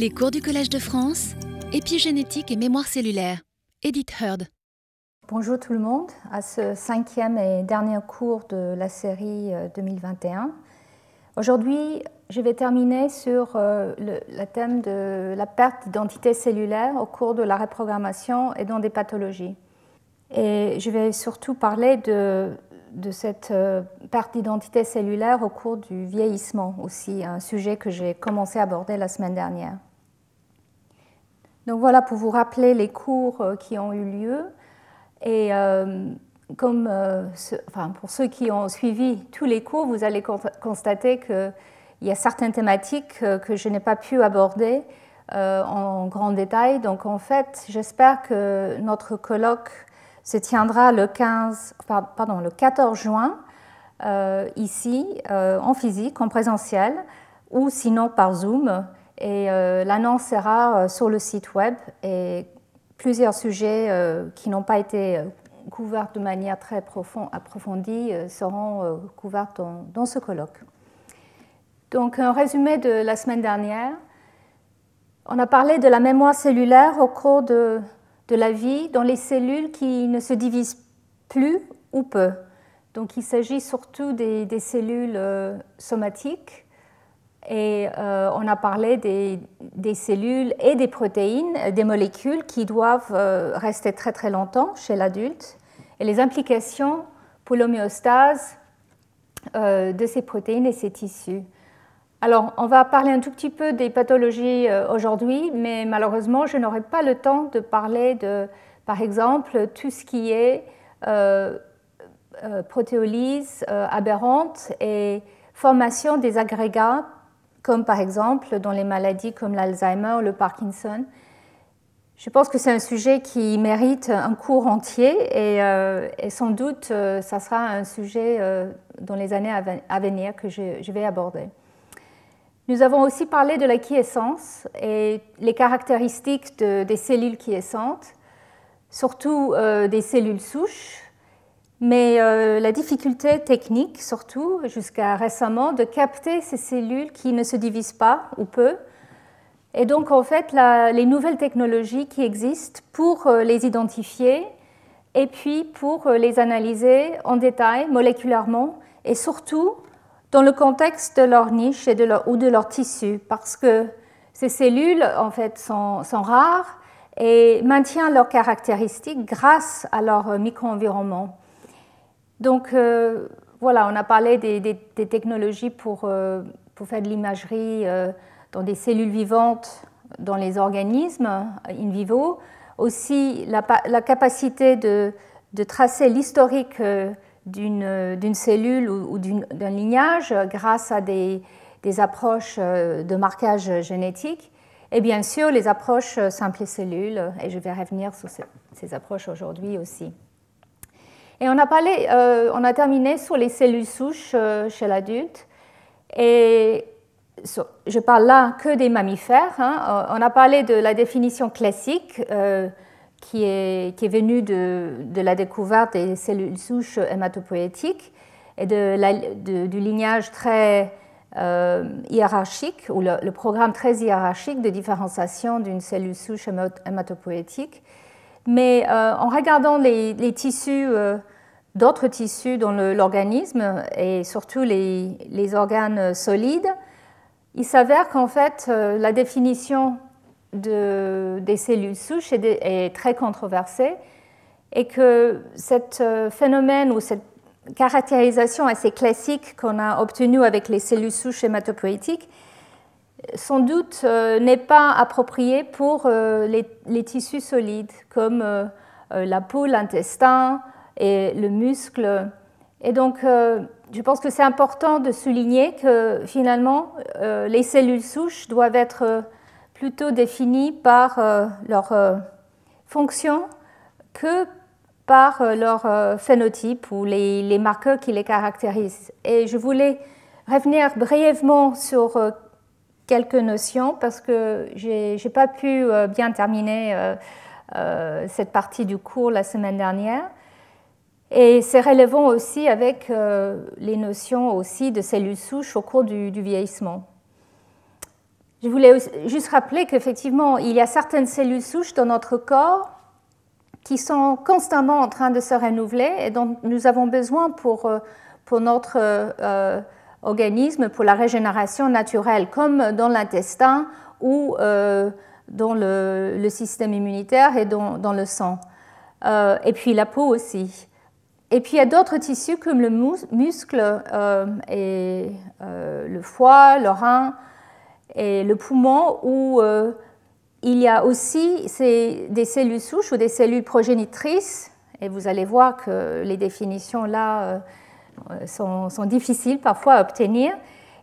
Les cours du Collège de France, épigénétique et mémoire cellulaire. Edith Heard. Bonjour tout le monde à ce cinquième et dernier cours de la série 2021. Euh, Aujourd'hui, je vais terminer sur euh, le, thème de la perte d'identité cellulaire au cours de la reprogrammation et dans des pathologies. Et je vais surtout parler de, cette euh, perte d'identité cellulaire au cours du vieillissement aussi, un sujet que j'ai commencé à aborder la semaine dernière. Donc voilà pour vous rappeler les cours euh, qui ont eu lieu. Et euh, comme, enfin, pour ceux qui ont suivi tous les cours, vous allez constater qu'il y a certaines thématiques que je n'ai pas pu aborder en grand détail. Donc en fait, j'espère que notre colloque se tiendra le, 15, pardon, le 14 juin, euh, ici, euh, en physique, en présentiel, ou sinon par Zoom. Et euh, l'annonce sera sur le site web et plusieurs sujets qui n'ont pas été couverts de manière très approfondie seront couverts dans, ce colloque. Donc, un résumé de la semaine dernière. On a parlé de la mémoire cellulaire au cours de la vie dans les cellules qui ne se divisent plus ou peu. Donc il s'agit surtout des, cellules euh, somatiques et euh, on a parlé des, cellules et des protéines, des molécules qui doivent euh, rester très très longtemps chez l'adulte et les implications pour l'homéostase de ces protéines et ces tissus. Alors, on va parler un tout petit peu des pathologies euh, aujourd'hui, mais malheureusement, je n'aurai pas le temps de parler de, par exemple, tout ce qui est euh, euh, protéolyse aberrante et formation des agrégats, comme par exemple dans les maladies comme l'Alzheimer ou le Parkinson. Je pense que c'est un sujet qui mérite un cours entier et, sans doute, ça sera un sujet dans les années à venir que je vais aborder. Nous avons aussi parlé de la quiescence et les caractéristiques des cellules quiescentes, surtout euh, des cellules souches, mais euh, la difficulté technique, surtout jusqu'à récemment, de capter ces cellules qui ne se divisent pas ou peu. Et donc, en fait, les nouvelles technologies qui existent pour euh, les identifier et puis pour les analyser en détail, moléculairement, et surtout dans le contexte de leur niche ou de leur tissu, parce que ces cellules, en fait, sont, sont rares et maintiennent leurs caractéristiques grâce à leur micro-environnement. Donc, euh, voilà, on a parlé des, technologies pour, euh, pour, faire de l'imagerie euh, dans des cellules vivantes, dans les organismes in vivo. Aussi, la, capacité de, tracer l'historique d'une cellule ou, d'un lignage grâce à des, approches de marquage génétique et bien sûr les approches simples cellules, et je vais revenir sur ces, approches aujourd'hui aussi. Et on a, parlé, euh, on a terminé sur les cellules souches euh, chez l'adulte, et je parle là que des mammifères. Hein. On a parlé de la définition classique qui est, qui est venu de, la découverte des cellules souches hématopoïétiques et de du lignage très euh, hiérarchique, ou le, programme très hiérarchique de différenciation d'une cellule souche hématopoïétique. Mais euh, en regardant les, tissus, euh, d'autres tissus dans l'organisme, et surtout les, les, organes solides, il s'avère qu'en fait, la définition de, des cellules souches est, très controversé et que ce euh, phénomène ou cette caractérisation assez classique qu'on a obtenue avec les cellules souches hématopoïétiques, sans doute euh, n'est pas appropriée pour euh, les, tissus solides comme la peau, l'intestin et le muscle. Et donc, je pense que c'est important de souligner que finalement, les cellules souches doivent être plutôt définis par euh, leur euh, fonction que par euh, leur phénotype ou les, marqueurs qui les caractérisent. Et je voulais revenir brièvement sur quelques notions parce que je n'ai pas pu bien terminer cette partie du cours la semaine dernière. Et c'est relevant aussi avec les notions aussi de cellules souches au cours du vieillissement. je voulais juste rappeler qu'effectivement, il y a certaines cellules souches dans notre corps qui sont constamment en train de se renouveler et dont nous avons besoin pour, euh, pour notre euh, organisme, pour la régénération naturelle, comme dans l'intestin ou euh, dans le, système immunitaire et dans le sang. et puis la peau aussi. Et puis il y a d'autres tissus comme le muscle et le foie, le rein et le poumon où il y a aussi des cellules souches ou des cellules progénitrices, et vous allez voir que les définitions là euh, sont, difficiles parfois à obtenir.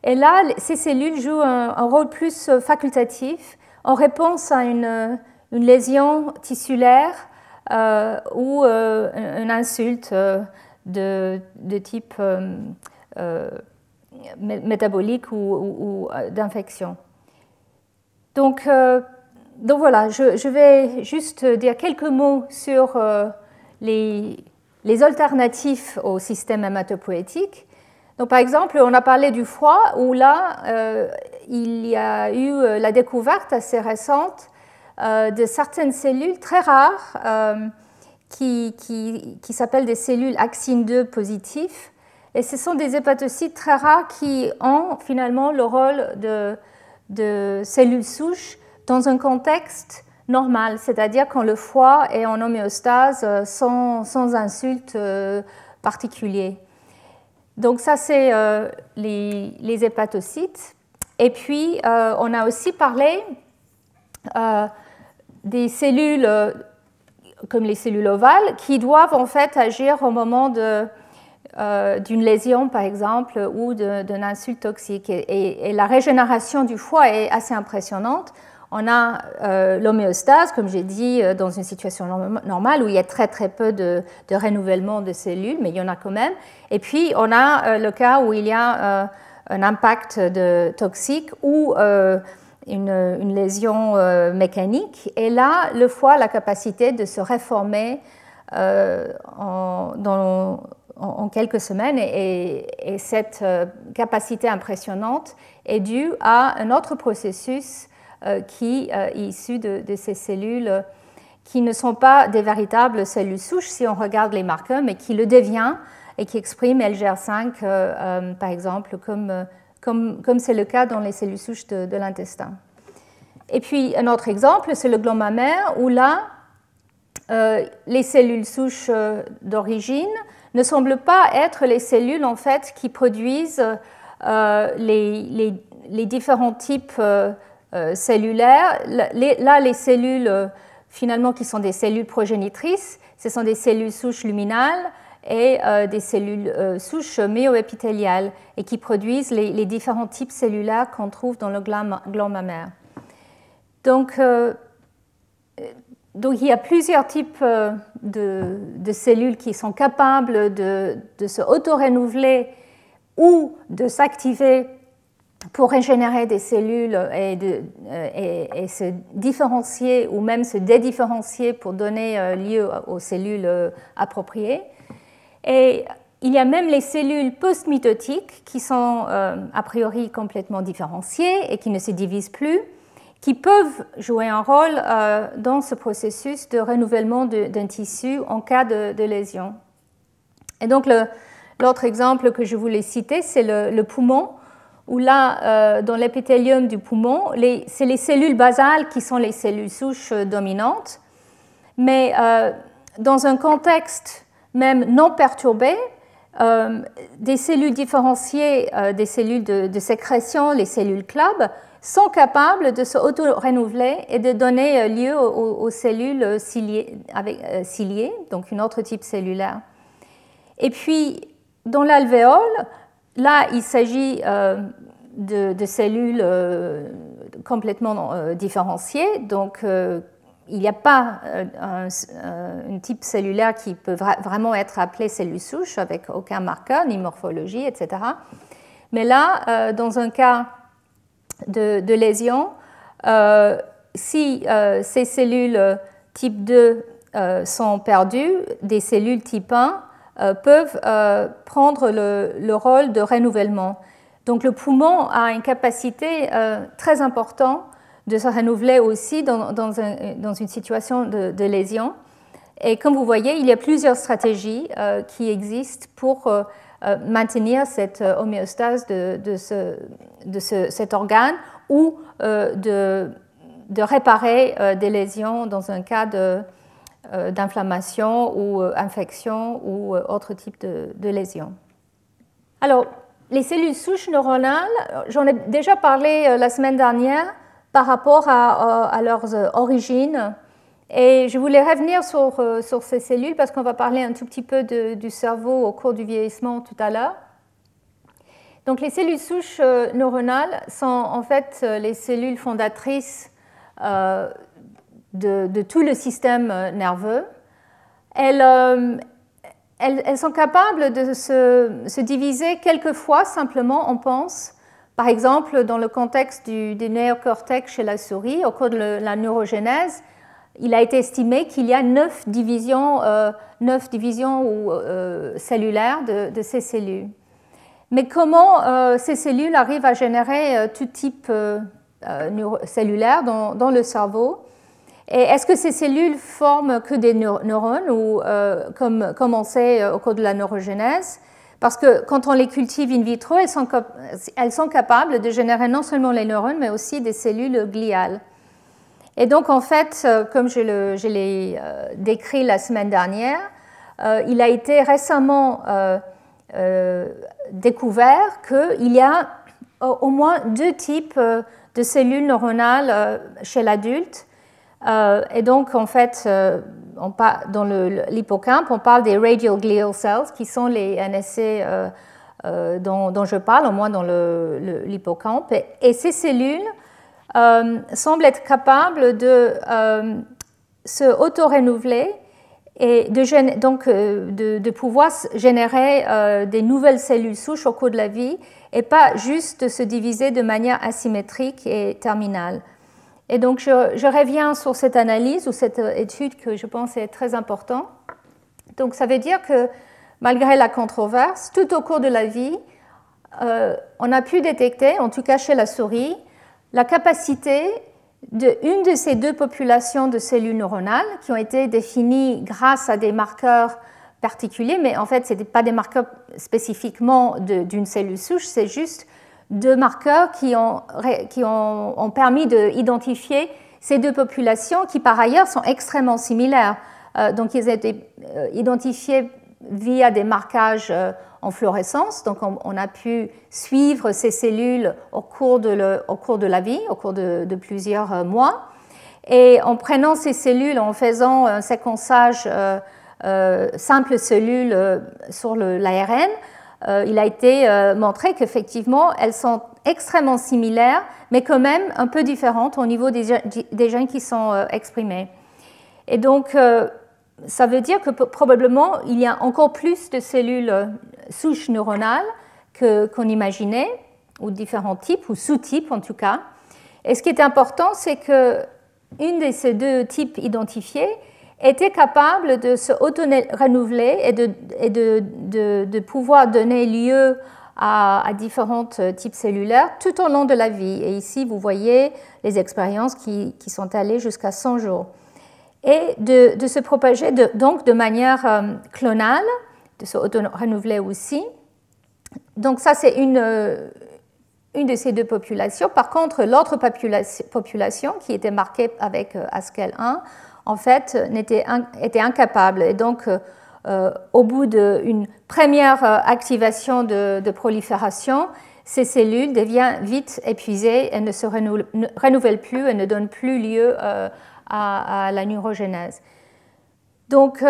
Et là, ces cellules jouent un, rôle plus facultatif en réponse à une, lésion tissulaire euh, ou euh, une insulte de, type métabolique ou, d'infection. Donc, donc voilà, je, vais juste dire quelques mots sur euh, les, alternatifs au système hématopoïétique. Donc, par exemple, on a parlé du foie, où là, euh, il y a eu euh, la découverte assez récente de certaines cellules très rares qui, qui, s'appellent des cellules axine 2 positifs. Et ce sont des hépatocytes très rares qui ont finalement le rôle de, de cellules souches dans un contexte normal, c'est-à-dire quand le foie est en homéostase euh, sans, sans insulte euh, particulier. Donc ça, c'est euh, les, hépatocytes. Et puis, on a aussi parlé des cellules comme les cellules ovales qui doivent en fait agir au moment d'une lésion, par exemple, ou d'une insulte toxique. et, la régénération du foie est assez impressionnante. On a euh, l'homéostase, comme j'ai dit, euh, dans une situation normale où il y a très très peu de, renouvellement de cellules, mais il y en a quand même. Et puis on a euh, le cas où il y a un impact de, toxique ou une, lésion mécanique. Et là, le foie a la capacité de se réformer en, quelques semaines. et cette capacité impressionnante est due à un autre processus euh, qui euh, est issu de, ces cellules euh, qui ne sont pas des véritables cellules souches si on regarde les marqueurs, mais qui le devient et qui expriment LGR5, par exemple, comme comme c'est le cas dans les cellules souches de, l'intestin. Et puis un autre exemple, c'est le gland mammaire, où là, les cellules souches d'origine ne semblent pas être les cellules en fait qui produisent les, les, différents types euh, cellulaires. Là, les cellules, euh, finalement, qui sont des cellules progénitrices, ce sont des cellules souches luminales et euh, des cellules souches myoépithéliales et qui produisent les, différents types cellulaires qu'on trouve dans le gland, mammaire. Donc, donc, il y a plusieurs types de, cellules qui sont capables de, de se auto-renouveler ou de s'activer pour régénérer des cellules et, euh, et, se différencier ou même se dédifférencier pour donner euh, lieu aux cellules euh, appropriées. Et il y a même les cellules post-mitotiques qui sont a priori complètement différenciées et qui ne se divisent plus, qui peuvent jouer un rôle dans ce processus de renouvellement d'un tissu en cas de, lésion. Et donc l'autre exemple que je voulais citer, c'est le, poumon où là, euh, dans l'épithélium du poumon, c'est les cellules basales qui sont les cellules souches euh, dominantes. Mais euh, dans un contexte même non perturbé, des cellules différenciées, des cellules de, sécrétion, les cellules club, sont capables de se auto-renouveler et de donner lieu aux, cellules ciliées, donc une autre type cellulaire. Et puis, dans l'alvéole, Là, il s'agit euh, de, cellules euh, complètement euh, différenciées, donc il n'y a pas un, type cellulaire qui peut vraiment être appelé cellule souche avec aucun marqueur, ni morphologie, etc. Mais là, dans un cas de, lésion, si ces cellules type 2 sont perdues, des cellules type 1 euh, peuvent euh, prendre le, rôle de renouvellement. Donc le poumon a une capacité très importante de se renouveler aussi dans, une situation de, lésion. Et comme vous voyez, il y a plusieurs stratégies qui existent pour maintenir cette homéostase de, cet organe ou de, réparer des lésions dans un cas d'inflammation ou infection ou autre type de, de lésion. Alors, les cellules souches neuronales, j'en ai déjà parlé euh, la semaine dernière par rapport à, leurs euh, origines. Et je voulais revenir sur, euh, sur ces cellules parce qu'on va parler un tout petit peu du cerveau au cours du vieillissement tout à l'heure. Donc les cellules souches neuronales sont en fait les cellules fondatrices de, tout le système nerveux. Elles, elles, sont capables de se, diviser quelquefois simplement, on pense. Par exemple, dans le contexte du, néocortex chez la souris, au cours de la neurogénèse, il a été estimé qu'il y a neuf divisions, euh, divisions euh, cellulaires de, ces cellules. Mais comment euh, ces cellules arrivent à générer tout type cellulaire dans, le cerveau? Et est-ce que ces cellules forment que des neurones, ou comme, comme, on sait au cours de la neurogénèse Parce que quand on les cultive in vitro, elles sont, capables de générer non seulement les neurones, mais aussi des cellules gliales. Et donc, en fait, euh, comme je, l'ai décrit la semaine dernière, il a été récemment découvert qu'il y a au moins deux types de cellules neuronales chez l'adulte euh, et donc, en fait, euh, dans l'hippocampe, on parle des radial glial cells, qui sont les NSC euh, dont, je parle, au moins dans l'hippocampe. Et, ces cellules semblent être capables de se auto-renouveler et de, pouvoir générer des nouvelles cellules souches au cours de la vie et pas juste de se diviser de manière asymétrique et terminale. Et donc, je, reviens sur cette analyse ou cette étude que je pense est très importante. Donc, ça veut dire que malgré la controverse, tout au cours de la vie, euh, on a pu détecter, en tout cas chez la souris, la capacité d'une de ces deux populations de cellules neuronales qui ont été définies grâce à des marqueurs particuliers, mais en fait, ce n'étaient pas des marqueurs spécifiquement d'une cellule souche, c'est juste deux marqueurs qui ont, qui ont, ont permis d'identifier ces deux populations qui par ailleurs sont extrêmement similaires. Euh, donc ils été euh, identifiés via des marquages euh, en fluorescence, donc on, a pu suivre ces cellules au cours de, de la vie, au cours de, de, plusieurs mois. Et en prenant ces cellules, en faisant un séquençage simple cellule sur l'ARN, euh, il a été euh, montré qu'effectivement, elles sont extrêmement similaires, mais quand même un peu différentes au niveau des, gènes qui sont euh, exprimés. Et donc, ça veut dire que probablement, il y a encore plus de cellules souches neuronales qu'on imaginait, ou différents types, ou sous-types en tout cas. Et ce qui est important, c'est qu'une de ces deux types identifiés était capable de se auto-renouveler et, de, pouvoir donner lieu à, différents types cellulaires tout au long de la vie. Et ici, vous voyez les expériences qui, sont allées jusqu'à 100 jours. Et de, se propager donc de manière euh, clonale, de se auto-renouveler aussi. Donc ça, c'est une, euh, une de ces deux populations. Par contre, l'autre population, qui était marquée avec euh, ASCEL 1, en fait, était, incapable. Et donc, euh, euh, au bout d'une première euh, activation de, prolifération, ces cellules deviennent vite épuisées et ne se renouvellent plus et ne donnent plus lieu à, la neurogénèse. Donc,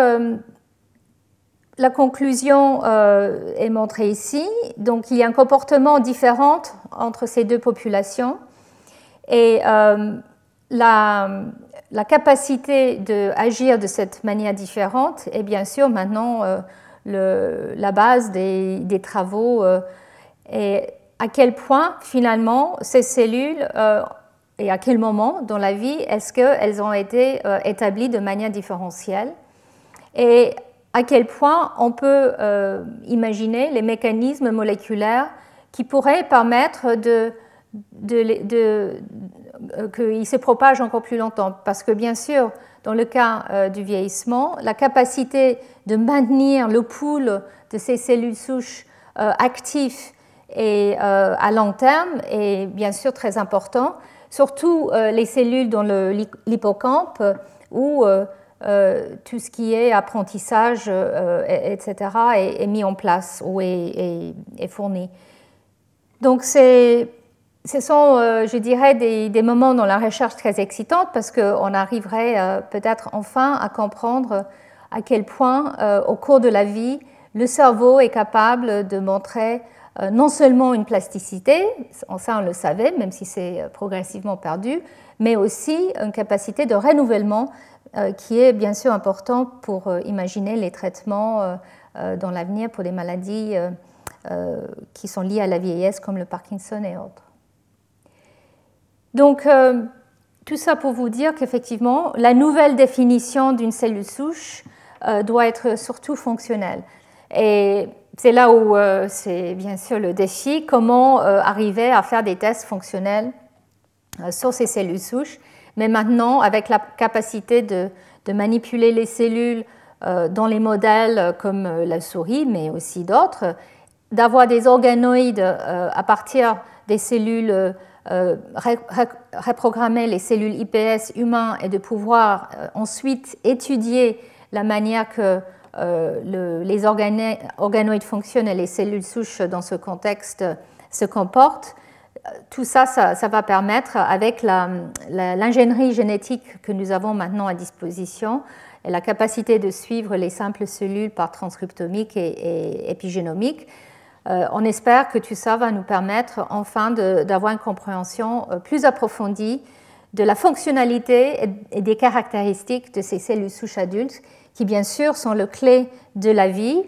la conclusion est montrée ici. Donc, il y a un comportement différent entre ces deux populations. Et la, la capacité d'agir de cette manière différente est bien sûr maintenant euh, la base des, travaux euh, et à quel point finalement ces cellules euh, et à quel moment dans la vie est-ce qu'elles ont été établies de manière différentielle et à quel point on peut imaginer les mécanismes moléculaires qui pourrait permettre de, qu'il se propage encore plus longtemps. Parce que bien sûr, dans le cas du vieillissement, la capacité de maintenir le pool de ces cellules souches actives et à long terme est bien sûr très important, surtout les cellules dans l'hippocampe où euh, tout ce qui est apprentissage, euh, etc., est, mis en place ou est, fourni. Donc, ce sont, euh, je dirais, des, moments dans la recherche très excitantes parce qu'on arriverait peut-être enfin à comprendre à quel point, au cours de la vie, le cerveau est capable de montrer non seulement une plasticité, ça on le savait, même si c'est progressivement perdu, mais aussi une capacité de renouvellement euh, qui est bien sûr important pour euh, imaginer les traitements euh, dans l'avenir pour des maladies qui sont liées à la vieillesse comme le Parkinson et autres. Donc, tout ça pour vous dire qu'effectivement, la nouvelle définition d'une cellule souche doit être surtout fonctionnelle. Et c'est là où c'est bien sûr le défi, comment arriver à faire des tests fonctionnels sur ces cellules souches mais maintenant avec la capacité de, manipuler les cellules euh, dans les modèles euh, comme euh, la souris, mais aussi d'autres, d'avoir des organoïdes à partir des cellules, reprogrammer les cellules IPS humains et de pouvoir ensuite étudier la manière que les organoïdes fonctionnent et les cellules souches dans ce contexte se comportent. Tout ça, ça, va permettre, avec l'ingénierie génétique que nous avons maintenant à disposition et la capacité de suivre les simples cellules par transcriptomique et, épigénomique, euh, on espère que tout ça va nous permettre enfin d'avoir une compréhension euh, plus approfondie de la fonctionnalité et des caractéristiques de ces cellules souches adultes, qui bien sûr sont le clé de la vie,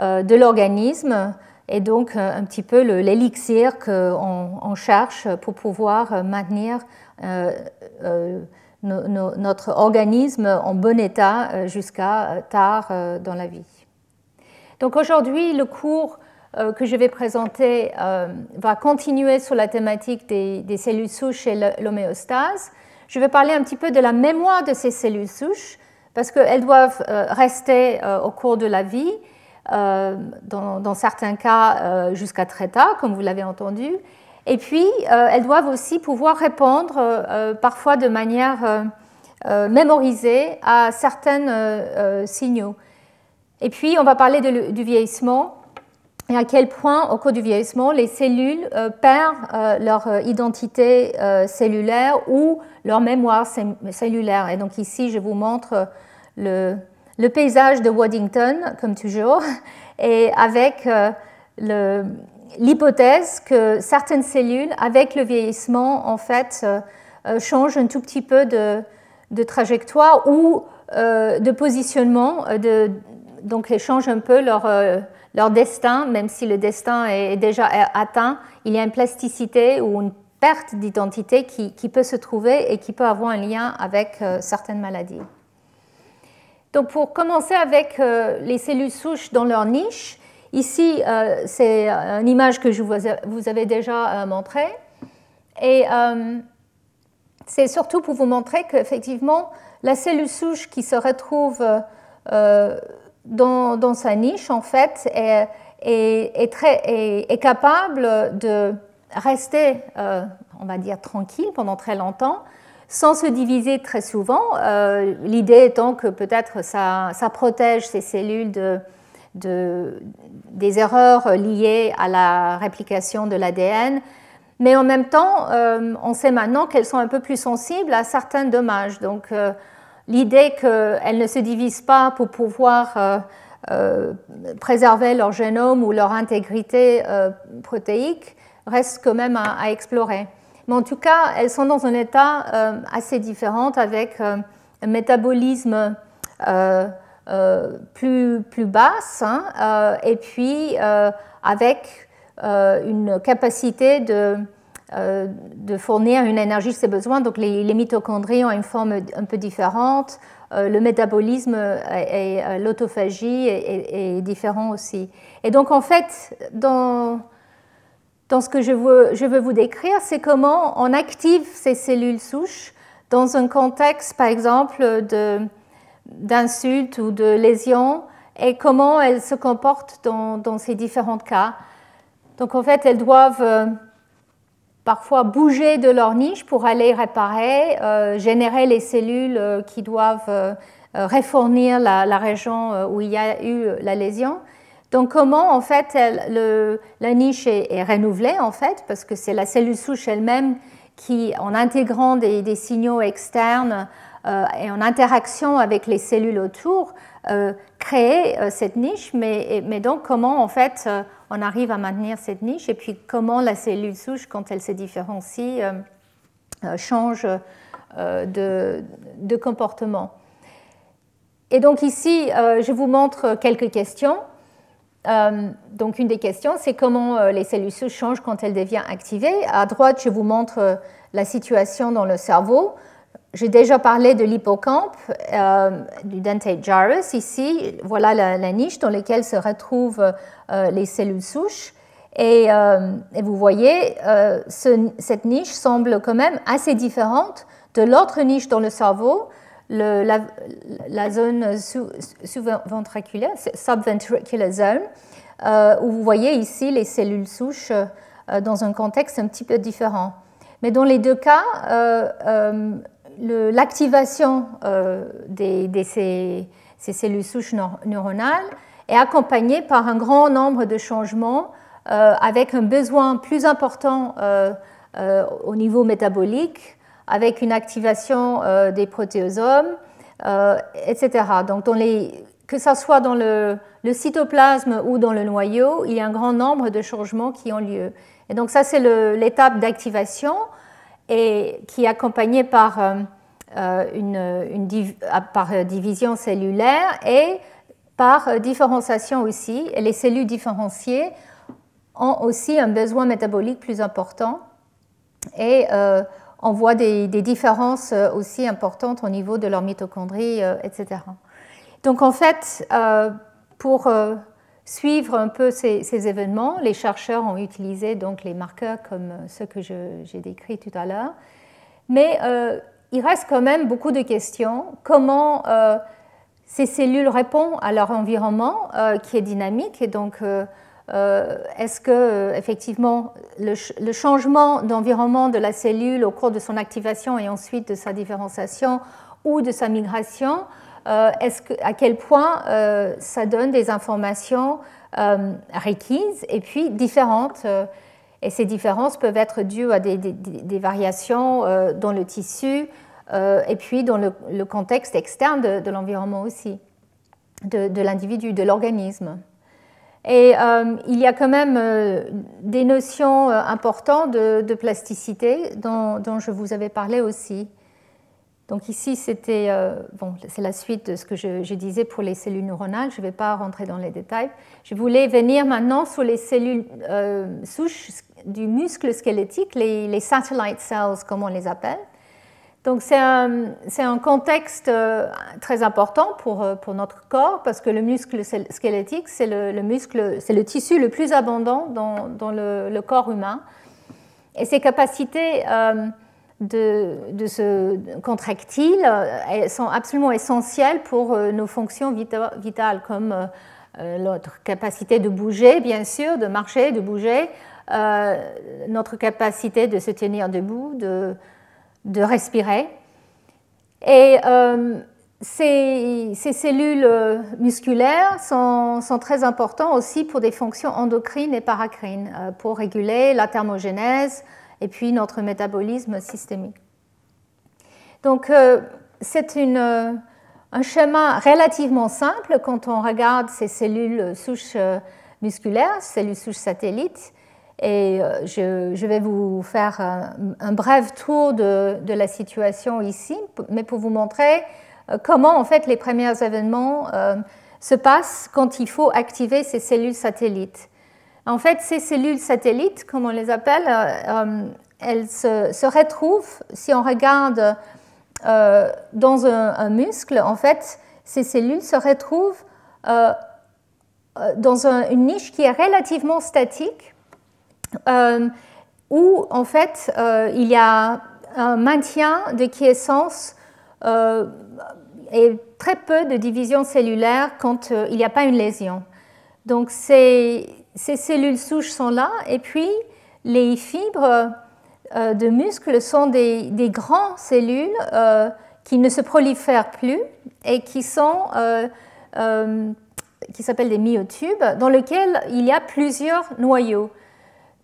euh, de l'organisme, et donc un petit peu l'élixir qu'on cherche pour pouvoir maintenir notre organisme en bon état jusqu'à tard dans la vie. Donc aujourd'hui, le cours que je vais présenter va continuer sur la thématique des, cellules souches et l'homéostase. Je vais parler un petit peu de la mémoire de ces cellules souches parce qu'elles doivent rester au cours de la vie euh, dans, certains cas euh, jusqu'à très tard, comme vous l'avez entendu. Et puis, euh, elles doivent aussi pouvoir répondre parfois de manière mémorisée à certains signaux. Et puis, on va parler du vieillissement et à quel point, au cours du vieillissement, les cellules perdent leur identité cellulaire ou leur mémoire cellulaire. Et donc ici, je vous montre le, paysage de Waddington, comme toujours, et avec euh, l'hypothèse que certaines cellules, avec le vieillissement, en fait, euh, euh, changent un tout petit peu de, trajectoire ou de positionnement, donc elles changent un peu leur, leur destin, même si le destin est déjà atteint, il y a une plasticité ou une perte d'identité qui, peut se trouver et qui peut avoir un lien avec certaines maladies. Donc pour commencer avec euh, les cellules souches dans leur niche, ici euh, c'est une image que je vous avais déjà euh, montrée. Et c'est surtout pour vous montrer qu'effectivement, la cellule souche qui se retrouve dans, sa niche, en fait, est, capable de rester, on va dire, tranquille pendant très longtemps, sans se diviser très souvent. Euh, l'idée étant que peut-être ça, protège ces cellules de, des erreurs liées à la réplication de l'ADN. Mais en même temps, euh, on sait maintenant qu'elles sont un peu plus sensibles à certains dommages. Donc euh, l'idée qu'elles ne se divisent pas pour pouvoir préserver leur génome ou leur intégrité protéique reste quand même à explorer. Mais en tout cas, elles sont dans un état euh, assez différent avec euh, un métabolisme euh, plus, plus basse hein, et puis avec une capacité de, de, fournir une énergie de ses besoins. Donc les, mitochondries ont une forme un peu différente. le métabolisme et, l'autophagie est, différent aussi. Et donc en fait, dans Donc ce que je veux, je veux vous décrire, c'est comment on active ces cellules souches dans un contexte, par exemple, d'insultes ou de lésions, et comment elles se comportent dans, dans, ces différents cas. Donc en fait, elles doivent euh, parfois bouger de leur niche pour aller réparer, euh, générer les cellules euh, qui doivent euh, réfournir la, région où il y a eu la lésion. Donc comment en fait la niche est, renouvelée en fait parce que c'est la cellule souche elle-même qui, en intégrant des, signaux externes et en interaction avec les cellules autour, crée cette niche. Mais, donc comment en fait on arrive à maintenir cette niche et puis comment la cellule souche, quand elle se différencie, euh, euh, change euh, de, comportement. Et donc ici, je vous montre quelques questions. donc une des questions, c'est comment les cellules souches changent quand elles deviennent activées. À droite, je vous montre la situation dans le cerveau. J'ai déjà parlé de l'hippocampe, euh, du dentate gyrus. Ici, voilà la, niche dans laquelle se retrouvent euh, les cellules souches. Et, euh, vous voyez, cette niche semble quand même assez différente de l'autre niche dans le cerveau, la, zone sous-ventriculaire, subventricular zone, où vous voyez ici les cellules souches dans un contexte un petit peu différent. Mais dans les deux cas, l'activation euh, de ces, cellules souches neuronales est accompagnée par un grand nombre de changements euh, avec un besoin plus important euh, au niveau métabolique, avec une activation des protéosomes, etc. Donc, que ce soit dans le, cytoplasme ou dans le noyau, il y a un grand nombre de changements qui ont lieu. Et donc ça, c'est l'étape d'activation et qui est accompagnée par, euh, euh, une, par division cellulaire et par différenciation aussi. Les cellules différenciées ont aussi un besoin métabolique plus important et euh, on voit des, différences aussi importantes au niveau de leur mitochondrie, etc. Donc en fait, pour suivre un peu ces, événements, les chercheurs ont utilisé donc les marqueurs comme ceux que j'ai décrits tout à l'heure. Mais euh, il reste quand même beaucoup de questions. Comment euh, ces cellules répondent à leur environnement euh, qui est dynamique et donc est-ce que effectivement le changement d'environnement de la cellule au cours de son activation et ensuite de sa différenciation ou de sa migration euh, à quel point euh, ça donne des informations euh, requises et puis différentes. et ces différences peuvent être dues à des, variations dans le tissu et puis dans le, contexte externe de, l'environnement aussi, de, l'individu, de l'organisme. Et il y a quand même des notions importantes de, plasticité dont, je vous avais parlé aussi. Donc ici, c'était euh, bon, c'est la suite de ce que je, disais pour les cellules neuronales. Je ne vais pas rentrer dans les détails. Je voulais venir maintenant sur les cellules euh, souches du muscle squelettique, les, satellite cells, comme on les appelle. Donc c'est un, un, contexte euh, très important pour, pour, notre corps parce que le muscle squelettique, c'est le, muscle, c'est le tissu le plus abondant dans, dans le, le, corps humain. Et ses capacités de, ce contractile euh, sont absolument essentielles pour euh, nos fonctions vitales, comme euh, notre capacité de bouger, bien sûr, de marcher, de bouger, notre capacité de se tenir debout, de, de respirer. Et ces, ces, cellules musculaires sont, sont, très importantes aussi pour des fonctions endocrines et paracrines, pour réguler la thermogénèse, et puis notre métabolisme systémique. Donc euh, c'est euh, un schéma relativement simple quand on regarde ces cellules souches euh, musculaires, cellules souches satellites. Et je, vais vous faire un, bref tour de, de, la situation ici, mais pour vous montrer comment en fait les premiers événements se passent quand il faut activer ces cellules satellites. En fait, ces cellules satellites, comme on les appelle, euh, euh, elles se, retrouvent, si on regarde euh, dans un, muscle, en fait, ces cellules se retrouvent dans une niche qui est relativement statique où en fait il y a un maintien de quiescence et très peu de division cellulaire quand il n'y a pas une lésion. Donc ces, ces, cellules souches sont là et puis les fibres de muscles sont des, des grandes cellules qui ne se prolifèrent plus et qui sont qui s'appellent des myotubes, dans lesquels il y a plusieurs noyaux.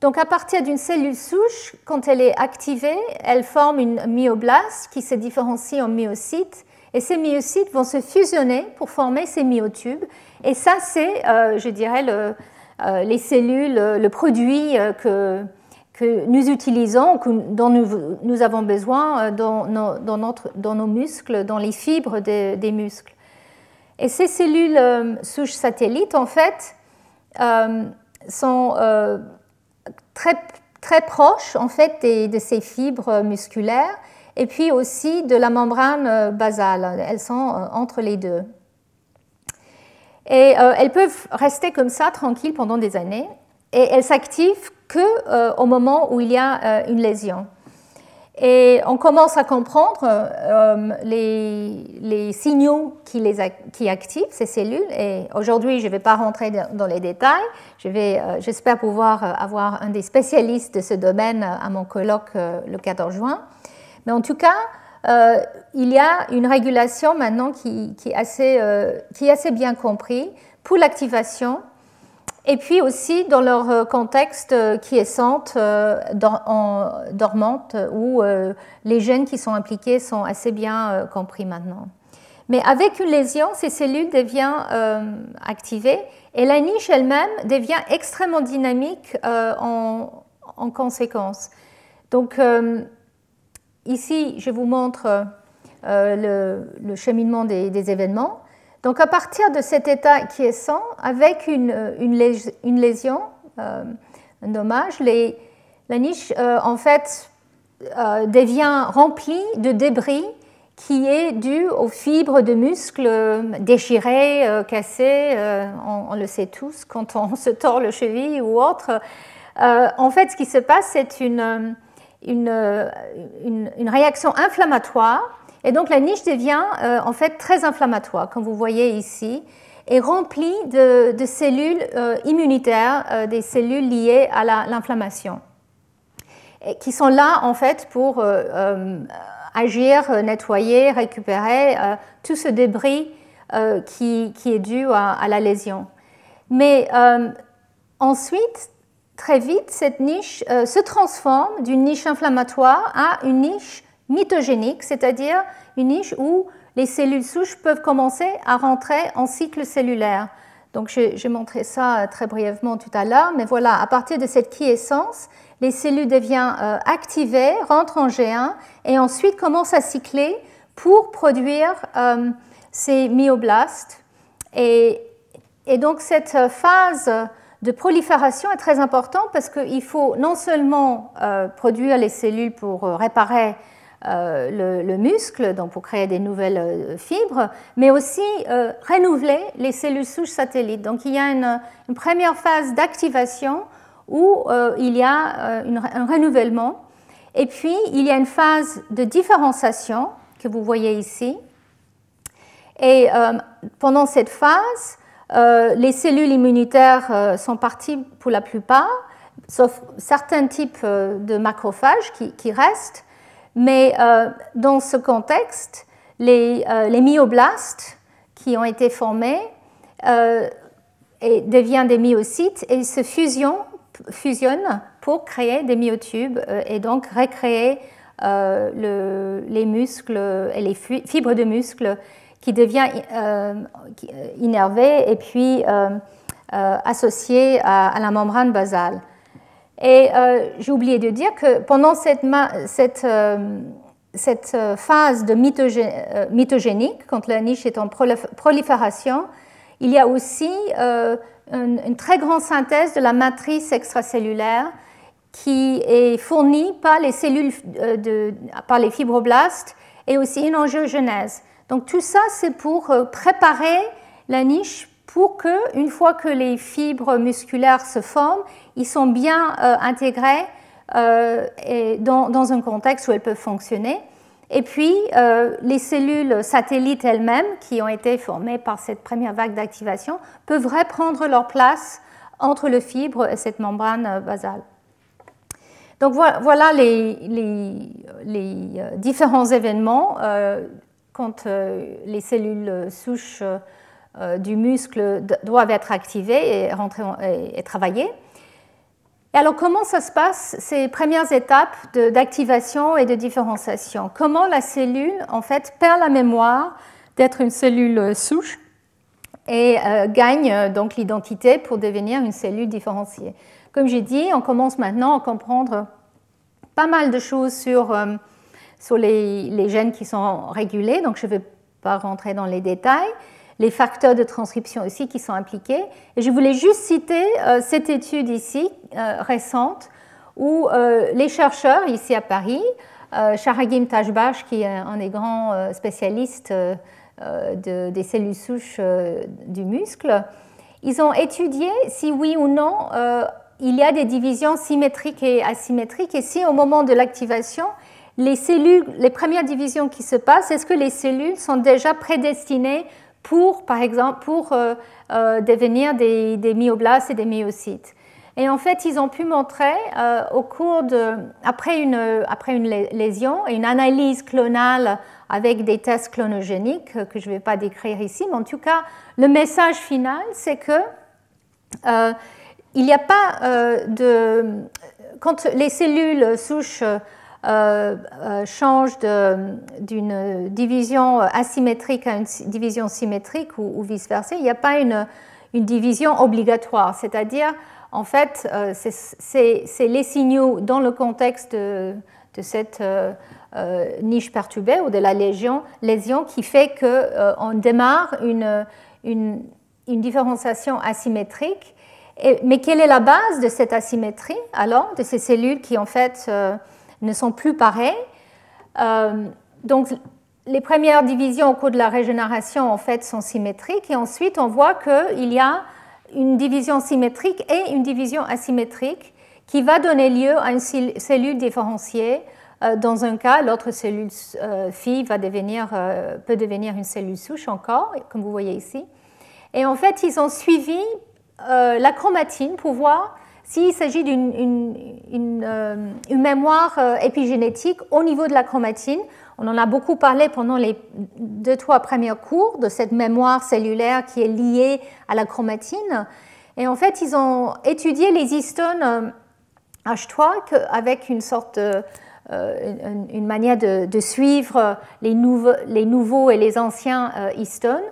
Donc à partir d'une cellule souche, quand elle est activée, elle forme une myoblaste qui se différencie en myocytes. Et ces myocytes vont se fusionner pour former ces myotubes. Et ça, c'est, euh, je dirais, le, euh, les cellules, le produit euh, que, nous utilisons, que, dont nous, avons besoin dans nos, muscles, dans les fibres des, des muscles. Et ces cellules souches satellites, en fait, sont très, très proche en fait de ces fibres musculaires et puis aussi de la membrane euh, basale. Elles sont euh, entre les deux. Et euh, elles peuvent rester comme ça, tranquilles, pendant des années. Et elles s'activent que au moment où il y a une lésion. Et on commence à comprendre euh, les, signaux qui, les, qui, activent ces cellules. Et aujourd'hui, je ne vais pas rentrer dans les détails. Euh, j'espère pouvoir euh, avoir un des spécialistes de ce domaine à mon colloque le 14 juin. Mais en tout cas, il y a une régulation maintenant qui, qui, est, assez, bien compris pour l'activation et puis aussi dans leur euh, contexte euh, qui est centre, euh, dormante, où les gènes qui sont impliqués sont assez bien compris maintenant. Mais avec une lésion, ces cellules deviennent activées et la niche elle-même devient extrêmement dynamique en, conséquence. Donc ici, je vous montre le, cheminement des événements. Donc à partir de cet état qui est sans, avec une, une, lésion, euh, un dommage, les, la niche euh, en fait euh, devient remplie de débris qui est dû aux fibres de muscles déchirés, cassés, on, le sait tous quand on se tord le cheville ou autre. en fait, ce qui se passe, c'est une, une, une réaction inflammatoire et donc la niche devient euh, en fait très inflammatoire, comme vous voyez ici, et remplie de, cellules euh, immunitaires, euh, des cellules liées à l'inflammation, qui sont là en fait pour agir, nettoyer, récupérer tout ce débris qui, qui, est dû à, à la lésion. Mais ensuite, très vite, cette niche se transforme d'une niche inflammatoire à une niche mitogénique, c'est-à-dire une niche où les cellules souches peuvent commencer à rentrer en cycle cellulaire. Donc j'ai montré ça euh, très brièvement tout à l'heure, mais voilà, à partir de cette quiescence, les cellules deviennent euh, activées, rentrent en G1 et ensuite commencent à cycler pour produire euh, ces myoblastes. Et, et, donc cette phase de prolifération est très importante parce qu'il faut non seulement produire les cellules pour réparer euh, le, muscle, donc pour créer des nouvelles euh, fibres, mais aussi euh, renouveler les cellules souches satellites. Donc il y a une, première phase d'activation où il y a un renouvellement, et puis il y a une phase de différenciation que vous voyez ici. Et pendant cette phase, les cellules immunitaires sont parties pour la plupart, sauf certains types de macrophages qui restent. Mais euh, dans ce contexte, les, euh, les, myoblastes qui ont été formés euh, deviennent des myocytes et se fusionnent, pour créer des myotubes et donc recréer le, les muscles et les fibres de muscles qui deviennent innervés et puis associés à, à, la membrane basale. Et euh, j'ai oublié de dire que pendant cette, euh, euh, phase de mitogénique, quand la niche est en prolifération, il y a aussi une, très grande synthèse de la matrice extracellulaire qui est fournie par les par les fibroblastes et aussi une angiogenèse. Donc tout ça, c'est pour préparer la niche pour que, une fois que les fibres musculaires se forment, ils sont bien intégrés dans, dans, un contexte où elles peuvent fonctionner. Et puis, les cellules satellites elles-mêmes, qui ont été formées par cette première vague d'activation, peuvent reprendre leur place entre le fibre et cette membrane basale. Donc voilà les, euh, différents événements euh, quand euh, les cellules souches du muscle doivent être activées et, rentrer et, travailler. Et alors comment ça se passe, ces premières étapes d'activation et de différenciation? Comment la cellule, en fait, perd la mémoire d'être une cellule souche et gagne donc l'identité pour devenir une cellule différenciée? Comme j'ai dit, on commence maintenant à comprendre pas mal de choses sur, euh, sur les, gènes qui sont régulés, donc je ne vais pas rentrer dans les détails, les facteurs de transcription aussi qui sont impliqués. Et je voulais juste citer euh, cette étude ici, euh, récente, où les chercheurs ici à Paris, Sharagim Tajbash, qui est un des grands spécialistes de, des cellules souches du muscle, ils ont étudié si oui ou non il y a des divisions symétriques et asymétriques. Et si au moment de l'activation, les cellules, les premières divisions qui se passent, est-ce que les cellules sont déjà prédestinées pour, par exemple, pour euh, euh, devenir des, myoblastes et des myocytes. Et en fait, ils ont pu montrer euh, au cours de, après une, après une lésion une analyse clonale avec des tests clonogéniques que je ne vais pas décrire ici, mais en tout cas, le message final, c'est que il n'y a pas de... Quand les cellules souches euh, euh, changent d'une division asymétrique à une division symétrique ou, vice-versa, il n'y a pas une, division obligatoire. C'est-à-dire, en fait, c'est les signaux dans le contexte de, cette niche perturbée ou de la lésion, qui fait qu'on démarre une, une, différenciation asymétrique mais quelle est la base de cette asymétrie, alors, de ces cellules qui, en fait, euh, ne sont plus pareilles euh, Donc, les premières divisions au cours de la régénération, en fait, sont symétriques, et ensuite, on voit qu'il y a une division symétrique et une division asymétrique qui va donner lieu à une cellule différenciée. Euh, dans un cas, l'autre cellule fille va devenir, peut devenir une cellule souche encore, comme vous voyez ici. Et en fait, ils ont suivi euh, la chromatine pour voir s'il s'agit d'une euh, mémoire euh, épigénétique au niveau de la chromatine. On en a beaucoup parlé pendant les deux, trois premiers cours de cette mémoire cellulaire qui est liée à la chromatine. Et en fait, ils ont étudié les histones H3 avec une sorte une, manière de, suivre les nouveaux, et les anciens histones.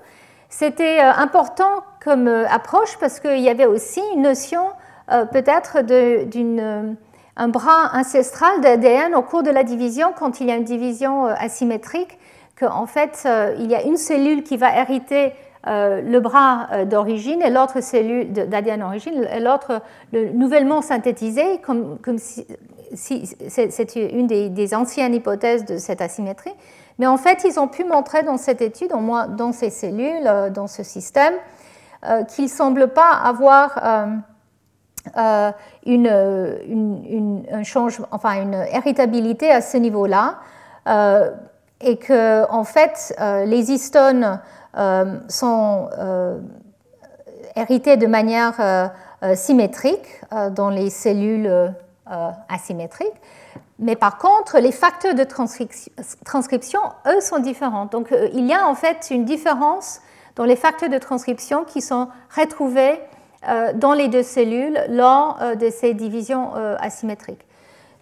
C'était important comme euh, approche parce qu'il y avait aussi une notion euh, peut-être d'un euh, bras ancestral d'ADN au cours de la division, quand il y a une division asymétrique, qu'en fait, il y a une cellule qui va hériter le bras d'origine et l'autre cellule d'ADN d'origine, et l'autre nouvellement synthétisé, comme, comme si, c'est une des, anciennes hypothèses de cette asymétrie. Mais en fait, ils ont pu montrer dans cette étude, au moins dans ces cellules, dans ce système, euh, qu'il ne semble pas avoir euh, euh, une, un enfin une héritabilité à ce niveau-là, et que en fait les histones sont hérités de manière symétrique dans les cellules asymétriques. Mais par contre, les facteurs de transcription, eux, sont différents. Donc, il y a en fait une différence dans les facteurs de transcription qui sont retrouvés euh, dans les deux cellules lors euh, de ces divisions euh, asymétriques.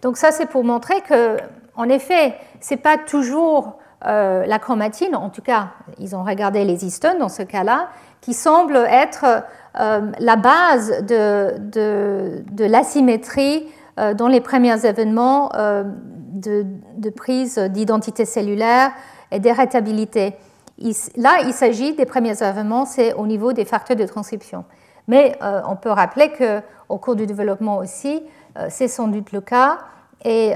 Donc ça, c'est pour montrer que, en effet, ce n'est pas toujours la chromatine, en tout cas, ils ont regardé les histones dans ce cas-là, qui semble être la base de l'asymétrie dans les premiers événements de, de, prise d'identité cellulaire et d'héritabilité là, il s'agit des premiers événements, c'est au niveau des facteurs de transcription. Mais euh, on peut rappeler qu'au cours du développement aussi, euh, c'est sans doute le cas. et,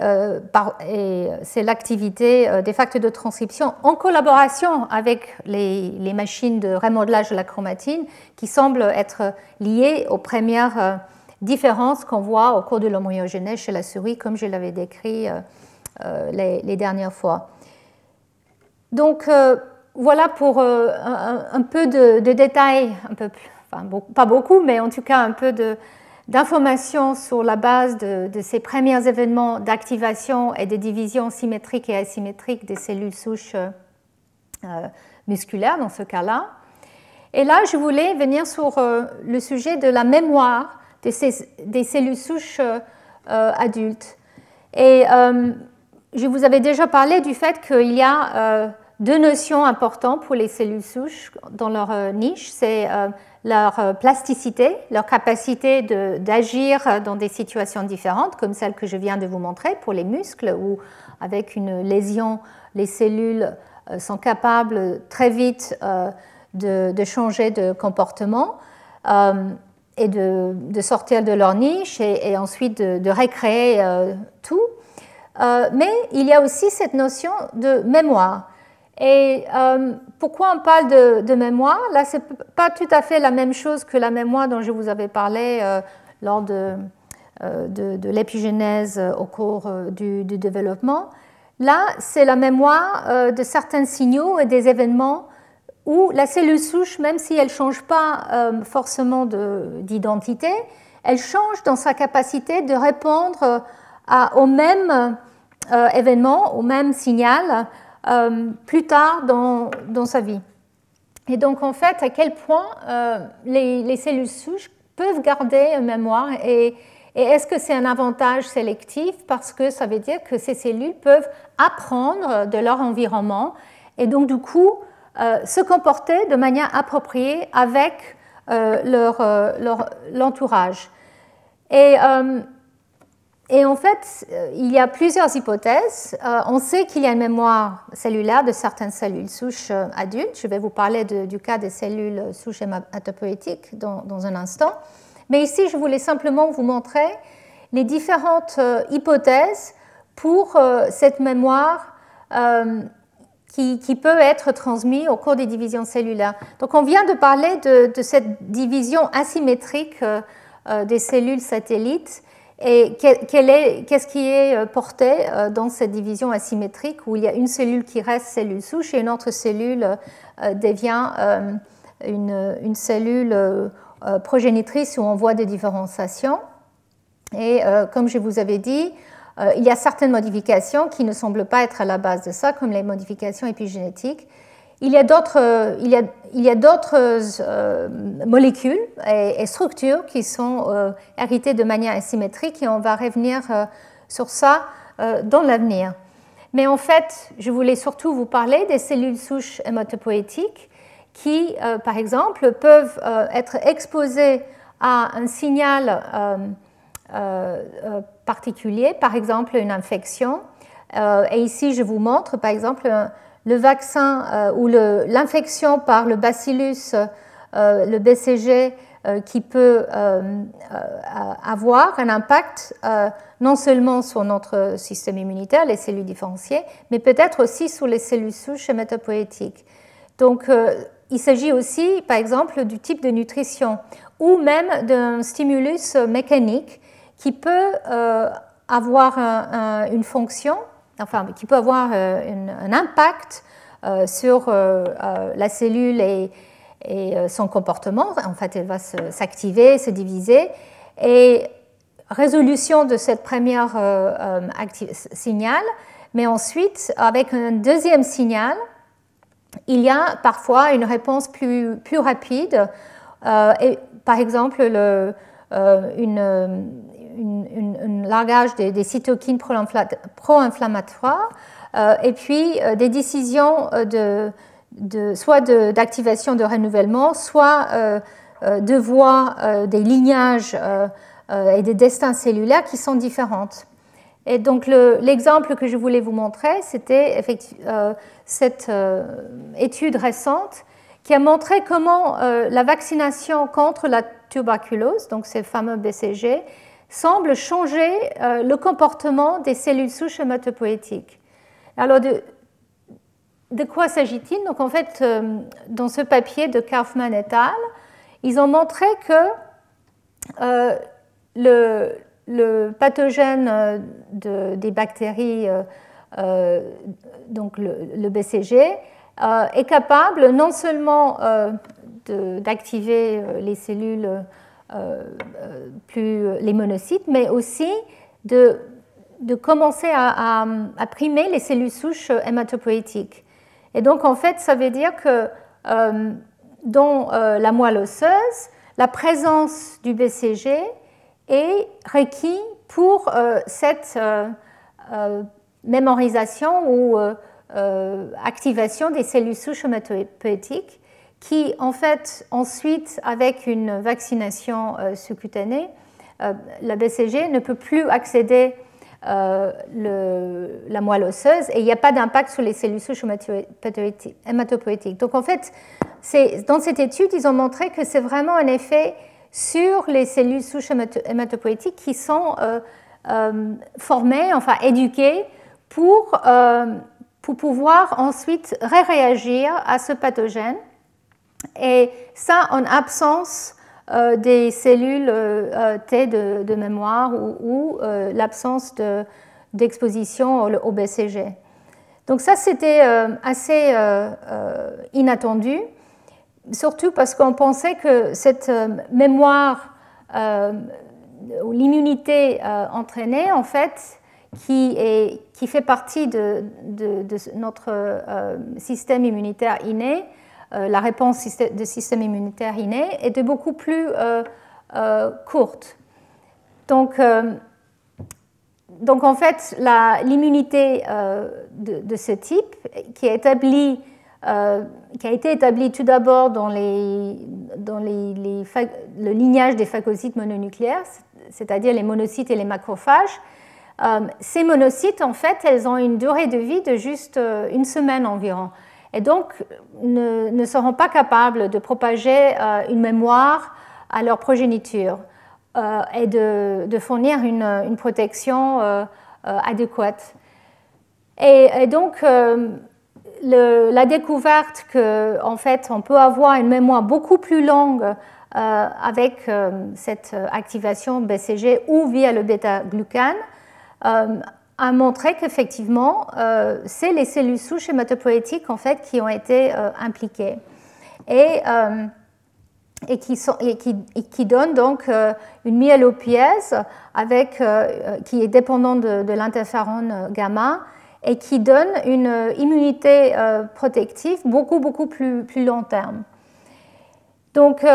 c'est l'activité des facteurs de transcription en collaboration avec les, machines de remodelage de la chromatine qui semblent être liées aux premières différences qu'on voit au cours de l'homogénèse chez la souris, comme je l'avais décrit les, dernières fois. Donc, voilà pour un, peu de, détails, un peu pas beaucoup, mais en tout cas un peu d'informations sur la base de, ces premiers événements d'activation et de division symétrique et asymétrique des cellules souches euh, musculaires dans ce cas-là. Et là, je voulais venir sur euh, le sujet de la mémoire des, cellules souches euh, adultes. Et je vous avais déjà parlé du fait qu'il y a deux notions importantes pour les cellules souches dans leur euh, niche, c'est euh, leur euh, plasticité, leur capacité d'agir dans des situations différentes, comme celle que je viens de vous montrer pour les muscles, où avec une lésion, les cellules sont capables très vite de, changer de comportement et de, sortir de leur niche et, ensuite de, recréer tout. mais il y a aussi cette notion de mémoire. Et euh, pourquoi on parle de, mémoire? Là, ce n'est pas tout à fait la même chose que la mémoire dont je vous avais parlé euh, lors de, euh, de, l'épigénèse au cours du, développement. Là, c'est la mémoire de certains signaux et des événements où la cellule souche, même si elle ne change pas forcément d'identité, elle change dans sa capacité de répondre au même événement, au même signal, euh, plus tard dans, dans, sa vie. Et donc, en fait, à quel point euh, les, cellules souches peuvent garder une mémoire et, est-ce que c'est un avantage sélectif? Parce que ça veut dire que ces cellules peuvent apprendre de leur environnement et donc du coup euh, se comporter de manière appropriée avec leur, leur, l'entourage. Et et en fait, euh, il y a plusieurs hypothèses. Euh, on sait qu'il y a une mémoire cellulaire de certaines cellules souches euh, adultes. Je vais vous parler du cas des cellules souches hématopoïétiques dans, un instant. Mais ici, je voulais simplement vous montrer les différentes hypothèses pour cette mémoire qui, peut être transmise au cours des divisions cellulaires. Donc, on vient de parler de cette division asymétrique des cellules satellites et qu'est-ce qui est euh, porté euh, dans cette division asymétrique où il y a une cellule qui reste cellule souche et une autre cellule euh, devient une, cellule progénitrice où on voit des différenciations. Et comme je vous avais dit, il y a certaines modifications qui ne semblent pas être à la base de ça, comme les modifications épigénétiques. Il y a d'autres, euh, molécules et, structures qui sont euh, héritées de manière asymétrique et on va revenir euh, sur ça dans l'avenir. Mais en fait, je voulais surtout vous parler des cellules souches hématopoïétiques qui, par exemple, peuvent être exposées à un signal particulier, par exemple une infection. et ici, je vous montre, par exemple, le vaccin euh, ou l'infection par le bacillus, euh, le BCG, euh, qui peut avoir un impact non seulement sur notre système immunitaire, les cellules différenciées, mais peut-être aussi sur les cellules souches hématopoïétiques. Donc, il s'agit aussi, par exemple, du type de nutrition ou même d'un stimulus mécanique qui peut avoir une fonction enfin, qui peut avoir euh, un impact euh, sur euh, la cellule et, son comportement. En fait, elle va s'activer, se, diviser. Et résolution de cette première signal, mais ensuite, avec un deuxième signal, il y a parfois une réponse plus, rapide. et, par exemple, le, une, un largage des, cytokines pro-inflammatoires euh, et puis euh, des décisions euh, de, soit d'activation de, renouvellement, soit de voies des lignages et des destins cellulaires qui sont différentes. Et donc l'exemple que je voulais vous montrer, c'était cette étude récente qui a montré comment la vaccination contre la tuberculose, donc ces fameux BCG, semble changer le comportement des cellules souches hématopoïétiques. Alors, de, quoi s'agit-il? Donc, en fait, dans ce papier de Kaufman et al., ils ont montré que le, le, pathogène des bactéries, donc le BCG, euh, est capable non seulement euh, d'activer euh, les cellules plus les monocytes, mais aussi de, de commencer à, primer les cellules souches hématopoïétiques. Et donc, en fait, ça veut dire que dans la moelle osseuse, la présence du BCG est requis pour cette mémorisation ou euh, activation des cellules souches hématopoïétiques qui, en fait, ensuite, avec une vaccination euh, sous-cutanée, euh, la BCG ne peut plus accéder le, la moelle osseuse et il n'y a pas d'impact sur les cellules souches hématopoïétiques. Donc, en fait, dans cette étude, ils ont montré que c'est vraiment un effet sur les cellules souches hématopoïétiques qui sont formées, enfin éduquées pour pour pouvoir ensuite réagir à ce pathogène. Et ça en absence euh, des cellules euh, T de, mémoire ou, euh, l'absence d'exposition au, BCG. Donc ça, c'était assez inattendu, surtout parce qu'on pensait que cette mémoire ou l'immunité entraînée, en fait, qui, est, qui fait partie de, notre euh, système immunitaire inné, euh, la réponse du système immunitaire inné, de beaucoup plus euh, courte. Donc, donc, en fait, l'immunité de, ce type, qui, a été établie tout d'abord dans, les, dans les, le lignage des phagocytes mononucléaires, c'est-à-dire les monocytes et les macrophages, euh, ces monocytes, en fait, elles ont une durée de vie de juste euh, une semaine environ. Et donc, ne, seront pas capables de propager euh, une mémoire à leur progéniture et de, fournir une, protection adéquate. Et, donc, la découverte qu'en en fait, on peut avoir une mémoire beaucoup plus longue avec cette activation BCG ou via le bêta-glucane euh, a montré qu'effectivement, euh, c'est les cellules souches hématopoïétiques en fait, qui ont été euh, impliquées. Et, et, qui, sont, et, qui, qui, donnent donc une myélopièse avec, qui est dépendante de, de gamma et qui donne une immunité protective beaucoup, beaucoup plus, plus long terme. Donc,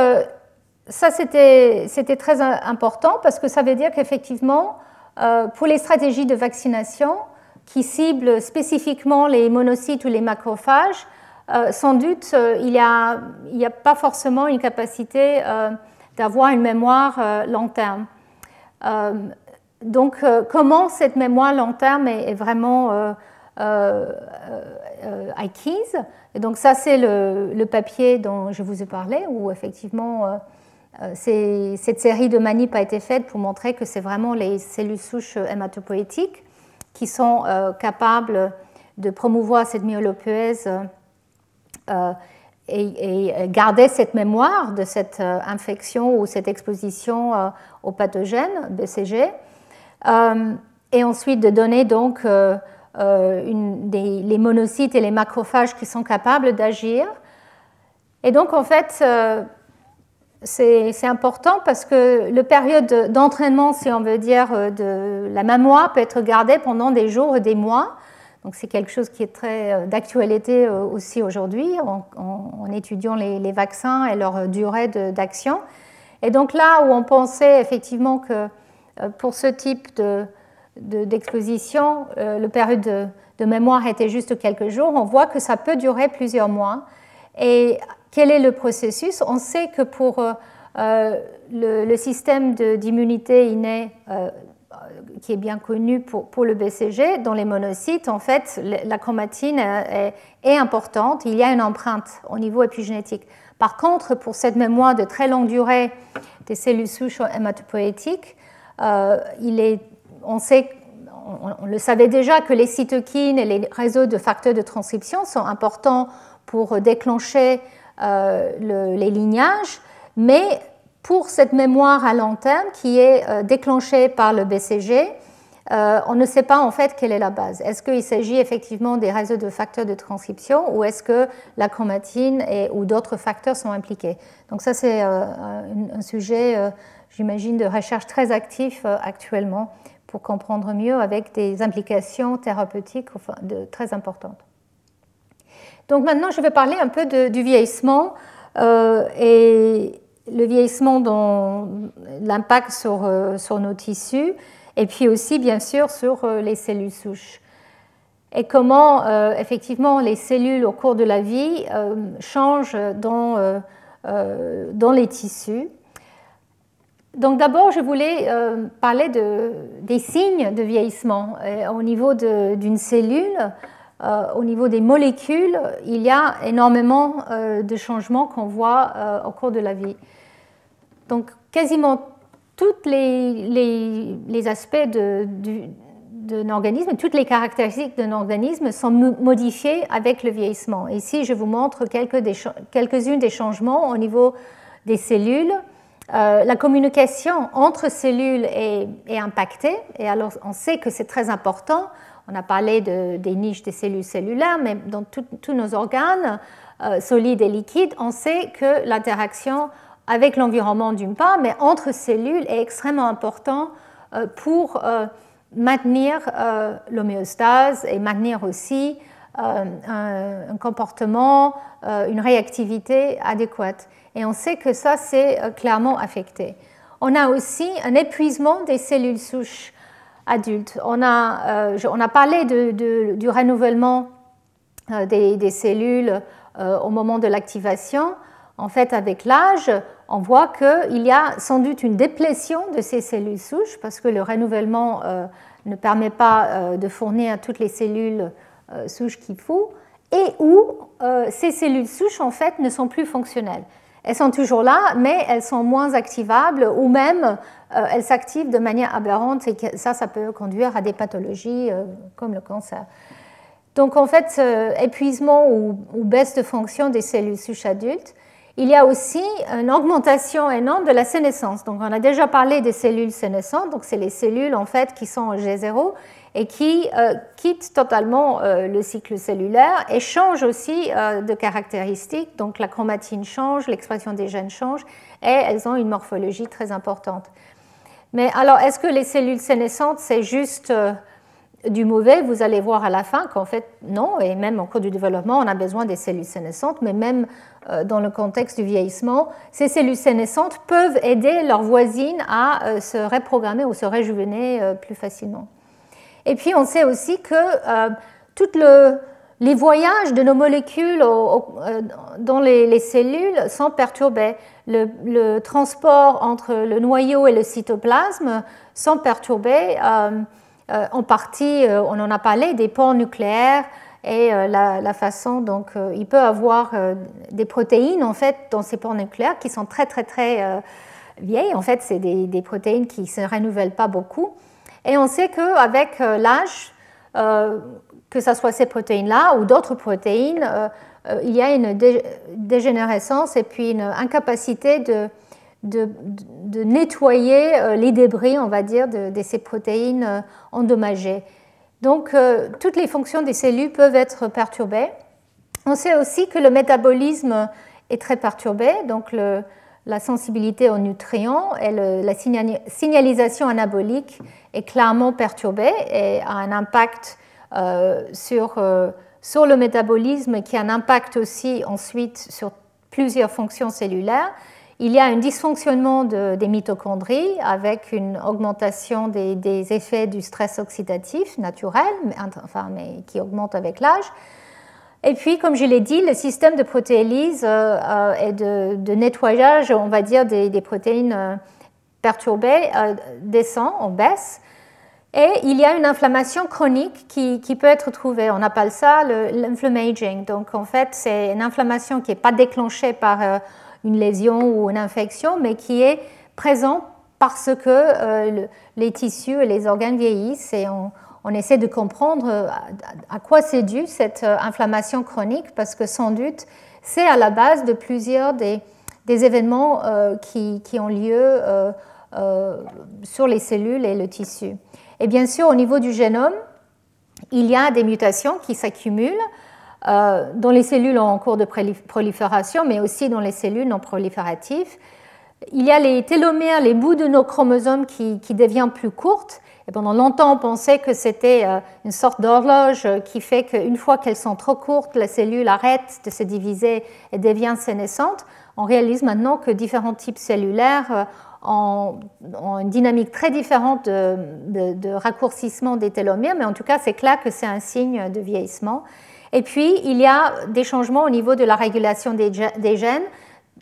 ça, c'était très important parce que ça veut dire qu'effectivement, euh, pour les stratégies de vaccination qui ciblent spécifiquement les monocytes ou les macrophages, euh, sans doute, euh, il n'y a, pas forcément une capacité d'avoir une mémoire long terme. donc, comment cette mémoire long terme est, vraiment acquise? Et donc, ça, c'est le, le, papier dont je vous ai parlé, où effectivement, euh, cette série de manip a été faite pour montrer que c'est vraiment les cellules souches hématopoïétiques qui sont euh, capables de promouvoir cette myélopoèse euh, et, garder cette mémoire de cette infection ou cette exposition au pathogène BCG. et ensuite de donner donc les monocytes et les macrophages qui sont capables d'agir. Et donc en fait, c'est important parce que le période d'entraînement, si on veut dire, euh, de la mémoire peut être gardée pendant des jours et des mois. Donc c'est quelque chose qui est très euh, d'actualité euh, aussi aujourd'hui en, étudiant les, vaccins et leur durée d'action. Et donc là où on pensait effectivement que pour ce type d'exposition, de, le période de, de, mémoire était juste quelques jours, on voit que ça peut durer plusieurs mois. Et quel est le processus? On sait que pour euh, euh, le, système d'immunité innée, euh, qui est bien connu pour, le BCG, dans les monocytes, en fait, la chromatine est, importante. Il y a une empreinte au niveau épigénétique. Par contre, pour cette mémoire de très longue durée des cellules souches hématopoïétiques, il est, on sait on, le savait déjà que les cytokines et les réseaux de facteurs de transcription sont importants pour déclencher les lignages, mais pour cette mémoire à long terme qui est déclenchée par le BCG, euh, on ne sait pas en fait quelle est la base. Est-ce qu'il s'agit effectivement des réseaux de facteurs de transcription ou est-ce que la chromatine ou d'autres facteurs sont impliqués? Donc ça c'est euh, un, sujet, euh, j'imagine, de recherche très actif actuellement pour comprendre mieux avec des implications thérapeutiques très importantes. Donc maintenant je vais parler un peu du vieillissement et le vieillissement dont l'impact sur nos tissus et puis aussi bien sûr sur euh, les cellules souches. Et comment euh, effectivement les cellules au cours de la vie euh, changent dans, dans les tissus. Donc d'abord, je voulais parler de, des signes de vieillissement. au niveau d'une cellule, au niveau des molécules, il y a énormément de changements qu'on voit au cours de la vie. Donc quasiment tous les, aspects d'un organisme, toutes les caractéristiques d'un organisme sont modifiées avec le vieillissement. Ici, je vous montre quelques-unes des, changements au niveau des cellules. Euh, la communication entre cellules est, impactée, et alors on sait que c'est très important. On a parlé de, des niches des cellules cellulaires, mais dans tous nos organes, euh, solides et liquides, on sait que l'interaction avec l'environnement d'une part, mais entre cellules est extrêmement important euh, pour euh, maintenir euh, l'homéostase et maintenir aussi un, comportement, une réactivité adéquate. Et on sait que ça, c'est clairement affecté. On a aussi un épuisement des cellules souches adultes. On a, parlé du renouvellement des, des cellules au moment de l'activation. En fait, avec l'âge, on voit qu'il y a sans doute une déplétion de ces cellules souches parce que le renouvellement euh, ne permet pas euh, de fournir toutes les cellules euh, souches qu'il faut et où ces cellules souches en fait ne sont plus fonctionnelles. Elles sont toujours là, mais elles sont moins activables ou même elles s'activent de manière aberrante et ça, ça peut conduire à des pathologies comme le cancer. Donc en fait, épuisement ou, ou baisse de fonction des cellules souches adultes il y a aussi une augmentation énorme de la sénescence. Donc, on a déjà parlé des cellules sénescentes, donc c'est les cellules en fait qui sont en G0 et qui euh, quittent totalement euh, le cycle cellulaire et changent aussi euh, de caractéristiques. Donc, la chromatine change, l'expression des gènes change et elles ont une morphologie très importante. Mais alors, est-ce que les cellules sénescentes, c'est juste du mauvais? Vous allez voir à la fin qu'en fait, non, et même en cours du développement, on a besoin des cellules sénescentes, mais même euh, dans le contexte du vieillissement, ces cellules sénescentes peuvent aider leurs voisines à euh, se reprogrammer ou se réjuvener euh, plus facilement. Et puis on sait aussi que tous les voyages de nos molécules dans les, cellules sont perturbés. Le, transport entre le noyau et le cytoplasme sont perturbés. en partie, on en a parlé, des ports nucléaires et euh, la, façon, donc euh, il peut avoir euh, des protéines en fait dans ces pores nucléaires qui sont très très très vieilles. En fait, c'est des, protéines qui ne se renouvellent pas beaucoup. Et on sait qu'avec l'âge, que ce soit ces protéines-là ou d'autres protéines, il y a une dégénérescence et puis une incapacité de, nettoyer les débris, on va dire, de, ces protéines endommagées. Donc, euh, toutes les fonctions des cellules peuvent être perturbées. On sait aussi que le métabolisme est très perturbé, donc la sensibilité aux nutriments et la signalisation anabolique est clairement perturbée et a un impact euh, sur, euh, sur le métabolisme qui a un impact aussi ensuite sur plusieurs fonctions cellulaires. Il y a un dysfonctionnement des mitochondries avec une augmentation des, effets du stress oxydatif naturel, mais, enfin, mais qui augmente avec l'âge. Et puis, comme je l'ai dit, le système de protéolyse euh, euh, et de, nettoyage, on va dire, des, protéines euh, perturbées descend, on baisse. Et il y a une inflammation chronique qui, qui peut être trouvée. On appelle ça l'inflammaging. Donc, en fait, c'est une inflammation qui n'est pas déclenchée par une lésion ou une infection, mais qui est présent parce que les tissus et les organes vieillissent et on, essaie de comprendre à quoi c'est dû cette inflammation chronique, parce que sans doute, c'est à la base de plusieurs des, des événements qui, qui, ont lieu sur les cellules et le tissu. Et bien sûr, au niveau du génome, il y a des mutations qui s'accumulent euh, dans les cellules en cours de prolifération, mais aussi dans les cellules non prolifératives. Il y a les télomères, les bouts de nos chromosomes qui, deviennent plus courtes. Et pendant longtemps, on pensait que c'était euh, une sorte d'horloge qui fait qu'une fois qu'elles sont trop courtes, la cellule arrête de se diviser et devient sénescente. On réalise maintenant que différents types cellulaires ont, une dynamique très différente de, raccourcissement des télomères, mais en tout cas, c'est clair que c'est un signe de vieillissement. Et puis, il y a des changements au niveau de la régulation des, gènes,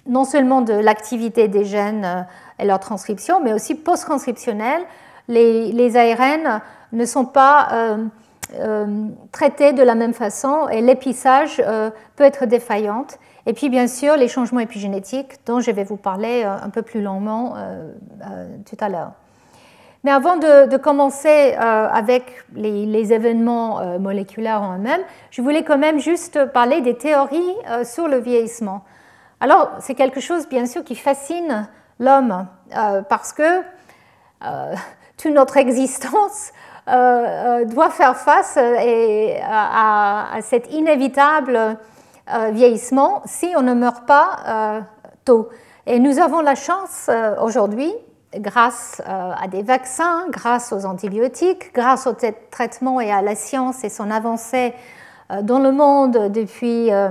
non seulement de l'activité des gènes euh, et leur transcription, mais aussi post-transcriptionnelle. Les, ARN ne sont pas euh, euh, traités de la même façon et l'épissage peut être défaillant. Et puis, bien sûr, les changements épigénétiques dont je vais vous parler un peu plus longuement tout à l'heure. Mais avant de, commencer euh, avec les, événements euh, moléculaires en eux-mêmes, je voulais quand même juste parler des théories euh, sur le vieillissement. Alors, c'est quelque chose, bien sûr, qui fascine l'homme, parce que toute notre existence doit faire face à, à, cet inévitable vieillissement si on ne meurt pas tôt. Et nous avons la chance aujourd'hui grâce euh, à des vaccins, grâce aux antibiotiques, grâce au traitement et à la science et son avancée euh, dans le monde depuis euh,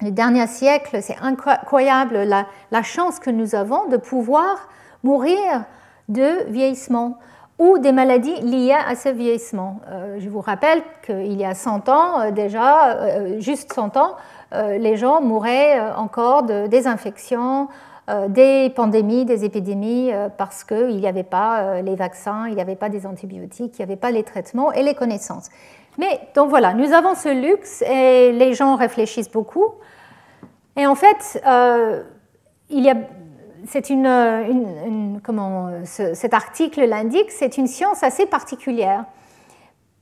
les derniers siècles. C'est incroyable la, chance que nous avons de pouvoir mourir de vieillissement ou des maladies liées à ce vieillissement. je vous rappelle qu'il y a 100 ans déjà, juste 100 ans, les gens mouraient encore de, des infections, euh, des pandémies, des épidémies, euh, parce qu'il n'y avait pas euh, les vaccins, il n'y avait pas des antibiotiques, il n'y avait pas les traitements et les connaissances. Mais donc voilà, nous avons ce luxe et les gens réfléchissent beaucoup. Et en fait, il y a, c'est une, comment, cet article l'indique, c'est une science assez particulière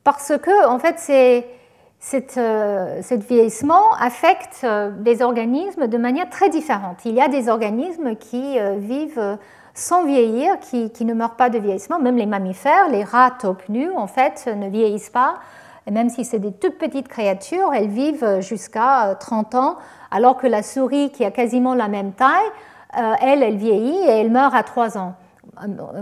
parce que en fait c'est euh, vieillissement affecte euh, des organismes de manière très différente. Il y a des organismes qui euh, vivent sans vieillir, qui, ne meurent pas de vieillissement. Même les mammifères, les rats top nus, en fait, ne vieillissent pas. Et même si c'est des toutes petites créatures, elles vivent jusqu'à 30 ans, alors que la souris, qui a quasiment la même taille, elle, elle vieillit et elle meurt à 3 ans,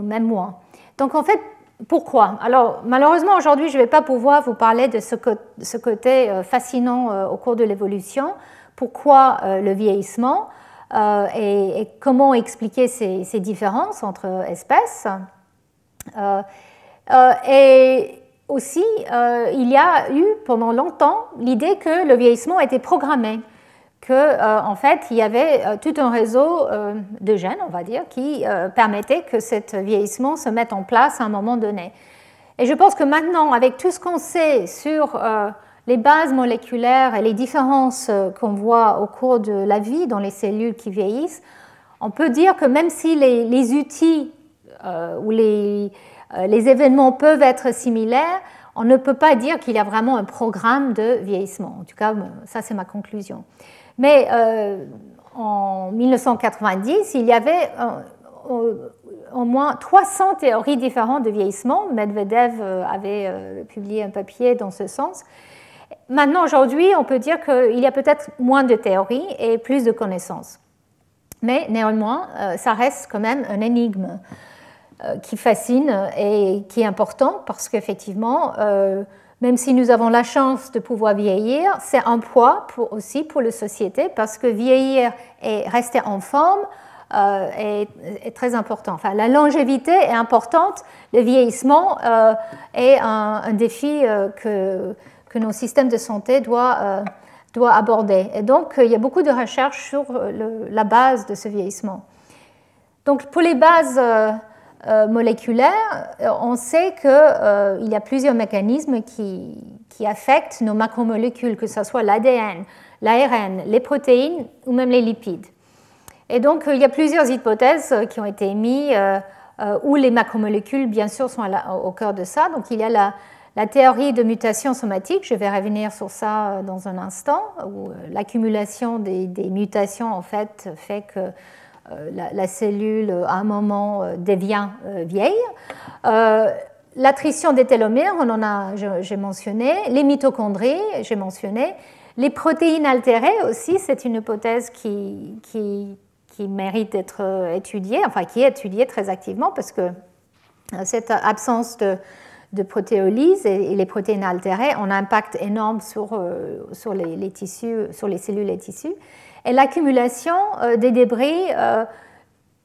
même moins. Donc en fait, pourquoi? Alors, malheureusement, aujourd'hui, je ne vais pas pouvoir vous parler de ce, côté euh, fascinant euh, au cours de l'évolution. Pourquoi euh, le vieillissement et, comment expliquer ces, différences entre espèces? et aussi, il y a eu pendant longtemps l'idée que le vieillissement était programmé qu'en euh, en fait, il y avait euh, tout un réseau euh, de gènes, on va dire, qui permettait que ce vieillissement se mette en place à un moment donné. Et je pense que maintenant, avec tout ce qu'on sait sur les bases moléculaires et les différences qu'on voit au cours de la vie dans les cellules qui vieillissent, on peut dire que même si les, outils ou les événements peuvent être similaires, on ne peut pas dire qu'il y a vraiment un programme de vieillissement. En tout cas, ça c'est ma conclusion. Mais euh, en 1990, il y avait au moins 300 théories différentes de vieillissement. Medvedev euh, avait euh, publié un papier dans ce sens. Maintenant, aujourd'hui, on peut dire qu'il y a peut-être moins de théories et plus de connaissances. Mais néanmoins, ça reste quand même un énigme qui fascine et qui est important parce qu'effectivement, même si nous avons la chance de pouvoir vieillir, c'est un poids aussi pour la société parce que vieillir et rester en forme euh, est, très important. Enfin, la longévité est importante, le vieillissement euh, est un, défi euh, que, que, nos systèmes de santé doivent, doivent, aborder. Et donc, il y a beaucoup de recherches sur la base de ce vieillissement. Donc, pour les bases euh, moléculaire, euh, on sait qu'il euh, y a plusieurs mécanismes qui, affectent nos macromolécules, que ce soit l'ADN, l'ARN, les protéines ou même les lipides. Et donc, il y a plusieurs hypothèses qui ont été émises où les macromolécules, bien sûr, sont au cœur de ça. Donc il y a la, la théorie de mutation somatique, je vais revenir sur ça dans un instant, où l'accumulation des, mutations en fait fait que la, cellule à un moment devient vieille. L'attrition des télomères, on en a, j'ai mentionné, les mitochondries, j'ai mentionné, les protéines altérées aussi, c'est une hypothèse qui, mérite d'être étudiée, enfin qui est étudiée très activement parce que cette absence de, protéolyse et, les protéines altérées ont un impact énorme sur, euh, sur les, tissus, sur les cellules et tissus. Et l'accumulation euh, des débris euh,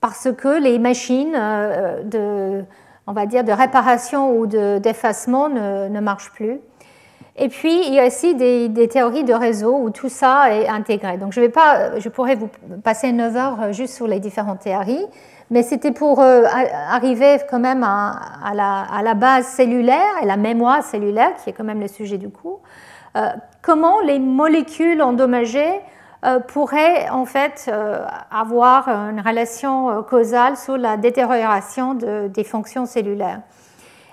parce que les machines de, on va dire, de réparation ou d'effacement ne, ne, marchent plus. Et puis, il y a aussi des, théories de réseau où tout ça est intégré. Donc, je, vais pas, je pourrais vous passer 9 heures juste sur les différentes théories, mais c'était pour euh, arriver quand même à, la, base cellulaire et la mémoire cellulaire, qui est quand même le sujet du cours. Euh, comment les molécules endommagées euh, pourraient en fait avoir une relation causale sur la détérioration des fonctions cellulaires.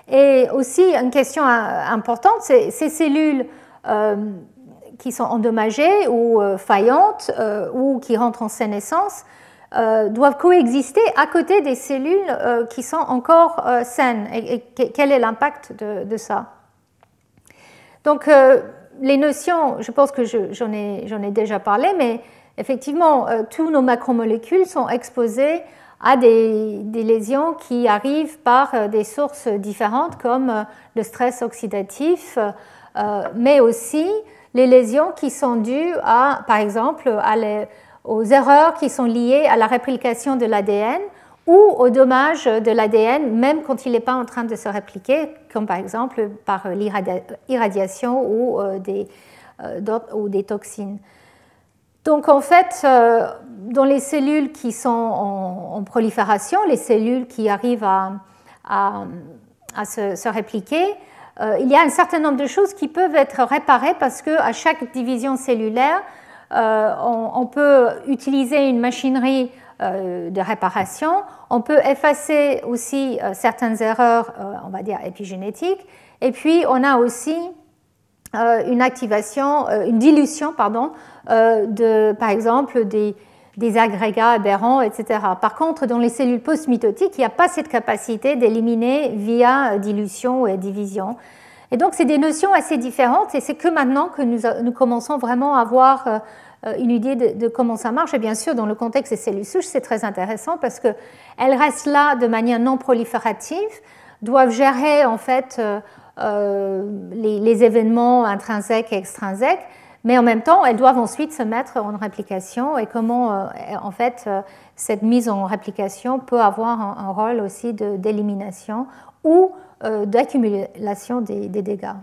Et aussi, une question importante, ces cellules qui sont endommagées ou faillantes ou qui rentrent en sénescence, euh, doivent coexister à côté des cellules euh, qui sont encore euh, saines. Et, quel est l'impact de, ça? Donc, les notions, je pense que j'en ai, déjà parlé, mais effectivement, tous nos macromolécules sont exposées à des, lésions qui arrivent par des sources différentes comme le stress oxydatif, mais aussi les lésions qui sont dues à, par exemple, aux erreurs qui sont liées à la réplication de l'ADN ou aux dommages de l'ADN, même quand il n'est pas en train de se répliquer, comme par exemple par l'irradiation ou, euh, des, euh, ou des toxines. Donc en fait, euh, dans les cellules qui sont en, prolifération, les cellules qui arrivent à, se, répliquer, il y a un certain nombre de choses qui peuvent être réparées parce qu'à chaque division cellulaire, euh, on, peut utiliser une machinerie euh, de réparation, on peut effacer aussi euh, certaines erreurs, on va dire, épigénétiques, et puis on a aussi une activation, une dilution, pardon, de, par exemple, des, des agrégats aberrants, etc. Par contre, dans les cellules post-mitotiques, il n'y a pas cette capacité d'éliminer via dilution et division. Et donc, c'est des notions assez différentes et c'est que maintenant que nous, nous, commençons vraiment à avoir euh, une idée de, comment ça marche. Et bien sûr, dans le contexte des cellules souches, c'est très intéressant parce qu'elles restent là de manière non proliférative, doivent gérer en fait euh, euh, les, événements intrinsèques et extrinsèques, mais en même temps, elles doivent ensuite se mettre en réplication et comment en fait cette mise en réplication peut avoir un, rôle aussi d'élimination ou d'accumulation des, dégâts.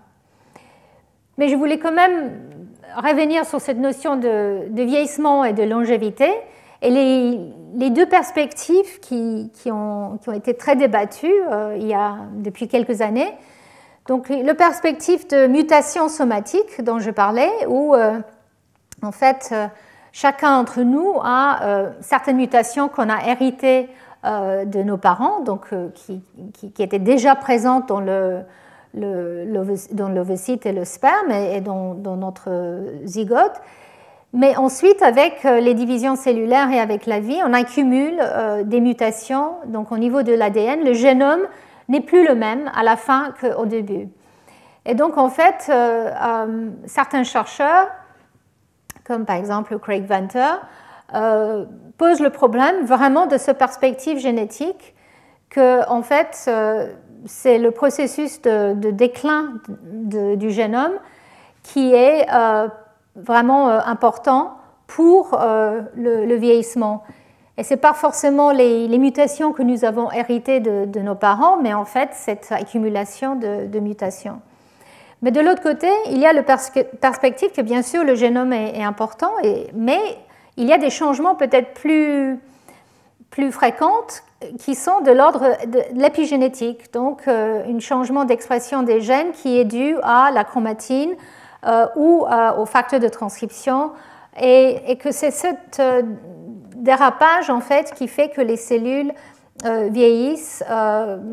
Mais je voulais quand même revenir sur cette notion de, vieillissement et de longévité. Et les, deux perspectives qui, ont, été très débattues euh, il y a, depuis quelques années. Donc, le perspective de mutation somatique dont je parlais, où euh, en fait euh, chacun d'entre nous a certaines mutations qu'on a héritées de nos parents, donc qui, qui, étaient déjà présentes dans le, dans l'ovocyte et le sperme et, dans, notre zygote. Mais ensuite, avec euh, les divisions cellulaires et avec la vie, on accumule euh, des mutations. Donc au niveau de l'ADN, le génome n'est plus le même à la fin qu'au début. Et donc en fait, euh, certains chercheurs, comme par exemple Craig Venter, posent le problème vraiment de ce perspective génétique que en fait c'est le processus de, déclin du génome qui est euh, vraiment euh, important pour euh, le, vieillissement. Et ce n'est pas forcément les, mutations que nous avons héritées de, nos parents, mais en fait cette accumulation de, mutations. Mais de l'autre côté, il y a la perspective que bien sûr le génome est, important, mais il y a des changements peut-être plus, plus fréquents qui sont de l'ordre de l'épigénétique, donc euh, un changement d'expression des gènes qui est dû à la chromatine euh, ou euh, au facteur de transcription, et, que c'est ce dérapage en fait qui fait que les cellules vieillissent,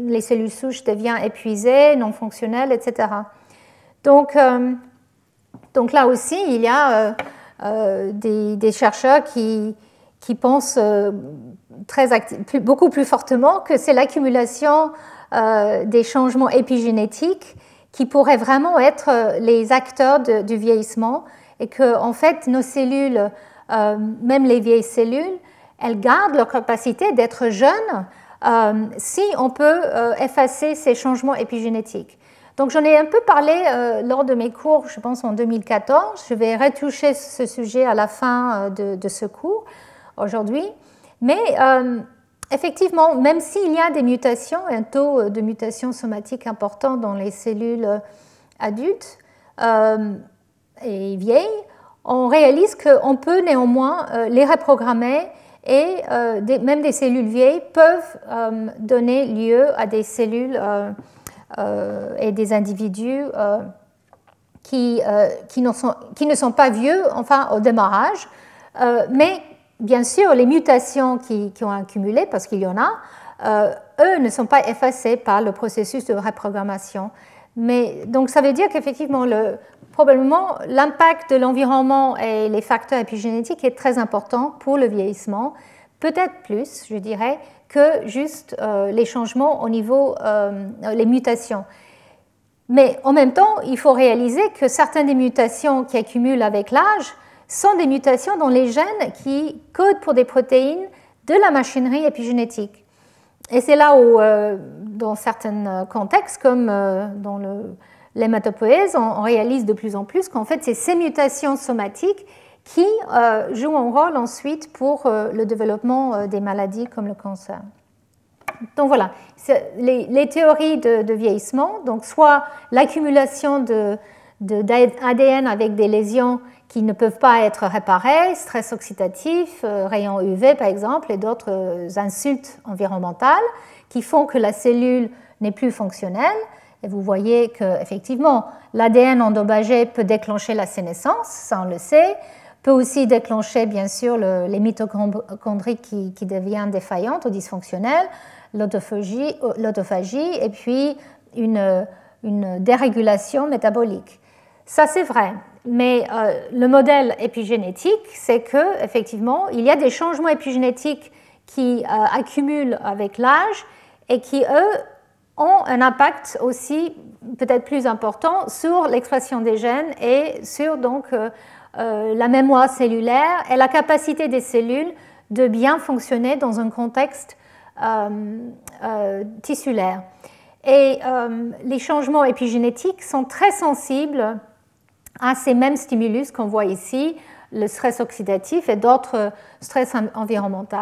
les cellules souches deviennent épuisées, non fonctionnelles, etc. Donc, donc là aussi, il y a des, chercheurs qui, pensent très beaucoup plus fortement que c'est l'accumulation des changements épigénétiques qui pourraient vraiment être euh, les acteurs du vieillissement et que en fait nos cellules, euh, même les vieilles cellules, elles gardent leur capacité d'être jeunes euh, si on peut effacer ces changements épigénétiques. Donc j'en ai un peu parlé lors de mes cours, je pense en 2014. Je vais retoucher ce sujet à la fin de, de ce cours aujourd'hui. Mais effectivement, même s'il y a des mutations, un taux de mutation somatique important dans les cellules euh, adultes euh, et vieilles, on réalise qu'on peut néanmoins euh, les reprogrammer et même des cellules vieilles peuvent donner lieu à des cellules et des individus qui, qui, sont, qui, ne sont pas vieux, enfin au démarrage, mais bien sûr, les mutations qui, ont accumulé, parce qu'il y en a, euh, eux ne sont pas effacés par le processus de reprogrammation. Mais, donc ça veut dire qu'effectivement, probablement, l'impact de l'environnement et les facteurs épigénétiques est très important pour le vieillissement, peut-être plus, je dirais, que juste euh, les changements au niveau, euh, les mutations. Mais en même temps, il faut réaliser que certaines des mutations qui accumulent avec l'âge sont des mutations dans les gènes qui codent pour des protéines de la machinerie épigénétique. Et c'est là où, euh, dans certains contextes, comme dans l'hématopoïèse, on, réalise de plus en plus qu'en fait, c'est ces mutations somatiques qui euh, jouent un rôle ensuite pour le développement des maladies comme le cancer. Donc voilà, les, théories de, vieillissement, donc soit l'accumulation d'ADN de, avec des lésions qui ne peuvent pas être réparés, stress oxydatif, euh, rayons UV par exemple, et d'autres euh, insultes environnementales qui font que la cellule n'est plus fonctionnelle. Et vous voyez qu'effectivement, l'ADN endommagé peut déclencher la sénescence, ça on le sait, peut aussi déclencher bien sûr les mitochondries qui, deviennent défaillantes ou dysfonctionnelles, l'autophagie, et puis une, dérégulation métabolique. Ça c'est vrai, mais euh, le modèle épigénétique, c'est que effectivement, il y a des changements épigénétiques qui euh, accumulent avec l'âge et qui eux ont un impact aussi peut-être plus important sur l'expression des gènes et sur donc euh, la mémoire cellulaire et la capacité des cellules de bien fonctionner dans un contexte tissulaire. Et les changements épigénétiques sont très sensibles à ces mêmes stimulus qu'on voit ici, le stress oxydatif et d'autres stress environnementaux.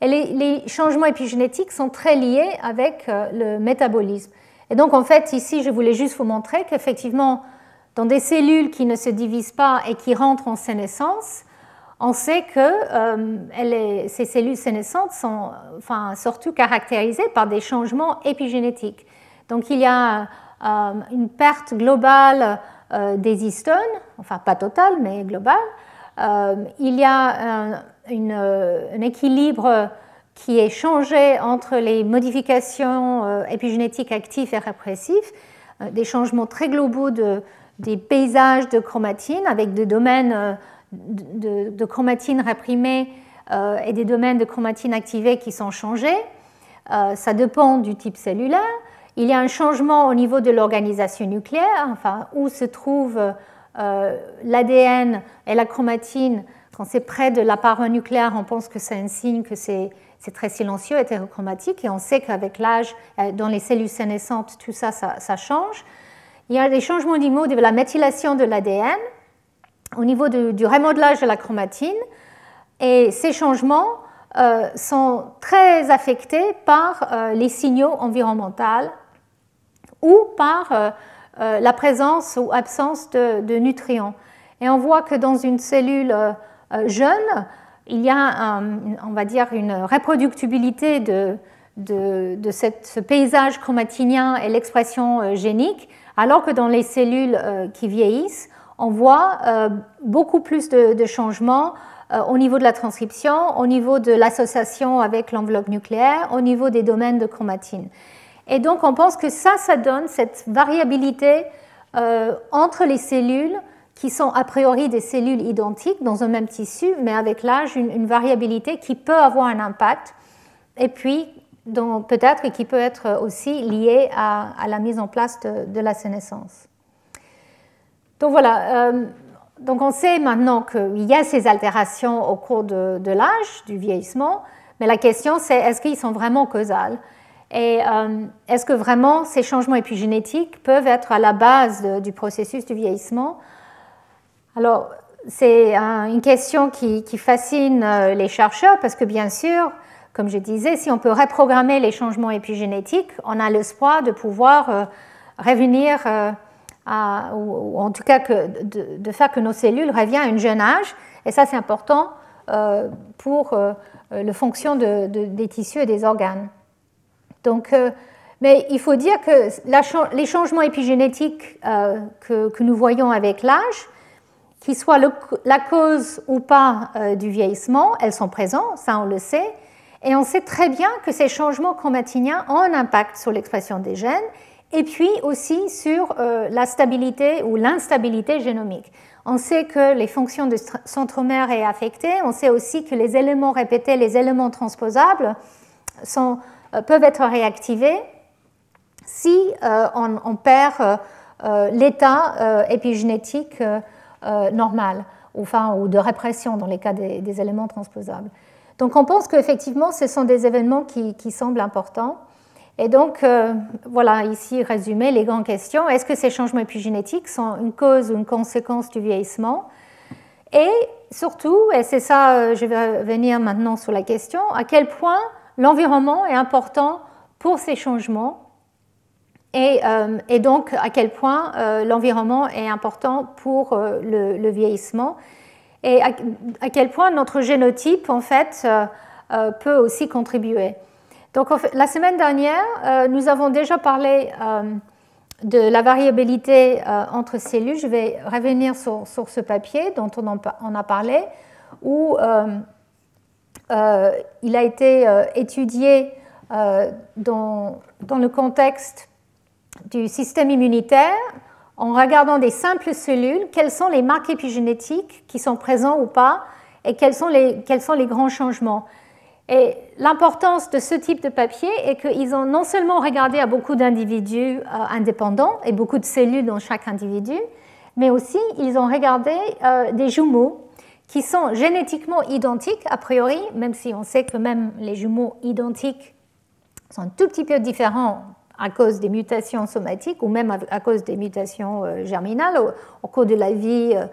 Et les, changements épigénétiques sont très liés avec euh, le métabolisme. Et donc, en fait, ici, je voulais juste vous montrer qu'effectivement, dans des cellules qui ne se divisent pas et qui rentrent en sénescence, on sait que euh, ces cellules sénescentes sont enfin, surtout caractérisées par des changements épigénétiques. Donc, il y a euh, une perte globale euh, des histones, enfin pas total, mais global. Euh, il y a un, équilibre qui est changé entre les modifications épigénétiques actives et répressives, des changements très globaux de, des paysages de chromatine avec des domaines de, de chromatine réprimée et des domaines de chromatine activée qui sont changés. ça dépend du type cellulaire. Il y a un changement au niveau de l'organisation nucléaire, enfin, où se trouve euh, l'ADN et la chromatine. Quand c'est près de la paroi nucléaire, on pense que c'est un signe que c'est très silencieux, hétérochromatique, et on sait qu'avec l'âge, euh, dans les cellules sénescentes, tout ça, ça, change. Il y a des changements niveau de la méthylation de l'ADN, au niveau du remodelage de la chromatine, et ces changements euh, sont très affectés par les signaux environnementaux ou par euh, euh, la présence ou absence de, nutriments. Et on voit que dans une cellule euh, jeune, il y a, on va dire, une reproductibilité de, de, ce paysage chromatinien et l'expression génique, alors que dans les cellules qui vieillissent, on voit beaucoup plus de, changements au niveau de la transcription, au niveau de l'association avec l'enveloppe nucléaire, au niveau des domaines de chromatine. Et donc on pense que ça, ça donne cette variabilité entre les cellules qui sont a priori des cellules identiques dans un même tissu, mais avec l'âge, une, variabilité qui peut avoir un impact, et puis peut-être qui peut être aussi liée à, la mise en place de, la sénescence. Donc voilà, euh, donc on sait maintenant qu'il y a ces altérations au cours de, l'âge, du vieillissement, mais la question c'est est-ce qu'ils sont vraiment causales? Et euh, est-ce que vraiment ces changements épigénétiques peuvent être à la base du processus du vieillissement? Alors, c'est une question qui, fascine euh, les chercheurs parce que, bien sûr, comme je disais, si on peut reprogrammer les changements épigénétiques, on a l'espoir de pouvoir euh, revenir euh, à, ou en tout cas de, faire que nos cellules reviennent à un jeune âge. Et ça, c'est important pour la fonction des tissus et des organes. Donc, mais il faut dire que les changements épigénétiques que nous voyons avec l'âge, qui soit la cause ou pas euh, du vieillissement, elles sont présentes, ça on le sait, et on sait très bien que ces changements chromatiniens ont un impact sur l'expression des gènes et puis aussi sur euh, la stabilité ou l'instabilité génomique. On sait que les fonctions de centromère est affectées, on sait aussi que les éléments répétés, les éléments transposables euh, peuvent être réactivés si on, on, perd l'état épigénétique euh, normal ou de répression dans les cas des, éléments transposables. Donc on pense qu'effectivement, ce sont des événements qui, semblent importants. Et donc, euh, voilà, ici résumé les grandes questions. Est-ce que ces changements épigénétiques sont une cause ou une conséquence du vieillissement? Et surtout, et c'est ça, euh, je vais venir maintenant sur la question, à quel point l'environnement est important pour ces changements euh, et, donc à quel point euh, l'environnement est important pour euh, le, vieillissement et à, quel point notre génotype en fait peut aussi contribuer. Donc la semaine dernière, nous avons déjà parlé de la variabilité entre cellules. Je vais revenir sur, ce papier dont on, en, a parlé, où il a été étudié dans le contexte du système immunitaire en regardant des simples cellules, quelles sont les marques épigénétiques qui sont présents ou pas, et quels sont les, quels sont les grands changements? Et l'importance de ce type de papier est qu'ils ont non seulement regardé à beaucoup d'individus euh, indépendants et beaucoup de cellules dans chaque individu, mais aussi ils ont regardé euh, des jumeaux qui sont génétiquement identiques a priori, même si on sait que même les jumeaux identiques sont un tout petit peu différents à cause des mutations somatiques ou même à cause des mutations euh, germinales. Au, cours de la vie, euh,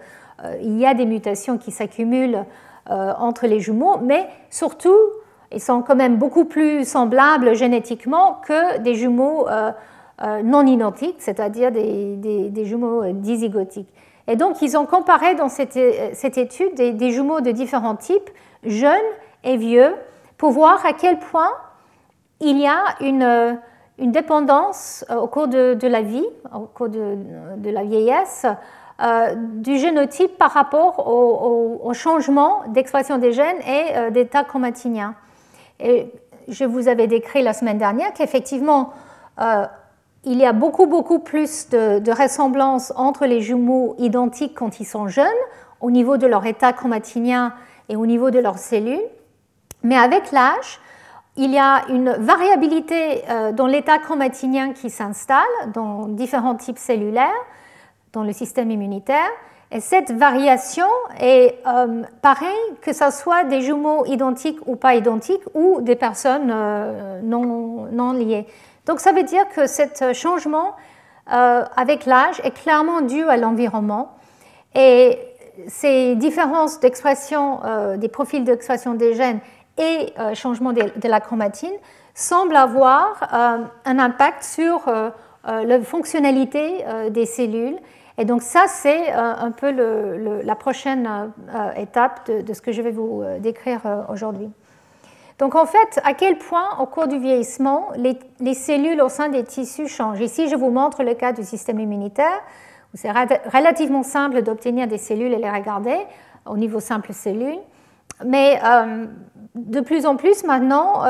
euh, il y a des mutations qui s'accumulent entre les jumeaux, mais surtout, ils sont quand même beaucoup plus semblables génétiquement que des jumeaux non identiques, c'est-à-dire des, jumeaux dizygotiques. Et donc, ils ont comparé dans cette, étude des, des, jumeaux de différents types, jeunes et vieux, pour voir à quel point il y a une une dépendance euh, au cours de, la vie, au cours de, la vieillesse, euh, du génotype par rapport au, changement d'expression des gènes et euh, d'état chromatinien. Et je vous avais décrit la semaine dernière qu'effectivement, il y a beaucoup, beaucoup plus de, de ressemblances entre les jumeaux identiques quand ils sont jeunes, au niveau de leur état chromatinien et au niveau de leurs cellules. Mais avec l'âge, il y a une variabilité euh, dans l'état chromatinien qui s'installe dans différents types cellulaires, dans le système immunitaire. Et cette variation est euh, pareille que ce soit des jumeaux identiques ou pas identiques ou des personnes euh, non, non, liées. Donc ça veut dire que ce changement avec l'âge est clairement dû à l'environnement. Et ces différences d'expression, des profils d'expression des gènes euh, changement de, la chromatine semblent avoir euh, un impact sur euh, la fonctionnalité des cellules. Et donc ça, c'est un peu la prochaine étape de, ce que je vais vous décrire aujourd'hui. Donc en fait, à quel point au cours du vieillissement, les, cellules au sein des tissus changent? Ici, je vous montre le cas du système immunitaire, c'est relativement simple d'obtenir des cellules et les regarder au niveau simple cellule. Mais de plus en plus maintenant,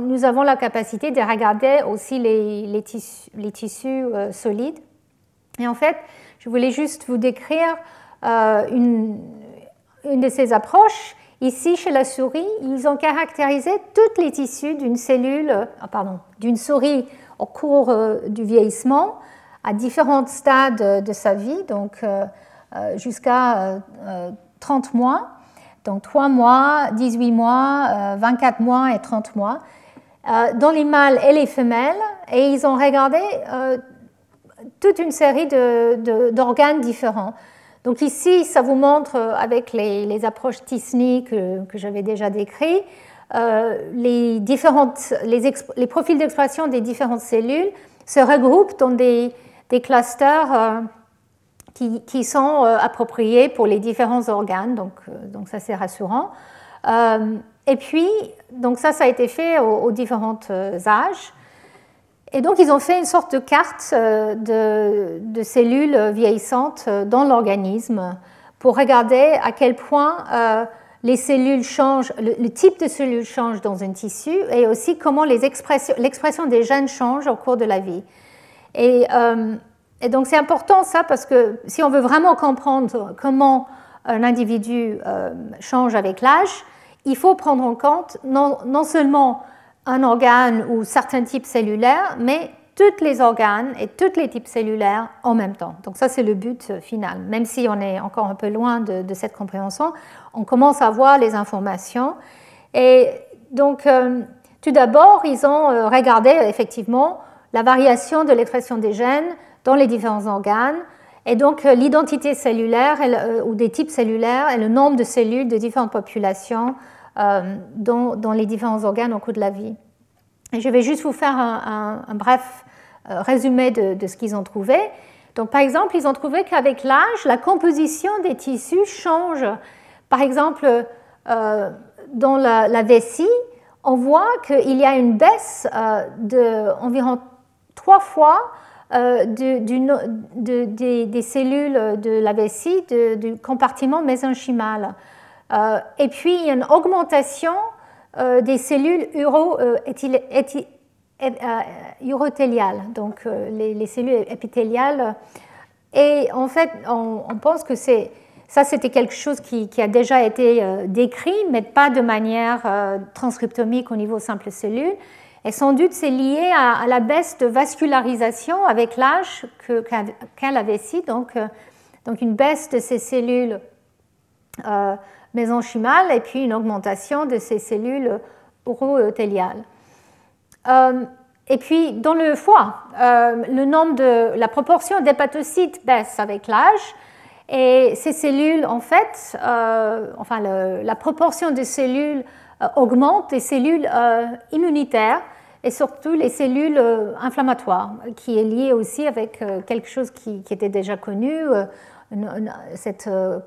nous avons la capacité de regarder aussi les, tissus, solides. Et en fait, je voulais juste vous décrire une, une de ces approches Ici, chez la souris, ils ont caractérisé tous les tissus d'une euh, pardon, d'une souris au cours euh, du vieillissement, à différents stades de sa vie, donc euh, jusqu'à 30 mois, donc 3 mois, 18 mois, 24 mois et 30 mois, dans les mâles et les femelles, et ils ont regardé toute une série d'organes différents. Donc ici, ça vous montre euh, avec les, approches Tisney que, j'avais déjà décrites, euh, les, différentes, les, profils d'expression des différentes cellules se regroupent dans des, clusters euh, qui, sont appropriés pour les différents organes, donc, donc ça c'est rassurant. et puis, donc ça, ça a été fait aux différents âges. Et donc, ils ont fait une sorte de carte euh, de, cellules vieillissantes euh, dans l'organisme pour regarder à quel point euh, les cellules changent, le, type de cellules change dans un tissu et aussi comment l'expression des gènes change au cours de la vie. Et, et donc, c'est important ça parce que si on veut vraiment comprendre comment un individu change avec l'âge, il faut prendre en compte non, seulement un organe ou certains types cellulaires, mais tous les organes et tous les types cellulaires en même temps. Donc ça, c'est le but final. Même si on est encore un peu loin de, cette compréhension, on commence à voir les informations. Et donc, euh, tout d'abord, ils ont euh, regardé effectivement la variation de l'expression des gènes dans les différents organes, et donc euh, l'identité cellulaire ou des types cellulaires et le nombre de cellules de différentes populations euh, dans, les différents organes au cours de la vie. Et je vais juste vous faire un, bref euh, résumé de, ce qu'ils ont trouvé. Donc, par exemple, ils ont trouvé qu'avec l'âge, la composition des tissus change. Par exemple, euh, dans la, vessie, on voit qu'il y a une baisse d'environ trois fois des, cellules de la vessie du compartiment mésenchymal. Euh, et puis, il y a une augmentation euh, des cellules euh, urothéliales, donc les, cellules épithéliales. Et en fait, on, pense que ça, c'était quelque chose qui, a déjà été décrit, mais pas de manière transcriptomique au niveau simple cellule. Et sans doute, c'est lié à, la baisse de vascularisation avec l'âge qu'elle avait ici, donc, donc une baisse de ces cellules mésenchymal et puis une augmentation de ces cellules urothéliales. Euh, et puis dans le foie, euh, la proportion d'hépatocytes baisse avec l'âge et ces cellules, en fait, euh, enfin la proportion de cellules augmente, des cellules immunitaires et surtout les cellules inflammatoires, qui est lié aussi avec quelque chose qui, qui était déjà connu cette euh,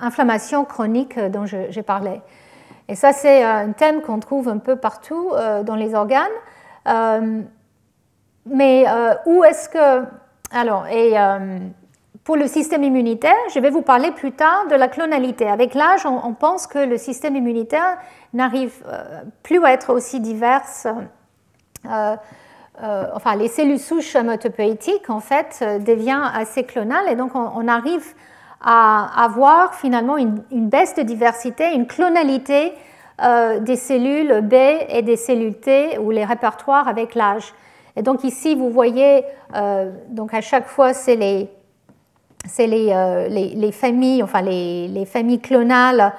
inflammation chronique dont j'ai parlé. Et ça, c'est un thème qu'on trouve un peu partout euh, dans les organes. Euh, mais où est-ce que... Alors, et pour le système immunitaire, je vais vous parler plus tard de la clonalité. Avec l'âge, on, pense que le système immunitaire n'arrive plus à être aussi divers euh, enfin, les cellules souches hématopoïétiques, en fait, euh, deviennent assez clonales et donc on, arrive à avoir finalement une, baisse de diversité, une clonalité euh, des cellules B et des cellules T ou les répertoires avec l'âge. Et donc ici, vous voyez, donc à chaque fois, c'est les, les, les, familles, enfin les familles clonales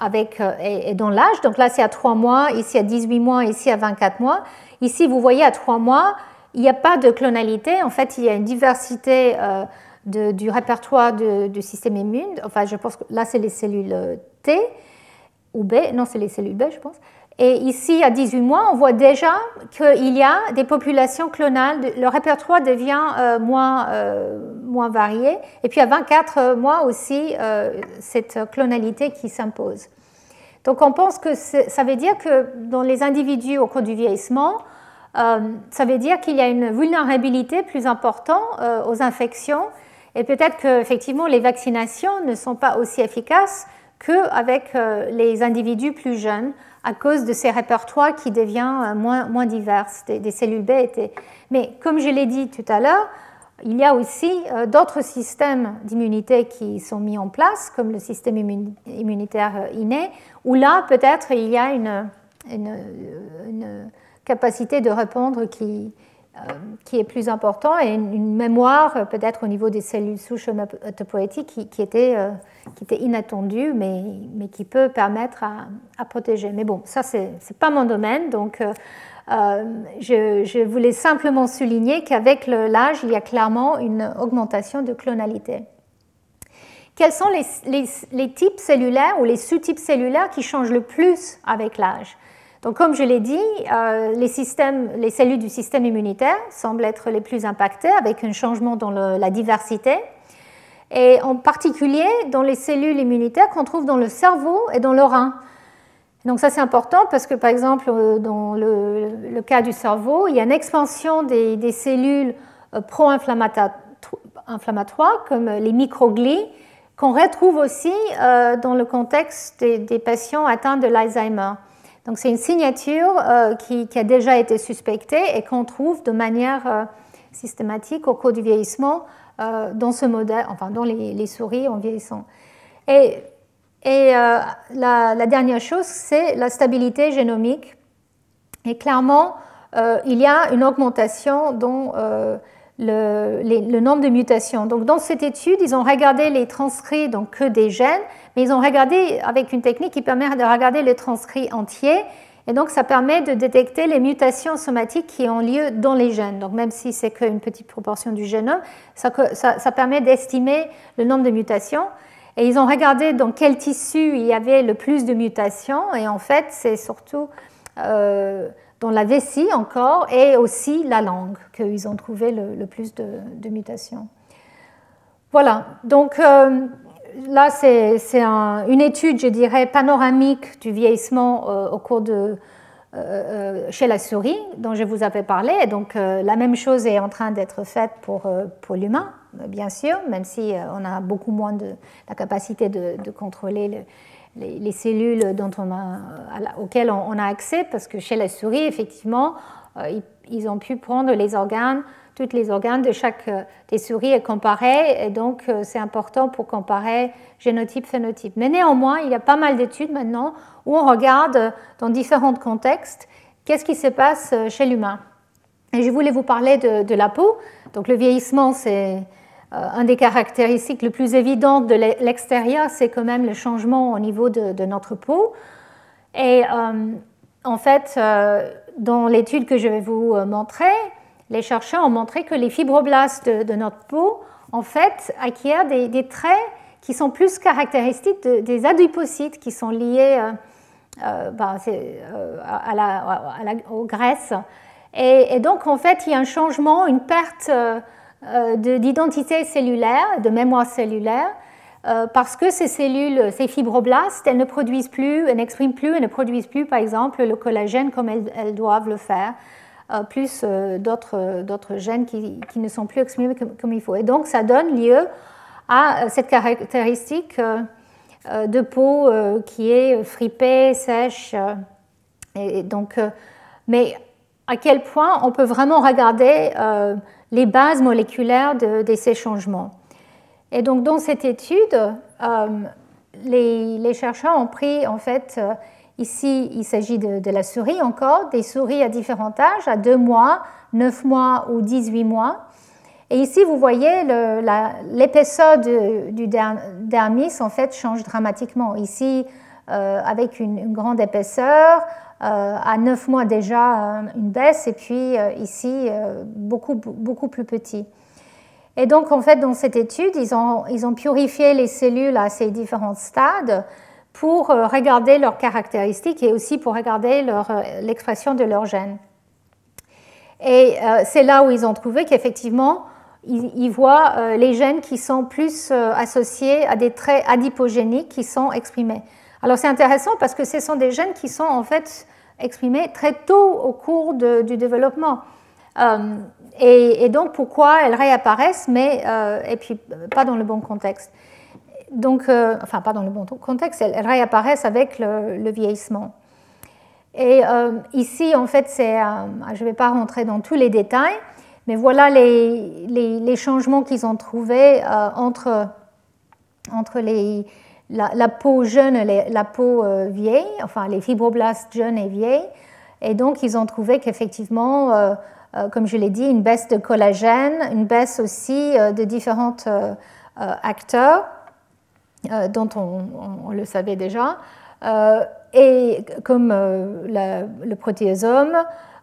avec, et, et dans l'âge. Donc là, c'est à 3 mois, ici à 18 mois, ici à 24 mois. Ici, vous voyez à trois mois, il n'y a pas de clonalité. En fait, il y a une diversité euh, du répertoire du système immune. Enfin, je pense que là, c'est les cellules euh, T ou B. Non, c'est les cellules B, je pense. Et ici, à 18 mois, on voit déjà qu'il y a des populations clonales. Le répertoire devient euh, moins, moins varié. Et puis à 24 mois aussi, cette clonalité qui s'impose. Donc on pense que ça veut dire que dans les individus au cours du vieillissement, ça veut dire qu'il y a une vulnérabilité plus importante aux infections et peut-être qu'effectivement les vaccinations ne sont pas aussi efficaces qu'avec les individus plus jeunes à cause de ces répertoires qui deviennent moins, moins divers. Des, cellules B étaient... Mais comme je l'ai dit tout à l'heure, il y a aussi euh, d'autres systèmes d'immunité qui sont mis en place, comme le système immunitaire euh, inné, où là, peut-être, il y a une, capacité de répondre qui, euh, qui est plus importante et une, mémoire, peut-être, au niveau des cellules souches hématopoïétiques qui, était, qui était inattendue, mais, mais qui peut permettre à, à protéger. Mais bon, ça, ce n'est pas mon domaine, donc euh, je, voulais simplement souligner qu'avec l'âge, il y a clairement une augmentation de clonalité. Quels sont les, types cellulaires ou les sous-types cellulaires qui changent le plus avec l'âge? Donc, comme je l'ai dit, euh, les, cellules du système immunitaire semblent être les plus impactées avec un changement dans la diversité, et en particulier dans les cellules immunitaires qu'on trouve dans le cerveau et dans le rein. Donc ça c'est important parce que par exemple euh, dans le, cas du cerveau, il y a une expansion des, cellules euh, pro-inflammatoires comme les microglies qu'on retrouve aussi dans le contexte des, patients atteints de l'Alzheimer. Donc c'est une signature qui, a déjà été suspectée et qu'on trouve de manière systématique au cours du vieillissement dans ce modèle, enfin dans les, souris en vieillissant. Et et euh, la, dernière chose, c'est la stabilité génomique. Et clairement, euh, il y a une augmentation dans euh, le, nombre de mutations. Donc, dans cette étude, ils ont regardé les transcrits, donc que des gènes, mais ils ont regardé avec une technique qui permet de regarder les transcrits entiers. Et donc, ça permet de détecter les mutations somatiques qui ont lieu dans les gènes. Donc, même si c'est qu'une petite proportion du génome, ça, ça permet d'estimer le nombre de mutations. Et ils ont regardé dans quel tissu il y avait le plus de mutations. Et en fait, c'est surtout euh, dans la vessie encore et aussi la langue qu'ils ont trouvé le, plus de, mutations. Voilà. Donc euh, là, c'est une étude, je dirais, panoramique du vieillissement euh, au cours de chez la souris dont je vous avais parlé. Et donc la même chose est en train d'être faite pour, l'humain bien sûr, même si euh, on a beaucoup moins de la capacité de, contrôler les, cellules dont on a, auxquelles on, a accès, parce que chez la souris, effectivement, euh, ils, ont pu prendre les organes, tous les organes de chaque euh, des souris et comparer, et donc c'est important pour comparer génotype-phénotype. Mais néanmoins, il y a pas mal d'études maintenant où on regarde dans différents contextes qu'est-ce qui se passe chez l'humain. Et je voulais vous parler de, la peau. Donc le vieillissement, c'est euh, un des caractéristiques les plus évidentes de l'extérieur, c'est quand même le changement au niveau de, notre peau. Et euh, en fait, euh, dans l'étude que je vais vous montrer, les chercheurs ont montré que les fibroblastes de, notre peau, en fait, acquièrent des, traits qui sont plus caractéristiques des adipocytes qui sont liés ben, à la, aux graisses. Et, donc, en fait, il y a un changement, une perte euh, d'identité cellulaire, de mémoire cellulaire, euh, parce que ces cellules, ces fibroblastes, elles ne produisent plus, elles n'expriment plus, elles ne produisent plus, par exemple, le collagène comme elles, doivent le faire, euh, plus d'autres gènes qui, ne sont plus exprimés comme, il faut. Et donc, ça donne lieu à cette caractéristique de peau qui est fripée, sèche. Et donc, mais à quel point on peut vraiment regarder les bases moléculaires de, ces changements. Et donc dans cette étude, euh, les, chercheurs ont pris en fait, euh, ici il s'agit de, la souris encore, des souris à différents âges, à 2 mois, 9 mois ou 18 mois. Et ici vous voyez l'épaisseur du dermis en fait change dramatiquement. Ici euh, avec une, grande épaisseur, euh, à 9 mois déjà une baisse et puis euh, ici euh, beaucoup, beaucoup plus petit. Et donc en fait dans cette étude, ils ont, ils ont purifié les cellules à ces différents stades pour regarder leurs caractéristiques et aussi pour regarder l'expression de leurs gènes. Et c'est là où ils ont trouvé qu'effectivement, ils, voient les gènes qui sont plus associés à des traits adipogéniques qui sont exprimés. Alors c'est intéressant parce que ce sont des gènes qui sont en fait exprimées très tôt au cours du développement. Et, donc pourquoi elles réapparaissent, mais et puis pas dans le bon contexte. Donc, enfin pas dans le bon contexte, elles, réapparaissent avec le, vieillissement. Et ici, en fait, c'est, je ne vais pas rentrer dans tous les détails, mais voilà les, changements qu'ils ont trouvés entre, entre la, peau jeune et la peau euh, vieille, enfin les fibroblastes jeunes et vieilles. Et donc, ils ont trouvé qu'effectivement, euh, euh, comme je l'ai dit, une baisse de collagène, une baisse aussi de différents acteurs, dont on, le savait déjà, et comme le protéasome,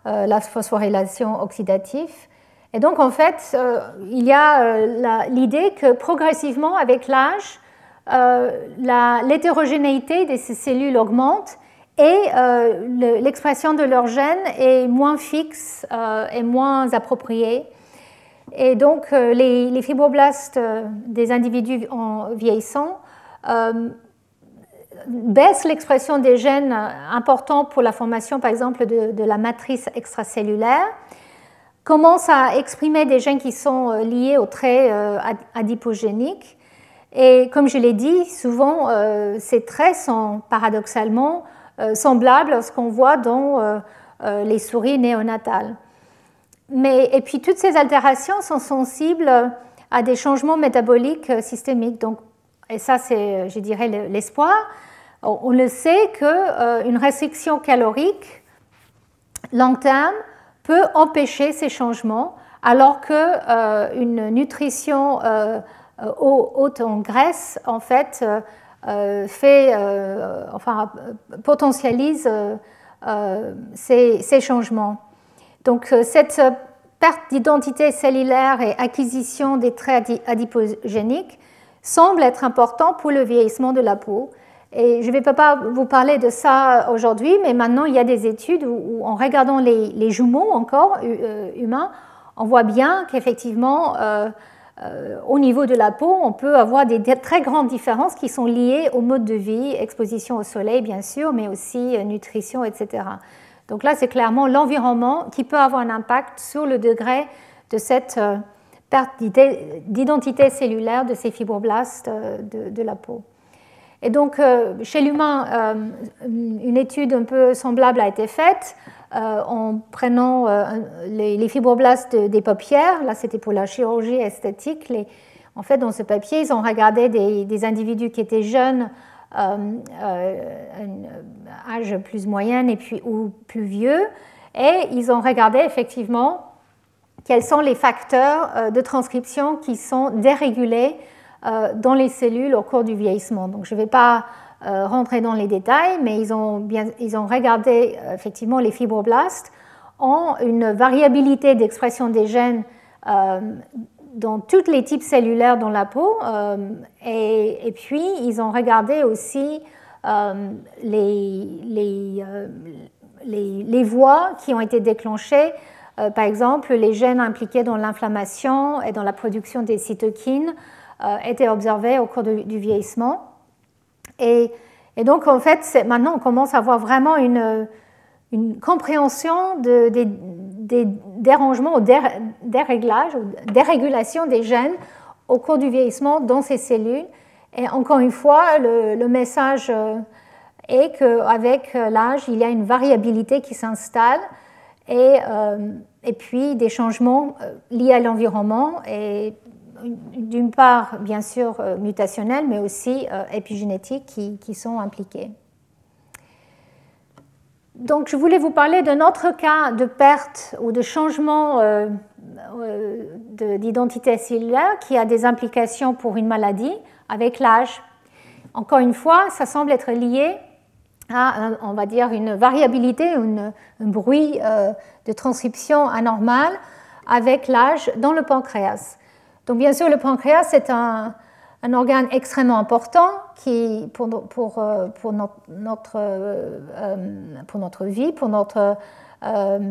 la phosphorylation oxydative. Et donc, en fait, il y a l'idée que progressivement, avec l'âge, euh, l'hétérogénéité de ces cellules augmente et euh, l'expression de leurs gènes est moins fixe euh, et moins appropriée. Et donc, les, fibroblastes des individus en vieillissant baissent l'expression des gènes importants pour la formation, par exemple, de, la matrice extracellulaire, commencent à exprimer des gènes qui sont liés aux traits adipogéniques et comme je l'ai dit, souvent, euh, ces traits sont paradoxalement euh, semblables à ce qu'on voit dans euh, les souris néonatales. Mais, et puis, toutes ces altérations sont sensibles à des changements métaboliques systémiques. Donc, et ça, c'est, je dirais, l'espoir. On le sait qu'une restriction calorique long terme peut empêcher ces changements, alors qu'une nutrition euh, haute en graisse, en fait, euh, euh, fait, enfin, potentialise ces, changements. Donc, cette perte d'identité cellulaire et acquisition des traits adipogéniques semble être important pour le vieillissement de la peau. Et je ne vais pas vous parler de ça aujourd'hui, mais maintenant il y a des études où, en regardant les, les jumeaux encore humains, on voit bien qu'effectivement euh, au niveau de la peau, on peut avoir des très grandes différences qui sont liées au mode de vie, exposition au soleil bien sûr, mais aussi euh, nutrition, etc. Donc là, c'est clairement l'environnement qui peut avoir un impact sur le degré de cette euh, perte d'identité cellulaire de ces fibroblastes de, la peau. Et donc, chez l'humain, une étude un peu semblable a été faite euh, en prenant euh, les, fibroblastes des paupières. Là, c'était pour la chirurgie esthétique. en fait, dans ce papier, ils ont regardé des, individus qui étaient jeunes, euh, âge plus moyen et puis, ou plus vieux, et ils ont regardé effectivement quels sont les facteurs de transcription qui sont dérégulés dans les cellules au cours du vieillissement. Donc, je ne vais pas euh, rentrer dans les détails, mais ils ont, bien, ils ont regardé euh, effectivement les fibroblastes en une variabilité d'expression des gènes euh, dans tous les types cellulaires dans la peau. et, puis, ils ont regardé aussi les, les, les, les, voies qui ont été déclenchées. par exemple, les gènes impliqués dans l'inflammation et dans la production des cytokines étaient observés au cours du vieillissement. Et, donc, en fait, maintenant, on commence à avoir vraiment une, compréhension des, dérangements ou déréglages ou dérégulation des gènes au cours du vieillissement dans ces cellules. Et encore une fois, le, message euh, est qu'avec l'âge, il y a une variabilité qui s'installe et, euh, et, puis des changements euh, liés à l'environnement et d'une part, bien sûr, mutationnels, mais aussi épigénétiques qui, sont impliqués. Donc, je voulais vous parler d'un autre cas de perte ou de changement euh, d'identité cellulaire qui a des implications pour une maladie avec l'âge. Encore une fois, ça semble être lié à, on va dire, une variabilité, un bruit de transcription anormal avec l'âge dans le pancréas. Donc bien sûr, le pancréas, c'est un, organe extrêmement important qui, pour, pour, euh, notre, euh, pour notre vie, pour notre euh,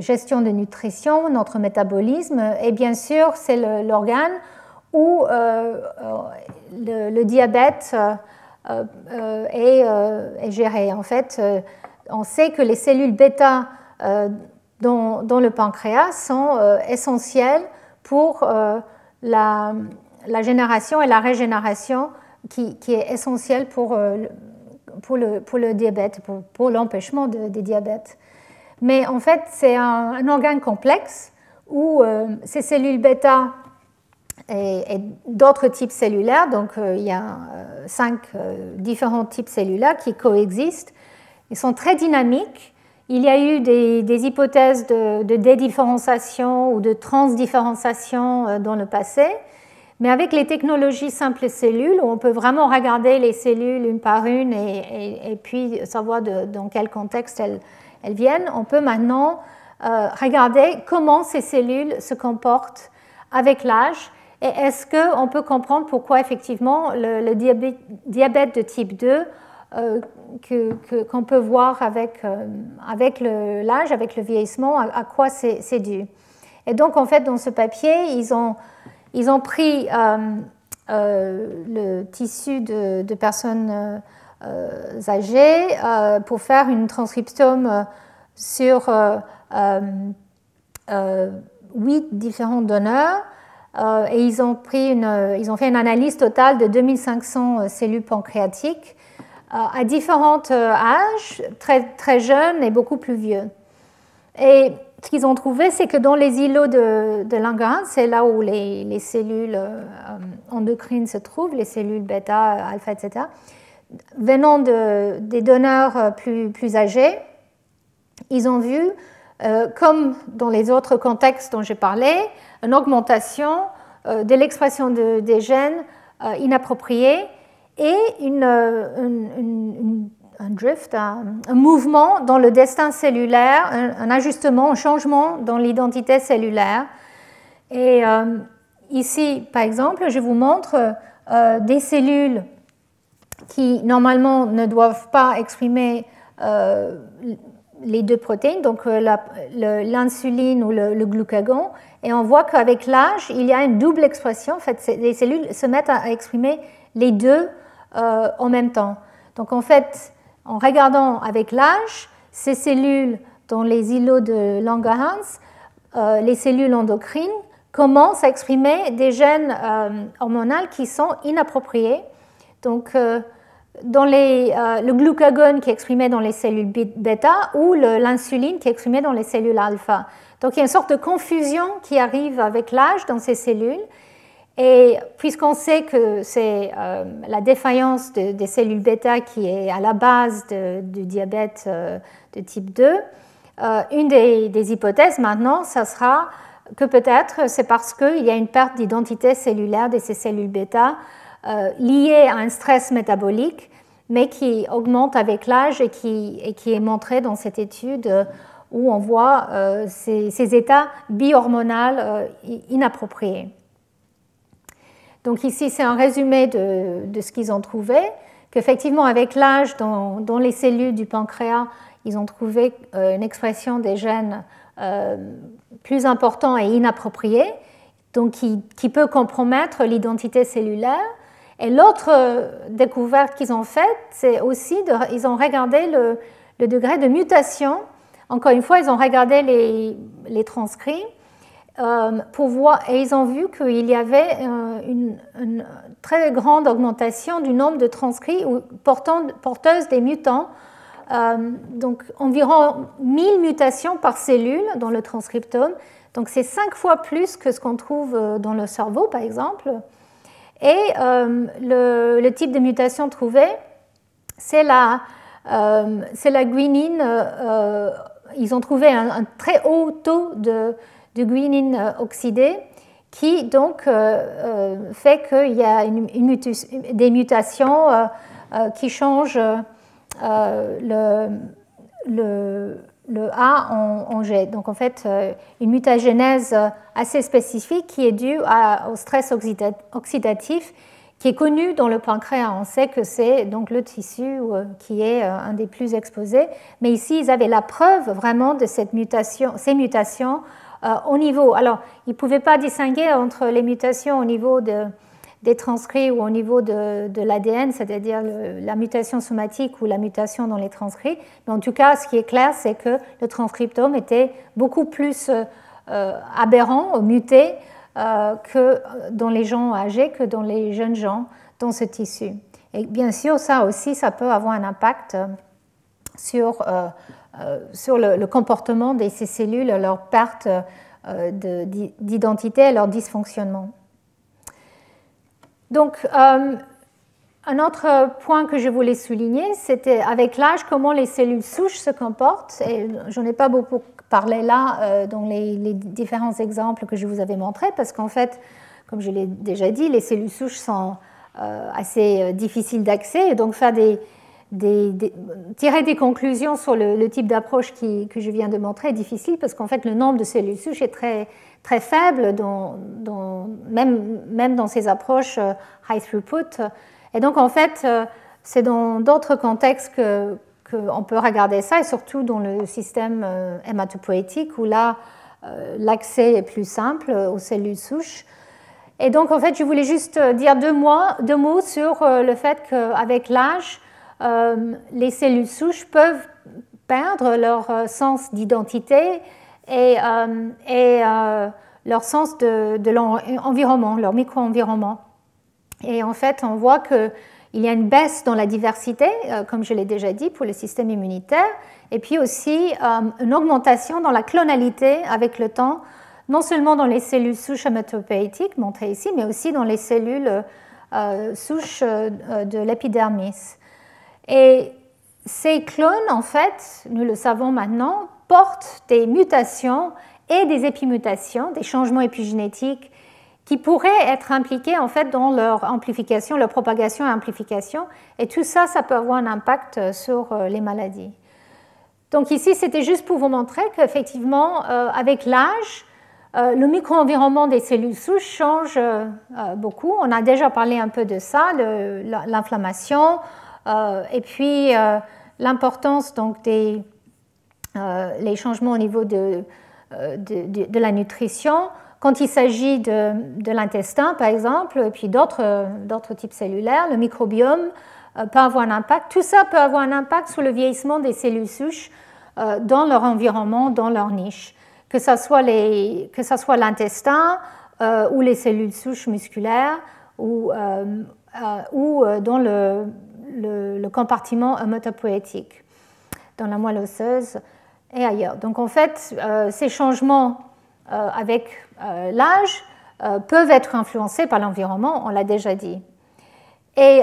gestion de nutrition, notre métabolisme. Et bien sûr, c'est l'organe où le, diabète est, gérée. En fait, on sait que les cellules bêta dans, le pancréas sont essentielles pour la, génération et la régénération qui, est essentielle pour, pour, le, pour le diabète, pour, l'empêchement des diabètes. Mais en fait, c'est un, organe complexe où euh, ces cellules bêta et, d'autres types cellulaires, donc euh, il y a euh, cinq différents types cellulaires qui coexistent, ils sont très dynamiques. Il y a eu des, hypothèses de, de, dédifférenciation ou de transdifférenciation dans le passé, mais avec les technologies simples cellules, où on peut vraiment regarder les cellules une par une et, puis savoir dans quel contexte elles, viennent, on peut maintenant euh, regarder comment ces cellules se comportent avec l'âge et est-ce qu'on peut comprendre pourquoi effectivement le, diabète, de type 2 euh, qu'on peut voir avec, euh, avec l'âge, avec le vieillissement, à, quoi c'est dû. Et donc en fait dans ce papier, ils ont, ils ont pris le tissu de, personnes euh, euh, pour faire une transcriptome euh, sur huit différents donneurs. et ils ont, pris une, ils ont fait une analyse totale de 2500 cellules pancréatiques à différents âges, très, très jeunes et beaucoup plus vieux. Et ce qu'ils ont trouvé, c'est que dans les îlots de, de c'est là où les, les cellules endocrines se trouvent, les cellules bêta, alpha, etc., venant de, des donneurs euh, plus, plus, âgés, ils ont vu, euh, comme dans les autres contextes dont j'ai parlé, une augmentation euh, de l'expression de, des gènes inappropriés et une, un drift, un, mouvement dans le destin cellulaire, un, ajustement, un changement dans l'identité cellulaire. Et ici, par exemple, je vous montre des cellules qui normalement ne doivent pas exprimer euh, les deux protéines, donc euh, l'insuline ou le, glucagon. Et on voit qu'avec l'âge, il y a une double expression. En fait, les cellules se mettent à exprimer les deux euh, en même temps. Donc en fait, en regardant avec l'âge, ces cellules dans les îlots de Langerhans, les cellules endocrines commencent à exprimer des gènes hormonaux qui sont inappropriés. Donc dans les, euh, le glucagon qui est exprimé dans les cellules bêta ou l'insuline qui est exprimée dans les cellules alpha. Donc il y a une sorte de confusion qui arrive avec l'âge dans ces cellules. Et puisqu'on sait que c'est euh, la défaillance des cellules bêta qui est à la base du diabète euh, de type 2, une des, hypothèses maintenant, ça sera que peut-être c'est parce qu'il y a une perte d'identité cellulaire de ces cellules bêta euh, lié à un stress métabolique, mais qui augmente avec l'âge et qui, est montré dans cette étude où on voit euh, ces, états bihormonaux euh, inappropriés. Donc ici, c'est un résumé de, ce qu'ils ont trouvé, qu'effectivement, avec l'âge, dans, les cellules du pancréas, ils ont trouvé une expression des gènes plus importants et inappropriés, donc qui, peut compromettre l'identité cellulaire. Et l'autre euh, découverte qu'ils ont faite, c'est aussi, de, ils ont regardé le, degré de mutation. Encore une fois, ils ont regardé les, les transcrits euh, voir, et ils ont vu qu'il y avait euh, une, très grande augmentation du nombre de transcrits portant, porteuses des mutants. donc environ 1000 mutations par cellule dans le transcriptome. Donc c'est cinq fois plus que ce qu'on trouve dans le cerveau, par exemple. Et euh, le, type de mutation trouvé, c'est la, euh, la guanine. Euh, ils ont trouvé un, très haut taux de, de guanine oxydée qui donc fait qu'il y a des mutations qui changent le, le A en, G. Donc en fait, euh, une mutagénèse assez spécifique qui est due au stress oxydatif qui est connu dans le pancréas. On sait que c'est donc le tissu euh, qui est euh, un des plus exposés. Mais ici, ils avaient la preuve vraiment de cette mutation, ces mutations au niveau. Alors, ils ne pouvaient pas distinguer entre les mutations au niveau de, des transcrits ou au niveau de, l'ADN, c'est-à-dire la mutation somatique ou la mutation dans les transcrits. Mais en tout cas, ce qui est clair, c'est que le transcriptome était beaucoup plus euh, aberrant, muté, euh, que dans les gens âgés que dans les jeunes gens dans ce tissu. Et bien sûr, ça aussi, ça peut avoir un impact sur, sur le, comportement de ces cellules, leur perte d'identité, leur dysfonctionnement. Donc, euh, un autre point que je voulais souligner, c'était avec l'âge comment les cellules souches se comportent. Et j'en ai pas beaucoup parlé là euh, dans les, différents exemples que je vous avais montrés, parce qu'en fait, comme je l'ai déjà dit, les cellules souches sont euh, assez difficiles d'accès. Et donc, faire des, tirer des conclusions sur le, type d'approche que je viens de montrer est difficile, parce qu'en fait, le nombre de cellules souches est très, très faible, dans, même, même, dans ces approches euh, high throughput. Et donc, en fait, euh, c'est dans d'autres contextes qu'on que peut regarder ça, et surtout dans le système euh, hématopoïétique, où là, l'accès est plus simple aux cellules souches. Et donc, en fait, je voulais juste dire deux mots, deux mots sur le fait qu'avec l'âge, les cellules souches peuvent perdre leur sens d'identité et, euh, euh, leur sens de, l'environnement, leur micro-environnement. Et en fait, on voit qu'il y a une baisse dans la diversité, euh, comme je l'ai déjà dit, pour le système immunitaire, et puis aussi une augmentation dans la clonalité avec le temps, non seulement dans les cellules souches hématopoïétiques montrées ici, mais aussi dans les cellules souches de l'épidermis. Et ces clones, en fait, nous le savons maintenant, portent des mutations et des épimutations, des changements épigénétiques qui pourraient être impliqués en fait dans leur amplification, leur propagation et amplification. Et tout ça, ça peut avoir un impact sur euh, les maladies. Donc ici, c'était juste pour vous montrer qu'effectivement, euh, avec l'âge, euh, le micro-environnement des cellules souches change beaucoup. On a déjà parlé un peu de ça, l'inflammation, et puis l'importance donc des euh, les changements au niveau de, euh, de, la nutrition. Quand il s'agit de, l'intestin, par exemple, et puis d'autres types cellulaires, le microbiome euh, peut avoir un impact. Tout ça peut avoir un impact sur le vieillissement des cellules souches dans leur environnement, dans leur niche, que ce soit l'intestin ou les cellules souches musculaires ou, ou dans le, le, compartiment hématopoïétique, dans la moelle osseuse et ailleurs. Donc en fait, euh, ces changements euh, avec euh, l'âge peuvent être influencés par l'environnement, on l'a déjà dit. Et,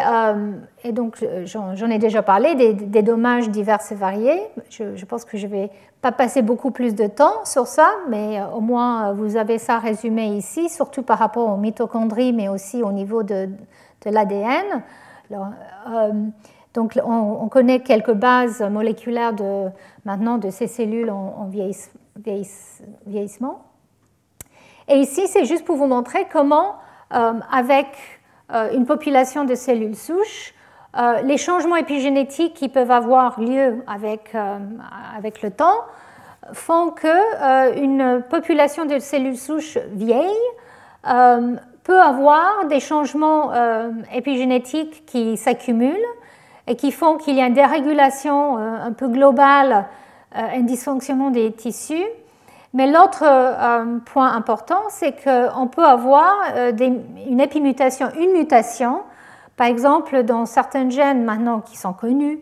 donc j'en ai déjà parlé des, dommages divers et variés. Je, pense que je ne vais pas passer beaucoup plus de temps sur ça, mais au moins vous avez ça résumé ici, surtout par rapport aux mitochondries, mais aussi au niveau de l'ADN. Donc on, connaît quelques bases moléculaires de, maintenant de ces cellules en, vieillissement. Et ici, c'est juste pour vous montrer comment, euh, avec euh, une population de cellules souches, euh, les changements épigénétiques qui peuvent avoir lieu avec, avec le temps font qu'une population de cellules souches vieilles peut avoir des changements épigénétiques qui s'accumulent et qui font qu'il y a une dérégulation euh, un peu globale, euh, un dysfonctionnement des tissus. Mais l'autre euh, point important, c'est qu'on peut avoir une épimutation, une mutation, par exemple dans certains gènes maintenant qui sont connus,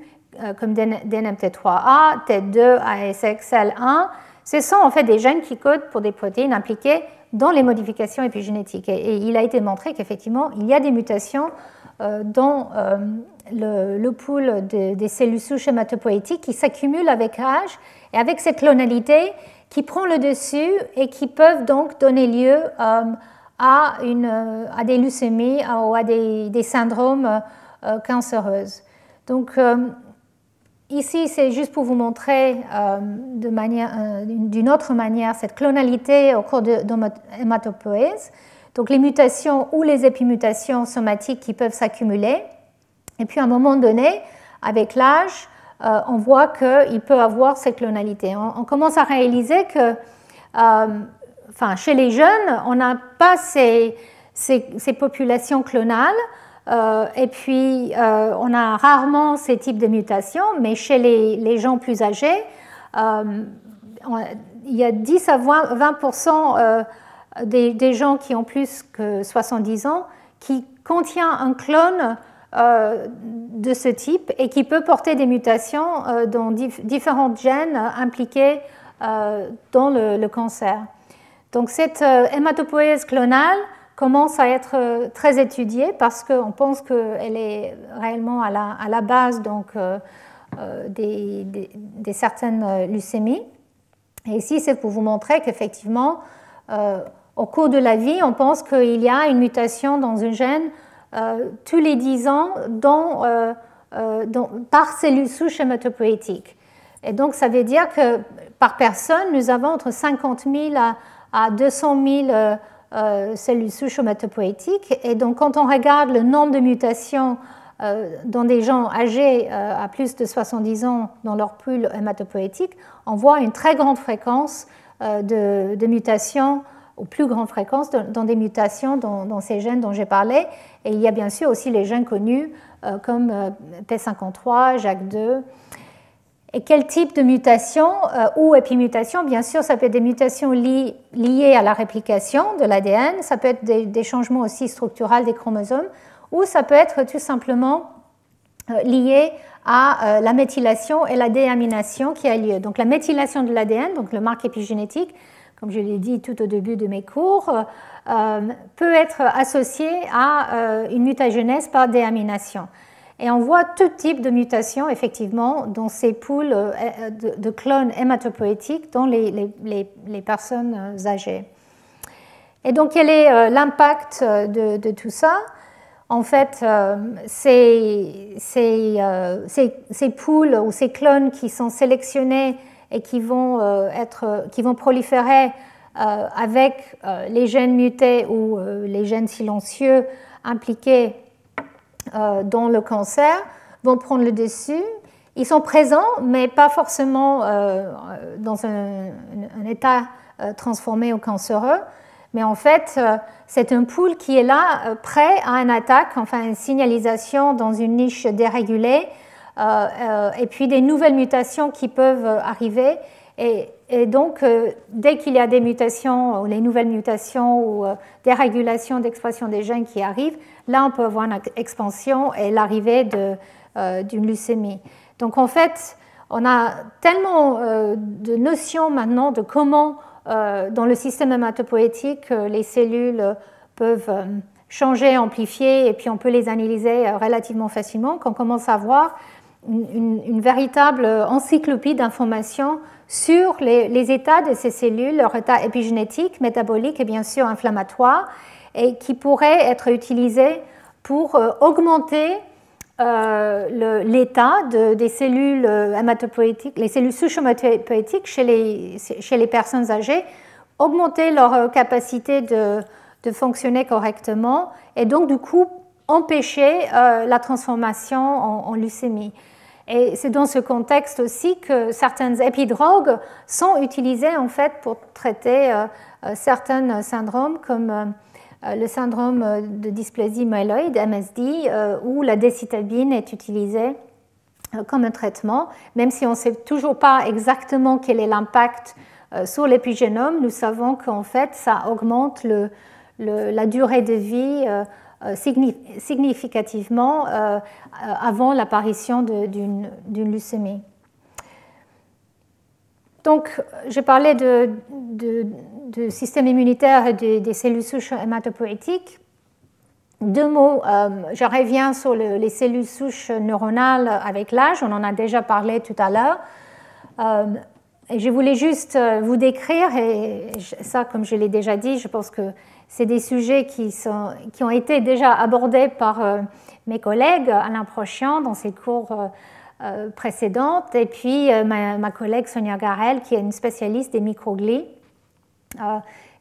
comme DNMT3A, TET2, ASXL1, ce sont en fait des gènes qui codent pour des protéines impliquées dans les modifications épigénétiques. Et, il a été montré qu'effectivement, il y a des mutations dans le, pool des cellules souches hématopoïétiques qui s'accumulent avec l'âge et avec cette clonalité qui prend le dessus et qui peuvent donc donner lieu euh, à, une, à, des leucémies ou à des, syndromes euh, cancéreuses. Donc, euh, ici, c'est juste pour vous montrer d'une autre manière cette clonalité au cours de, l'hématopoïèse. Donc, les mutations ou les épimutations somatiques qui peuvent s'accumuler. Et puis à un moment donné, avec l'âge, euh, on voit qu'il peut avoir cette clonalité. On, commence à réaliser que, euh, enfin, chez les jeunes, on n'a pas ces, populations clonales. Et puis, on a rarement ces types de mutations, mais chez les, gens plus âgés, il y a 10 à 20, des, des, gens qui ont plus que 70 ans qui contient un clone euh, de ce type et qui peut porter des mutations euh, dans différents gènes impliqués euh, dans le, cancer. Donc cette hématopoïèse clonale commence à être très étudiée parce qu'on pense qu'elle est réellement à la, à la base donc, des, des, certaines leucémies. Et ici, c'est pour vous montrer qu'effectivement, au cours de la vie, on pense qu'il y a une mutation dans un gène euh, tous les 10 ans euh, euh, par cellule souche hématopoïétique. Et donc, ça veut dire que par personne, nous avons entre 50 000 à, 200 000 cellules souches hématopoïétiques. Et donc, quand on regarde le nombre de mutations dans des gens âgés à plus de 70 ans dans leur pool hématopoïétique, on voit une très grande fréquence de, mutations aux plus grandes fréquences dans des mutations dans, ces gènes dont j'ai parlé. Et il y a bien sûr aussi les gènes connus euh, comme euh, P53, JAK2. Et quel type de mutation euh, ou épimutation Bien sûr, ça peut être des mutations liées à la réplication de l'ADN, ça peut être des, changements aussi structurels des chromosomes, ou ça peut être tout simplement lié à la méthylation et la déamination qui a lieu. Donc la méthylation de l'ADN, donc le marque épigénétique, comme je l'ai dit tout au début de mes cours, euh, peut être associé à euh, une mutagenèse par déamination. Et on voit tout type de mutation, effectivement, dans ces poules euh, de, clones hématopoïétiques dans les, personnes âgées. Et donc, quel est l'impact de, tout ça? En fait, ces, ces, poules ou ces clones qui sont sélectionnés et qui vont, euh, être, qui vont proliférer euh, avec euh, les gènes mutés ou les gènes silencieux impliqués dans le cancer vont prendre le dessus. Ils sont présents, mais pas forcément dans un, état transformé au cancéreux. Mais en fait, c'est un pool qui est là, prêt à une attaque, enfin une signalisation dans une niche dérégulée euh, euh, et puis des nouvelles mutations qui peuvent arriver. Et, donc, euh, dès qu'il y a des mutations, ou les nouvelles mutations ou des d'expression des gènes qui arrivent, là, on peut avoir une expansion et l'arrivée d'une leucémie. Donc, en fait, on a tellement de notions maintenant de comment, dans le système hématopoïétique, les cellules peuvent changer, amplifier, et puis on peut les analyser relativement facilement, qu'on commence à voir une, véritable encyclopédie d'informations sur les, états de ces cellules, leur état épigénétique, métabolique et bien sûr inflammatoire, et qui pourraient être utilisées pour euh, augmenter euh, l'état des cellules hématopoïétiques, les cellules sous-hématopoïétiques chez les, chez les personnes âgées, augmenter leur capacité de, de fonctionner correctement et donc du coup empêcher euh, la transformation en, en leucémie. Et c'est dans ce contexte aussi que certaines épidrogues sont utilisées en fait pour traiter euh, euh, certains syndromes comme euh, le syndrome de dysplasie myéloïde, MSD, où la décitabine est utilisée comme un traitement, même si on ne sait toujours pas exactement quel est l'impact sur l'épigénome, nous savons qu'en fait ça augmente la durée de vie euh, significativement euh, avant l'apparition d'une leucémie. Donc, j'ai parlé de, système immunitaire et des cellules souches hématopoïétiques. Deux mots, euh, je reviens sur les cellules souches neuronales avec l'âge, on en a déjà parlé tout à l'heure. et je voulais juste vous décrire, et ça, comme je l'ai déjà dit, je pense que c'est des sujets qui, sont, qui, ont été déjà abordés par euh, mes collègues Alain Prochian dans ses cours euh, euh, précédentes, et puis ma, collègue Sonia Garel, qui est une spécialiste des microglies.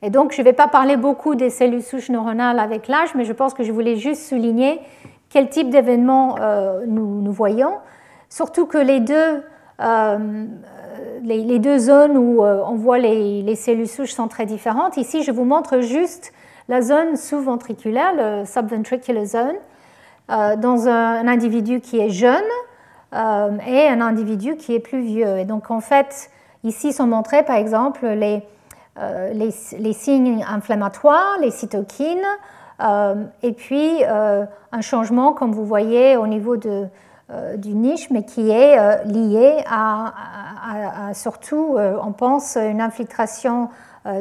Et donc, je ne vais pas parler beaucoup des cellules souches neuronales avec l'âge, mais je pense que je voulais juste souligner quel type d'événements nous, nous, voyons, surtout que les deux les, deux zones où on voit les, les, cellules souches sont très différentes. Ici, je vous montre juste la zone sous-ventriculaire, le subventricular zone, dans un, individu qui est jeune et un individu qui est plus vieux. Et donc en fait, ici sont montrés par exemple les, les, signes inflammatoires, les cytokines, et puis un changement, comme vous voyez, au niveau de, euh, du niche, mais qui est euh, lié à, surtout, euh, on pense, une infiltration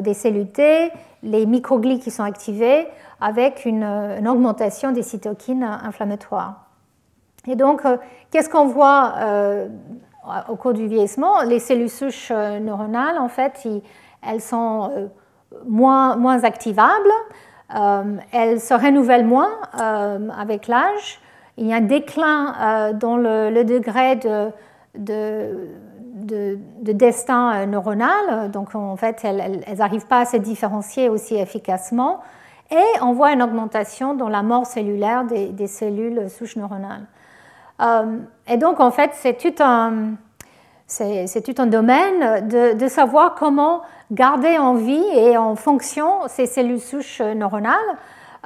des cellules T, les microglies qui sont activées, avec une, augmentation des cytokines inflammatoires. Et donc, qu'est-ce qu'on voit au cours du vieillissement? Les cellules souches neuronales, en fait, elles sont moins, moins activables, elles se renouvellent moins avec l'âge, il y a un déclin euh, dans le, degré de, de, destin euh, neuronal, donc en fait elles n'arrivent pas à se différencier aussi efficacement, et on voit une augmentation dans la mort cellulaire des, cellules souches neuronales. Euh, et donc en fait c'est tout un, c'est tout un domaine de, savoir comment garder en vie et en fonction ces cellules souches neuronales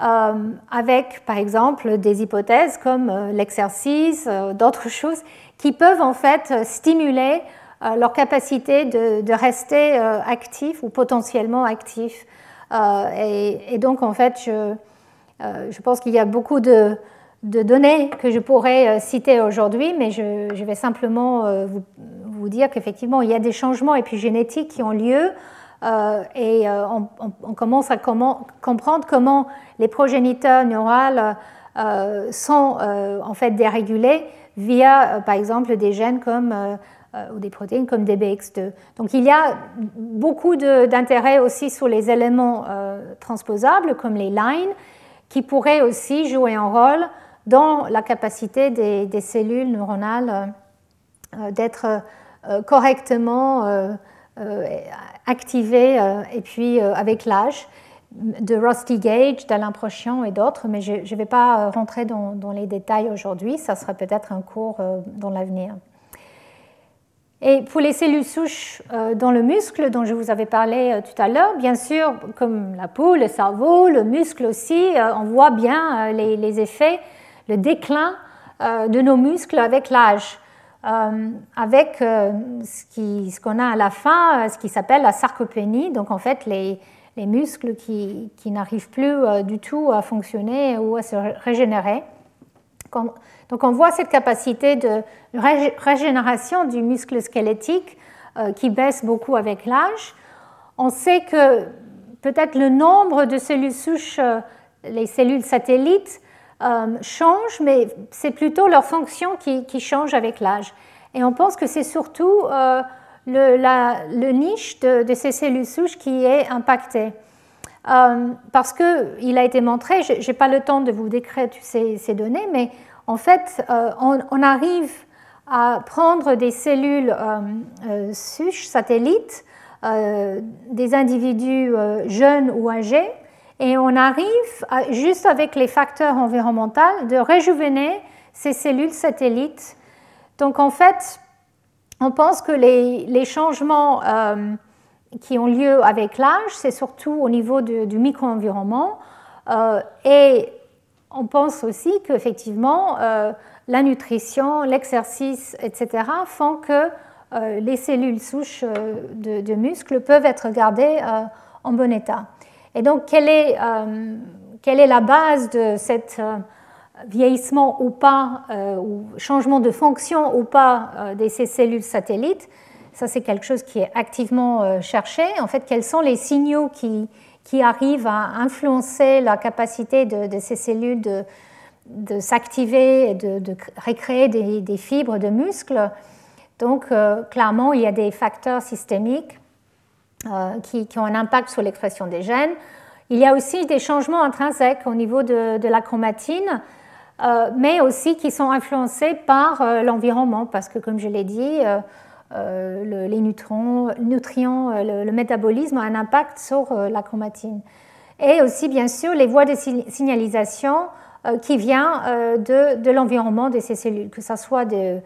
euh, avec par exemple des hypothèses comme euh, l'exercice, euh, d'autres choses qui peuvent en fait stimuler leur capacité de, rester actifs ou potentiellement actifs. Et, donc en fait, je pense qu'il y a beaucoup de, de, données que je pourrais citer aujourd'hui, mais je, vais simplement vous, vous dire qu'effectivement, il y a des changements épigénétiques qui ont lieu euh, et euh, on, commence à comprendre comment les progéniteurs neurales euh, sont en fait dérégulés via, par exemple, des gènes comme ou des protéines comme DBX2. Donc il y a beaucoup d'intérêt aussi sur les éléments transposables comme les lines qui pourraient aussi jouer un rôle dans la capacité des, cellules neuronales d'être correctement activés euh, et puis euh, avec l'âge de Rusty Gage, d'Alain Prochian et d'autres, mais je ne vais pas euh, rentrer dans, les détails aujourd'hui, ça sera peut-être un cours dans l'avenir. Et pour les cellules souches dans le muscle dont je vous avais parlé tout à l'heure, bien sûr, comme la peau, le cerveau, le muscle aussi, on voit bien les, effets, le déclin de nos muscles avec l'âge. Euh, avec euh, ce qu'on a à la fin, euh, ce qui s'appelle la sarcopénie, donc en fait les, les muscles qui n'arrivent plus du tout à fonctionner ou à se régénérer. Donc on voit cette capacité de régénération du muscle squelettique qui baisse beaucoup avec l'âge. On sait que peut-être le nombre de cellules souches, les cellules satellites, euh, changent, mais c'est plutôt leur fonction qui, change avec l'âge. Et on pense que c'est surtout euh, le, niche de, ces cellules souches qui est impacté. Euh, parce qu'il a été montré, je n'ai pas le temps de vous décrire ces, ces données, mais en fait, on, arrive à prendre des cellules souches satellites, des individus jeunes ou âgés, et on arrive, juste avec les facteurs environnementaux, de réjuvéner ces cellules satellites. Donc en fait, on pense que les, changements euh, qui ont lieu avec l'âge, c'est surtout au niveau du micro-environnement. Euh, et on pense aussi qu'effectivement, euh, la nutrition, l'exercice, etc., font que les cellules souches de, muscles peuvent être gardées en bon état. Et donc, quelle est, euh, quelle est la base de cet euh, vieillissement ou pas, euh, ou changement de fonction ou pas de ces cellules satellites? Ça, c'est quelque chose qui est activement cherché. En fait, quels sont les signaux qui, arrivent à influencer la capacité de, ces cellules de, de s'activer et de, de, recréer des, des, fibres de muscles? Donc, clairement, il y a des facteurs systémiques euh, qui, ont un impact sur l'expression des gènes. Il y a aussi des changements intrinsèques au niveau de, la chromatine, euh, mais aussi qui sont influencés par euh, l'environnement, parce que comme je l'ai dit, les neutrons, nutriments, le, métabolisme a un impact sur la chromatine. Et aussi, bien sûr, les voies de signalisation qui viennent de, l'environnement de ces cellules, que ce soit de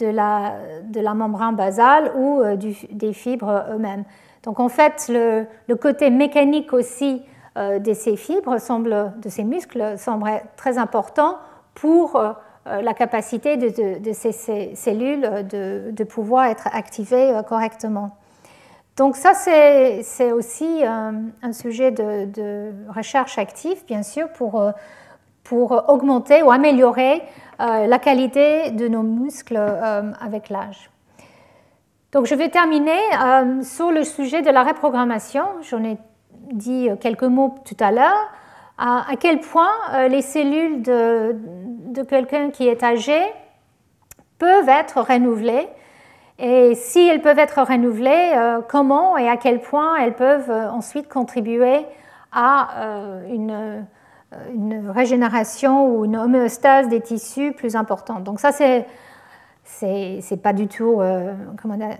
la, membrane basale ou des fibres eux-mêmes. Donc en fait, le, côté mécanique aussi de ces fibres, semble, de ces muscles, semble très important pour la capacité de, ces cellules de, pouvoir être activées correctement. Donc ça, c'est aussi un sujet de, recherche active, bien sûr, pour augmenter ou améliorer la qualité de nos muscles avec l'âge. Donc je vais terminer euh, sur le sujet de la reprogrammation. J'en ai dit quelques mots tout à l'heure. À, quel point euh, les cellules de, quelqu'un qui est âgé peuvent être renouvelées? Et si elles peuvent être renouvelées, euh, comment et à quel point elles peuvent ensuite contribuer à une, une, régénération ou une homéostase des tissus plus importante? Donc ça, c'est c'est pas du tout, euh,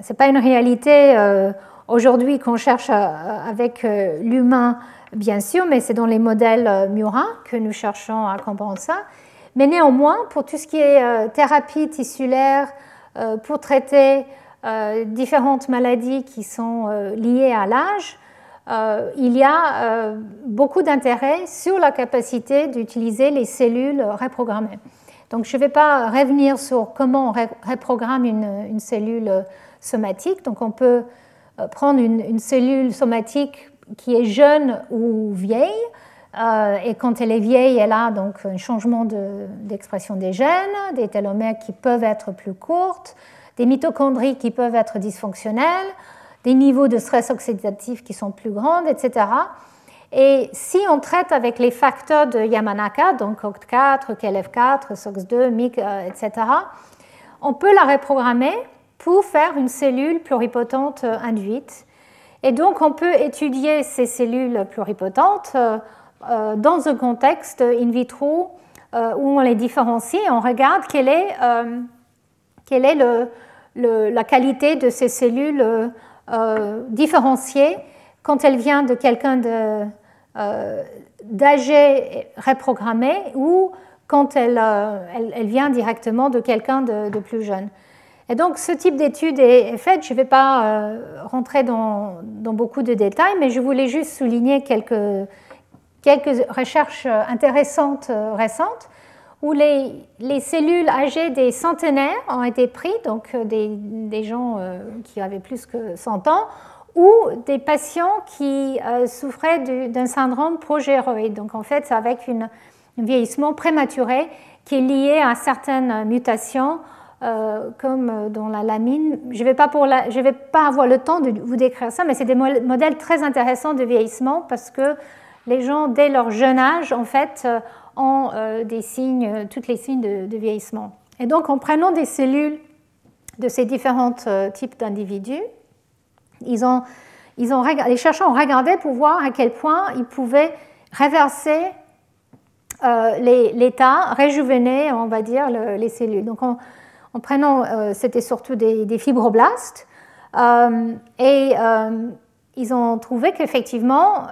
c'est pas une réalité euh, aujourd'hui qu'on cherche euh, avec l'humain, bien sûr, mais c'est dans les modèles Murat que nous cherchons à comprendre ça. Mais néanmoins, pour tout ce qui est thérapie tissulaire, pour traiter différentes maladies qui sont liées à l'âge, il y a beaucoup d'intérêt sur la capacité d'utiliser les cellules reprogrammées. Donc je ne vais pas revenir sur comment on reprogramme une, cellule somatique. Donc on peut euh, prendre une, cellule somatique qui est jeune ou vieille. Euh, et quand elle est vieille, elle a donc un changement d'expression des gènes, des télomères qui peuvent être plus courtes, des mitochondries qui peuvent être dysfonctionnelles, des niveaux de stress oxydatif qui sont plus grands, etc. Et si on traite avec les facteurs de Yamanaka, donc OCT4, KLF4, SOX2, MIC, etc., on peut la reprogrammer pour faire une cellule pluripotente euh, induite. Et donc on peut étudier ces cellules pluripotentes euh, euh, dans un contexte in vitro où on les différencie et on regarde quelle est, quelle est la qualité de ces cellules différenciées quand elle vient de quelqu'un euh, d'âgé reprogrammé ou quand elle, euh, elle, vient directement de quelqu'un de, plus jeune. Et donc ce type d'étude est, faite. Je ne vais pas euh, rentrer dans, dans, beaucoup de détails, mais je voulais juste souligner quelques, quelques recherches intéressantes récentes où les, les, cellules âgées des centenaires ont été prises, donc des, des gens qui avaient plus que 100 ans, ou des patients qui euh, souffraient d'un syndrome progéroïde. Donc en fait, c'est avec un vieillissement prématuré qui est lié à certaines mutations, euh, comme dans la lamine. Je ne vais, pas avoir le temps de vous décrire ça, mais c'est des modèles très intéressants de vieillissement parce que les gens, dès leur jeune âge, en fait, euh, ont des signes, tous les signes de, vieillissement. Et donc, en prenant des cellules de ces différents types d'individus, ils ont, ils ont, les chercheurs ont regardé pour voir à quel point ils pouvaient réverser euh, l'état, réjuvéner, on va dire, les cellules. Donc, en, prenant, euh, c'était surtout des, fibroblastes, euh, et ils ont trouvé qu'effectivement,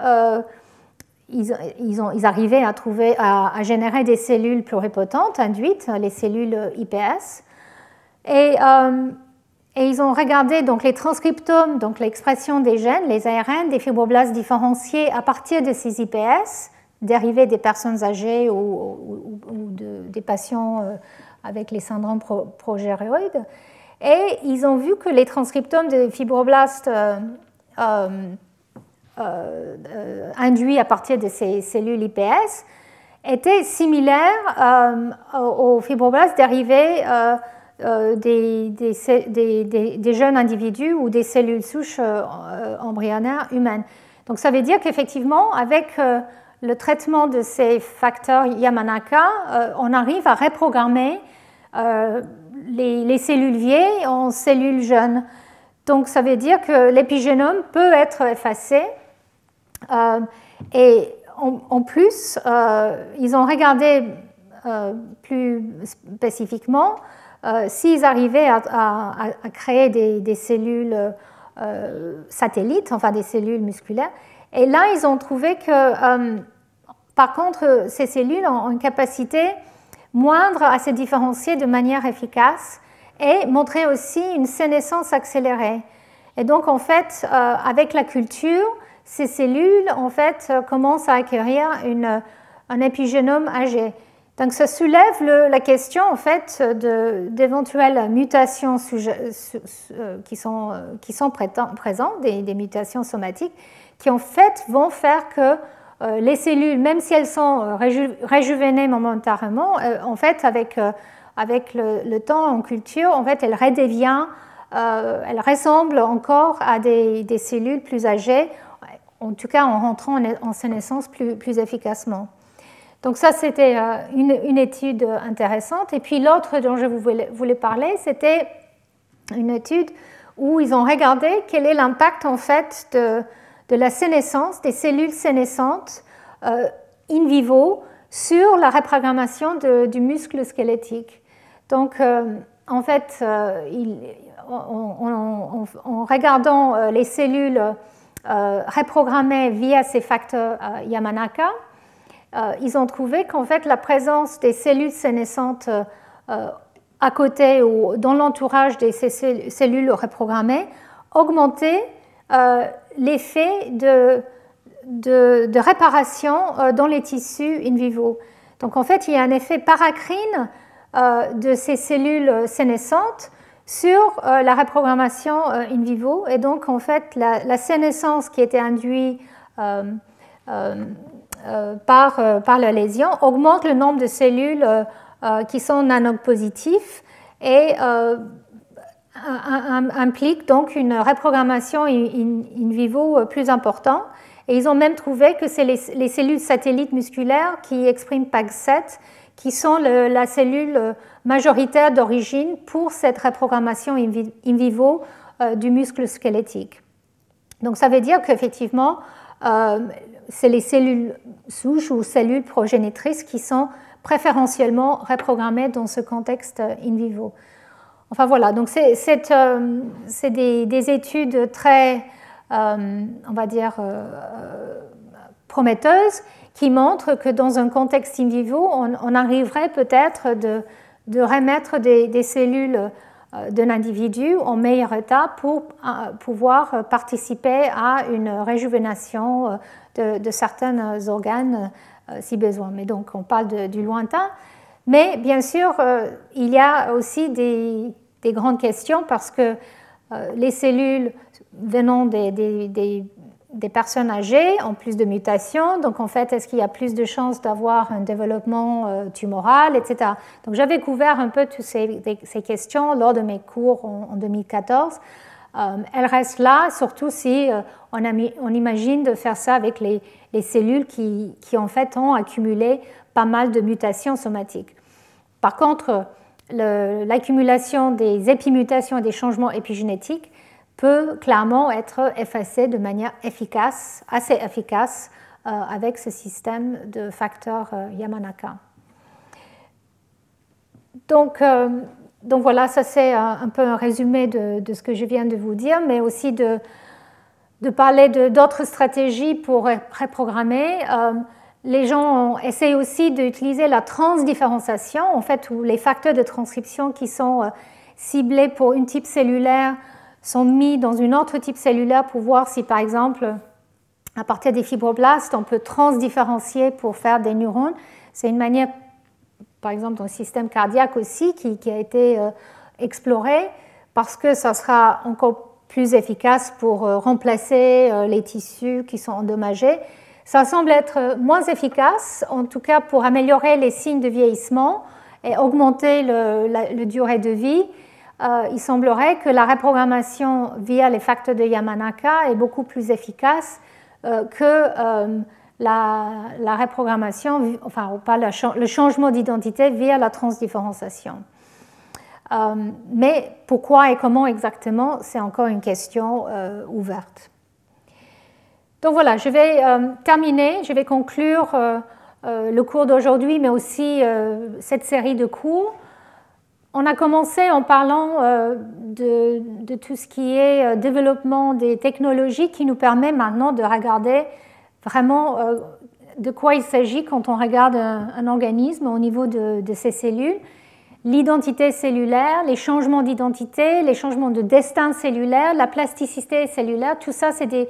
ils, arrivaient à, trouver, à, générer des cellules pluripotentes induites, les cellules IPS. Et et ils ont regardé donc les transcriptomes, donc l'expression des gènes, les ARN, des fibroblastes différenciés à partir de ces IPS, dérivés des personnes âgées ou, des patients euh, avec les syndromes progéroïdes. Et ils ont vu que les transcriptomes des fibroblastes euh, euh, induits à partir de ces cellules IPS étaient similaires aux fibroblastes dérivés euh, des, jeunes individus ou des cellules souches euh, embryonnaires humaines. Donc ça veut dire qu'effectivement, avec euh, le traitement de ces facteurs Yamanaka, on arrive à reprogrammer les, cellules vieilles en cellules jeunes. Donc ça veut dire que l'épigénome peut être effacé. et en, plus, ils ont regardé plus spécifiquement euh, s'ils arrivaient à, créer des, cellules euh, satellites, enfin des cellules musculaires. Et là, ils ont trouvé que, euh, par contre, ces cellules ont une capacité moindre à se différencier de manière efficace et montraient aussi une sénescence accélérée. Et donc, en fait, avec la culture, ces cellules, en fait, commencent à acquérir un épigénome âgé. Donc ça soulève la question en fait d'éventuelles mutations euh, qui sont, euh, présentes, des, mutations somatiques, qui en fait vont faire que euh, les cellules, même si elles sont réjuvénées momentanément, en fait avec, avec le, temps en culture, en fait elles redeviennent, elles ressemblent encore à des, cellules plus âgées, en tout cas en rentrant en, sénescence plus, plus efficacement. Donc ça, c'était euh, une, étude intéressante. Et puis l'autre dont je voulais, parler, c'était une étude où ils ont regardé quel est l'impact en fait de, la sénescence, des cellules sénescentes euh, in vivo sur la reprogrammation du muscle squelettique. Donc euh, en fait, en, regardant les cellules reprogrammées via ces facteurs Yamanaka, euh, ils ont trouvé qu'en fait la présence des cellules sénescentes euh, à côté ou dans l'entourage de ces cellules reprogrammées augmentait euh, l'effet de, réparation dans les tissus in vivo. Donc en fait, il y a un effet paracrine de ces cellules sénescentes sur la reprogrammation in vivo. Et donc en fait, la, sénescence qui était induite euh, euh, par, la lésion augmente le nombre de cellules euh, qui sont nanopositives et implique donc une reprogrammation in, vivo plus importante. Et ils ont même trouvé que c'est les, cellules satellites musculaires qui expriment PAG7 qui sont la cellule majoritaire d'origine pour cette reprogrammation in, vivo du muscle squelettique. Donc ça veut dire qu'effectivement, c'est les cellules souches ou cellules progénitrices qui sont préférentiellement reprogrammées dans ce contexte in vivo. Enfin voilà, donc c'est euh, des, études très, euh, on va dire, euh, prometteuses qui montrent que dans un contexte in vivo, on, arriverait peut-être de, remettre des cellules euh, d'un individu en meilleur état pour euh, pouvoir participer à une réjuvénation euh, de, certains organes si besoin. Mais donc on parle du lointain. Mais bien sûr, il y a aussi des, grandes questions parce que les cellules venant des personnes âgées ont plus de mutations, donc en fait, est-ce qu'il y a plus de chances d'avoir un développement euh, tumoral, etc. Donc j'avais couvert un peu toutes ces, questions lors de mes cours en, 2014. Euh, elles restent là, surtout si euh, on, imagine de faire ça avec les, cellules qui, qui, en fait ont accumulé pas mal de mutations somatiques. Par contre, l'accumulation des épimutations et des changements épigénétiques peut clairement être effacé de manière efficace, assez efficace euh, avec ce système de facteurs euh, Yamanaka. Donc, euh, donc voilà, ça c'est un peu un résumé de, de, ce que je viens de vous dire, mais aussi de, de parler d'autres stratégies pour reprogrammer. les gens essayent aussi d'utiliser la transdifférenciation, en fait, où les facteurs de transcription qui sont ciblés pour une type cellulaire sont mis dans une autre type cellulaire pour voir si, par exemple, à partir des fibroblastes, on peut transdifférencier pour faire des neurones. C'est une manière, par exemple, dans le système cardiaque aussi, qui, a été euh, explorée, parce que ça sera encore plus efficace pour euh, remplacer euh, les tissus qui sont endommagés. Ça semble être moins efficace, en tout cas pour améliorer les signes de vieillissement et augmenter le, la durée de vie. Euh, il semblerait que la reprogrammation via les facteurs de Yamanaka est beaucoup plus efficace euh, que euh, la, reprogrammation, enfin pas le changement d'identité via la transdifférenciation. mais pourquoi et comment exactement, c'est encore une question ouverte. Donc voilà, je vais terminer, je vais conclure le cours d'aujourd'hui, mais aussi cette série de cours on a commencé en parlant euh, de, tout ce qui est euh, développement des technologies qui nous permet maintenant de regarder vraiment euh, de quoi il s'agit quand on regarde un, organisme au niveau de, ses cellules. L'identité cellulaire, les changements d'identité, les changements de destin cellulaire, la plasticité cellulaire, tout ça, c'est des,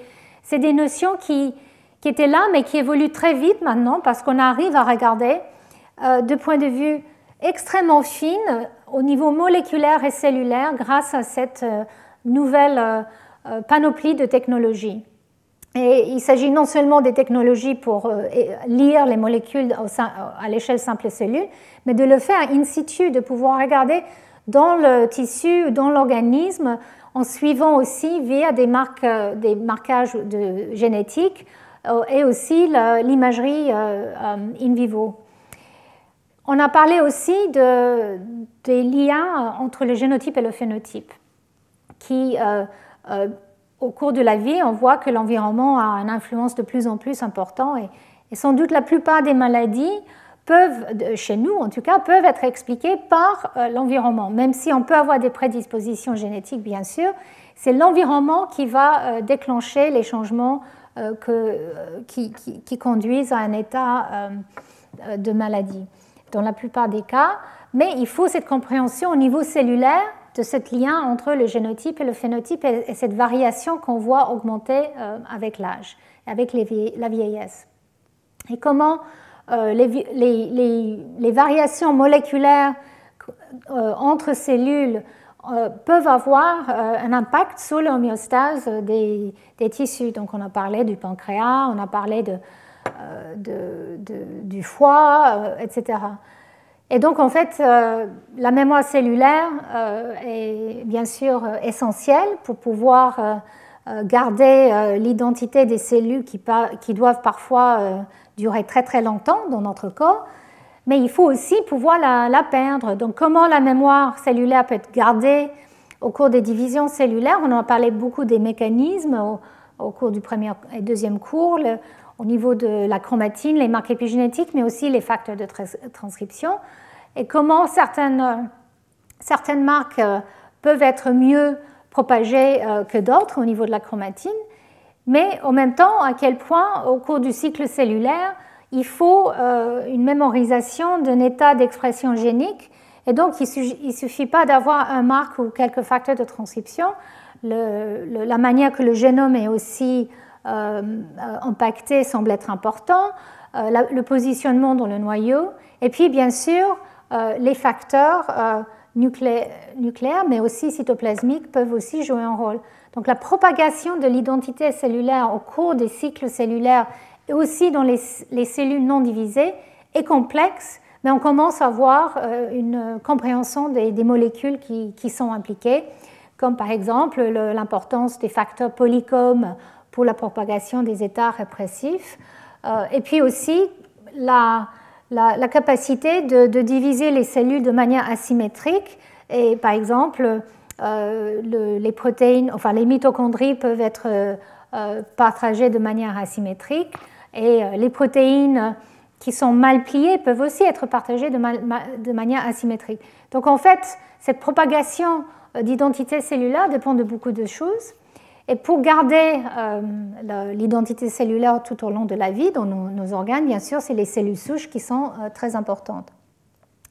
des notions qui, qui, étaient là, mais qui évoluent très vite maintenant parce qu'on arrive à regarder de point de vue extrêmement fine au niveau moléculaire et cellulaire grâce à cette euh, nouvelle euh, panoplie de technologies. Et il s'agit non seulement des technologies pour lire les molécules à l'échelle simple cellule, mais de le faire in situ, de pouvoir regarder dans le tissu, dans l'organisme, en suivant aussi via des, marquages de génétique et aussi l'imagerie in vivo. On a parlé aussi de, des liens entre le génotype et le phénotype, qui, euh, euh, au cours de la vie, on voit que l'environnement a une influence de plus en plus importante et, sans doute la plupart des maladies peuvent, chez nous en tout cas, peuvent être expliquées par euh, l'environnement, même si on peut avoir des prédispositions génétiques, bien sûr. C'est l'environnement qui va déclencher les changements qui, conduisent à un état de maladie dans la plupart des cas, mais il faut cette compréhension au niveau cellulaire de ce lien entre le génotype et le phénotype et, cette variation qu'on voit augmenter euh, avec l'âge, avec la vieillesse. Et comment euh, les, variations moléculaires euh, entre cellules peuvent avoir un impact sur l'homéostase des, des, tissus. Donc on a parlé du pancréas, on a parlé de, euh, du foie, etc. Euh, et donc, en fait, euh, la mémoire cellulaire est bien sûr essentielle pour pouvoir garder l'identité des cellules qui, doivent parfois durer très très longtemps dans notre corps, mais il faut aussi pouvoir la, perdre. Donc, comment la mémoire cellulaire peut être gardée au cours des divisions cellulaires? On en a parlé beaucoup des mécanismes au, cours du premier et deuxième cours. Au niveau de la chromatine, les marques épigénétiques, mais aussi les facteurs de transcription, et comment certaines, certaines marques euh, peuvent être mieux propagées euh, que d'autres au niveau de la chromatine, mais en même temps, à quel point, au cours du cycle cellulaire, il faut euh, une mémorisation d'un état d'expression génique, et donc il ne suffit pas d'avoir un marque ou quelques facteurs de transcription. la manière que le génome est aussi euh, impacté semble être important, euh, le positionnement dans le noyau, et puis bien sûr euh, les facteurs nucléaires, mais aussi cytoplasmiques, peuvent aussi jouer un rôle. Donc la propagation de l'identité cellulaire au cours des cycles cellulaires et aussi dans les, cellules non divisées est complexe, mais on commence à voir une compréhension des, molécules qui, qui, sont impliquées, comme par exemple l'importance des facteurs polycomes pour la propagation des états répressifs. Euh, et puis aussi la, capacité de, diviser les cellules de manière asymétrique. Et par exemple, euh, les protéines, enfin les mitochondries peuvent être euh, partagées de manière asymétrique. Et les protéines qui sont mal pliées peuvent aussi être partagées de manière asymétrique. Donc en fait, cette propagation d'identité cellulaire dépend de beaucoup de choses. Et pour garder euh, l'identité cellulaire tout au long de la vie dans nos, organes, bien sûr, c'est les cellules souches qui sont euh, très importantes.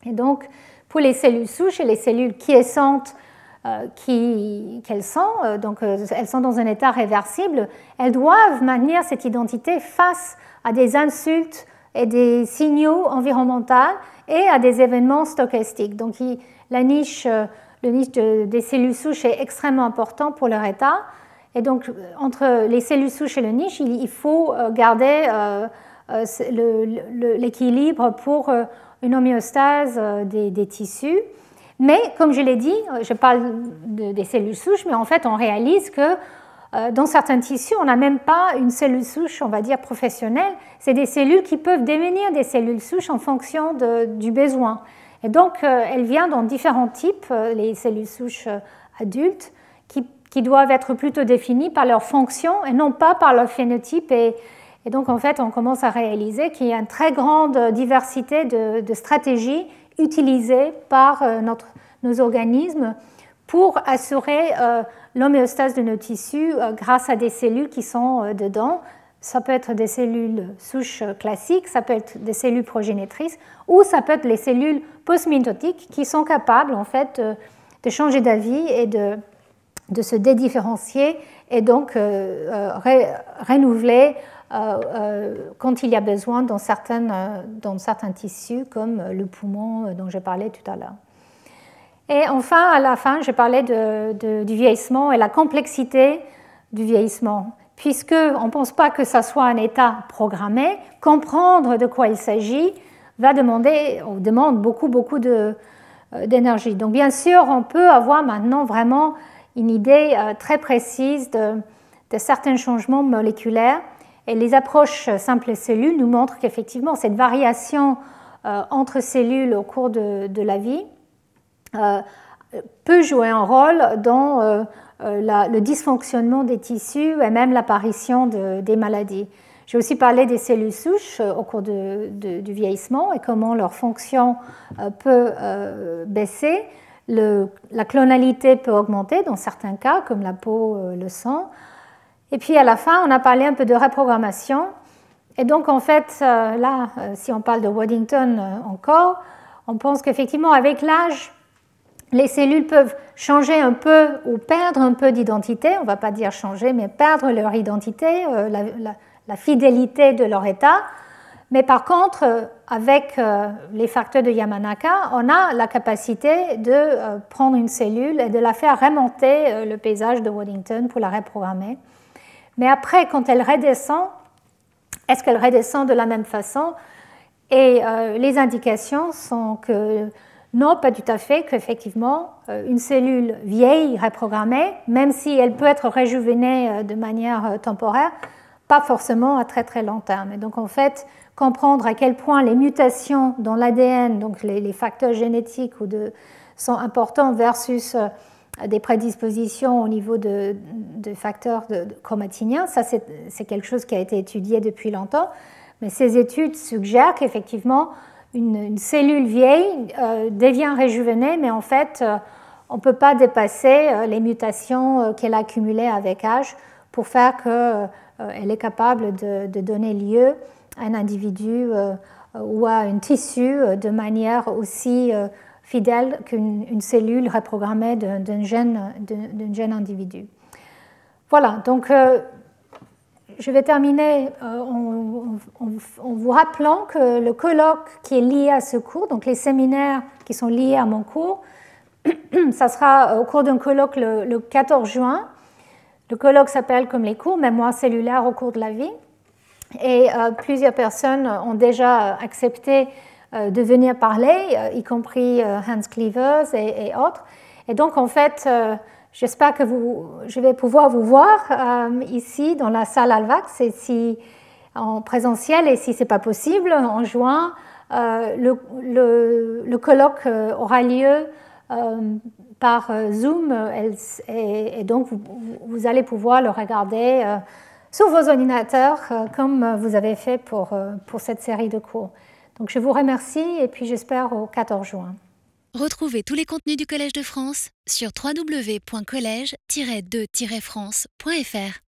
Et donc, pour les cellules souches et les cellules quiescentes euh, qu'elles sont, donc elles sont dans un état réversible, elles doivent maintenir cette identité face à des insultes et des signaux environnementaux et à des événements stochastiques. Donc, la niche, le niche des cellules souches est extrêmement important pour leur état. Et donc, entre les cellules souches et le niche, il faut euh, garder euh, euh, l'équilibre pour une homéostase des, tissus. Mais, comme je l'ai dit, je parle des cellules souches, mais en fait, on réalise que dans certains tissus, on n'a même pas une cellule souche, on va dire, professionnelle. C'est des cellules qui peuvent devenir des cellules souches en fonction du besoin. Et donc, elle vient dans différents types, les cellules souches adultes, qui doivent être plutôt définis par leur fonction et non pas par leur phénotype. Et, donc, en fait, on commence à réaliser qu'il y a une très grande diversité de, stratégies utilisées par euh, nos organismes pour assurer euh, l'homéostase de nos tissus euh, grâce à des cellules qui sont dedans. Ça peut être des cellules souches classiques, ça peut être des cellules progénitrices, ou ça peut être les cellules postmitotiques qui sont capables en fait de changer d'avis et de de se dédifférencier et donc renouveler quand il y a besoin dans, certaines, dans certains tissus comme le poumon dont j'ai parlé tout à l'heure. Et enfin, à la fin, je parlais du vieillissement et la complexité du vieillissement. Puisqu'on ne pense pas que ça soit un état programmé, comprendre de quoi il s'agit va demander, ou demande beaucoup, beaucoup euh, d'énergie. Donc bien sûr, on peut avoir maintenant vraiment une idée euh, très précise de, certains changements moléculaires. Et les approches simples cellules nous montrent qu'effectivement, cette variation euh, entre cellules au cours de, la vie euh, peut jouer un rôle dans le dysfonctionnement des tissus et même l'apparition des maladies. J'ai aussi parlé des cellules souches au cours du vieillissement et comment leur fonction peut baisser. La clonalité peut augmenter dans certains cas, comme la peau, le sang. Et puis à la fin, on a parlé un peu de reprogrammation. Et donc en fait, là, si on parle de Waddington encore, on pense qu'effectivement, avec l'âge, les cellules peuvent changer un peu ou perdre un peu d'identité, on ne va pas dire changer, mais perdre leur identité, euh, la, fidélité de leur état. Mais par contre, euh, avec euh, les facteurs de Yamanaka, on a la capacité de prendre une cellule et de la faire remonter le paysage de Waddington pour la reprogrammer. Mais après, quand elle redescend, est-ce qu'elle redescend de la même façon? Et les indications sont que non, pas tout à fait, qu'effectivement, euh, une cellule vieille, reprogrammée, même si elle peut être réjuvénée euh, de manière euh, temporaire, pas forcément à très très long terme. Et donc en fait, comprendre à quel point les mutations dans l'ADN, donc les, facteurs génétiques sont importants versus des prédispositions au niveau de, facteurs chromatiniens, ça c'est quelque chose qui a été étudié depuis longtemps. Mais ces études suggèrent qu'effectivement, une, cellule vieille euh, devient réjuvénée, mais en fait, euh, on ne peut pas dépasser euh, les mutations qu'elle a accumulées avec âge pour faire qu'elle est capable de, donner lieu un individu ou à un tissu de manière aussi fidèle qu'une cellule reprogrammée d'un jeune, jeune, individu. Voilà, donc je vais terminer euh, en, vous rappelant que le colloque qui est lié à ce cours, donc les séminaires qui sont liés à mon cours, ça sera au cours d'un colloque le, 14 juin. Le colloque s'appelle comme les cours, mémoire cellulaire au cours de la vie. Et euh, plusieurs personnes ont déjà accepté euh, de venir parler, y compris Hans Cleavers et, autres. Et donc, en fait, J'espère que vous, je vais pouvoir vous voir euh, ici dans la salle Alvax et si en présentiel et si ce n'est pas possible en juin, euh, le, colloque euh, aura lieu par Zoom et, donc vous, allez pouvoir le regarder sur vos ordinateurs comme vous avez fait pour, pour cette série de cours. Donc je vous remercie et puis j'espère au 14 juin. Retrouvez tous les contenus du Collège de France sur www.colège-2-france.fr.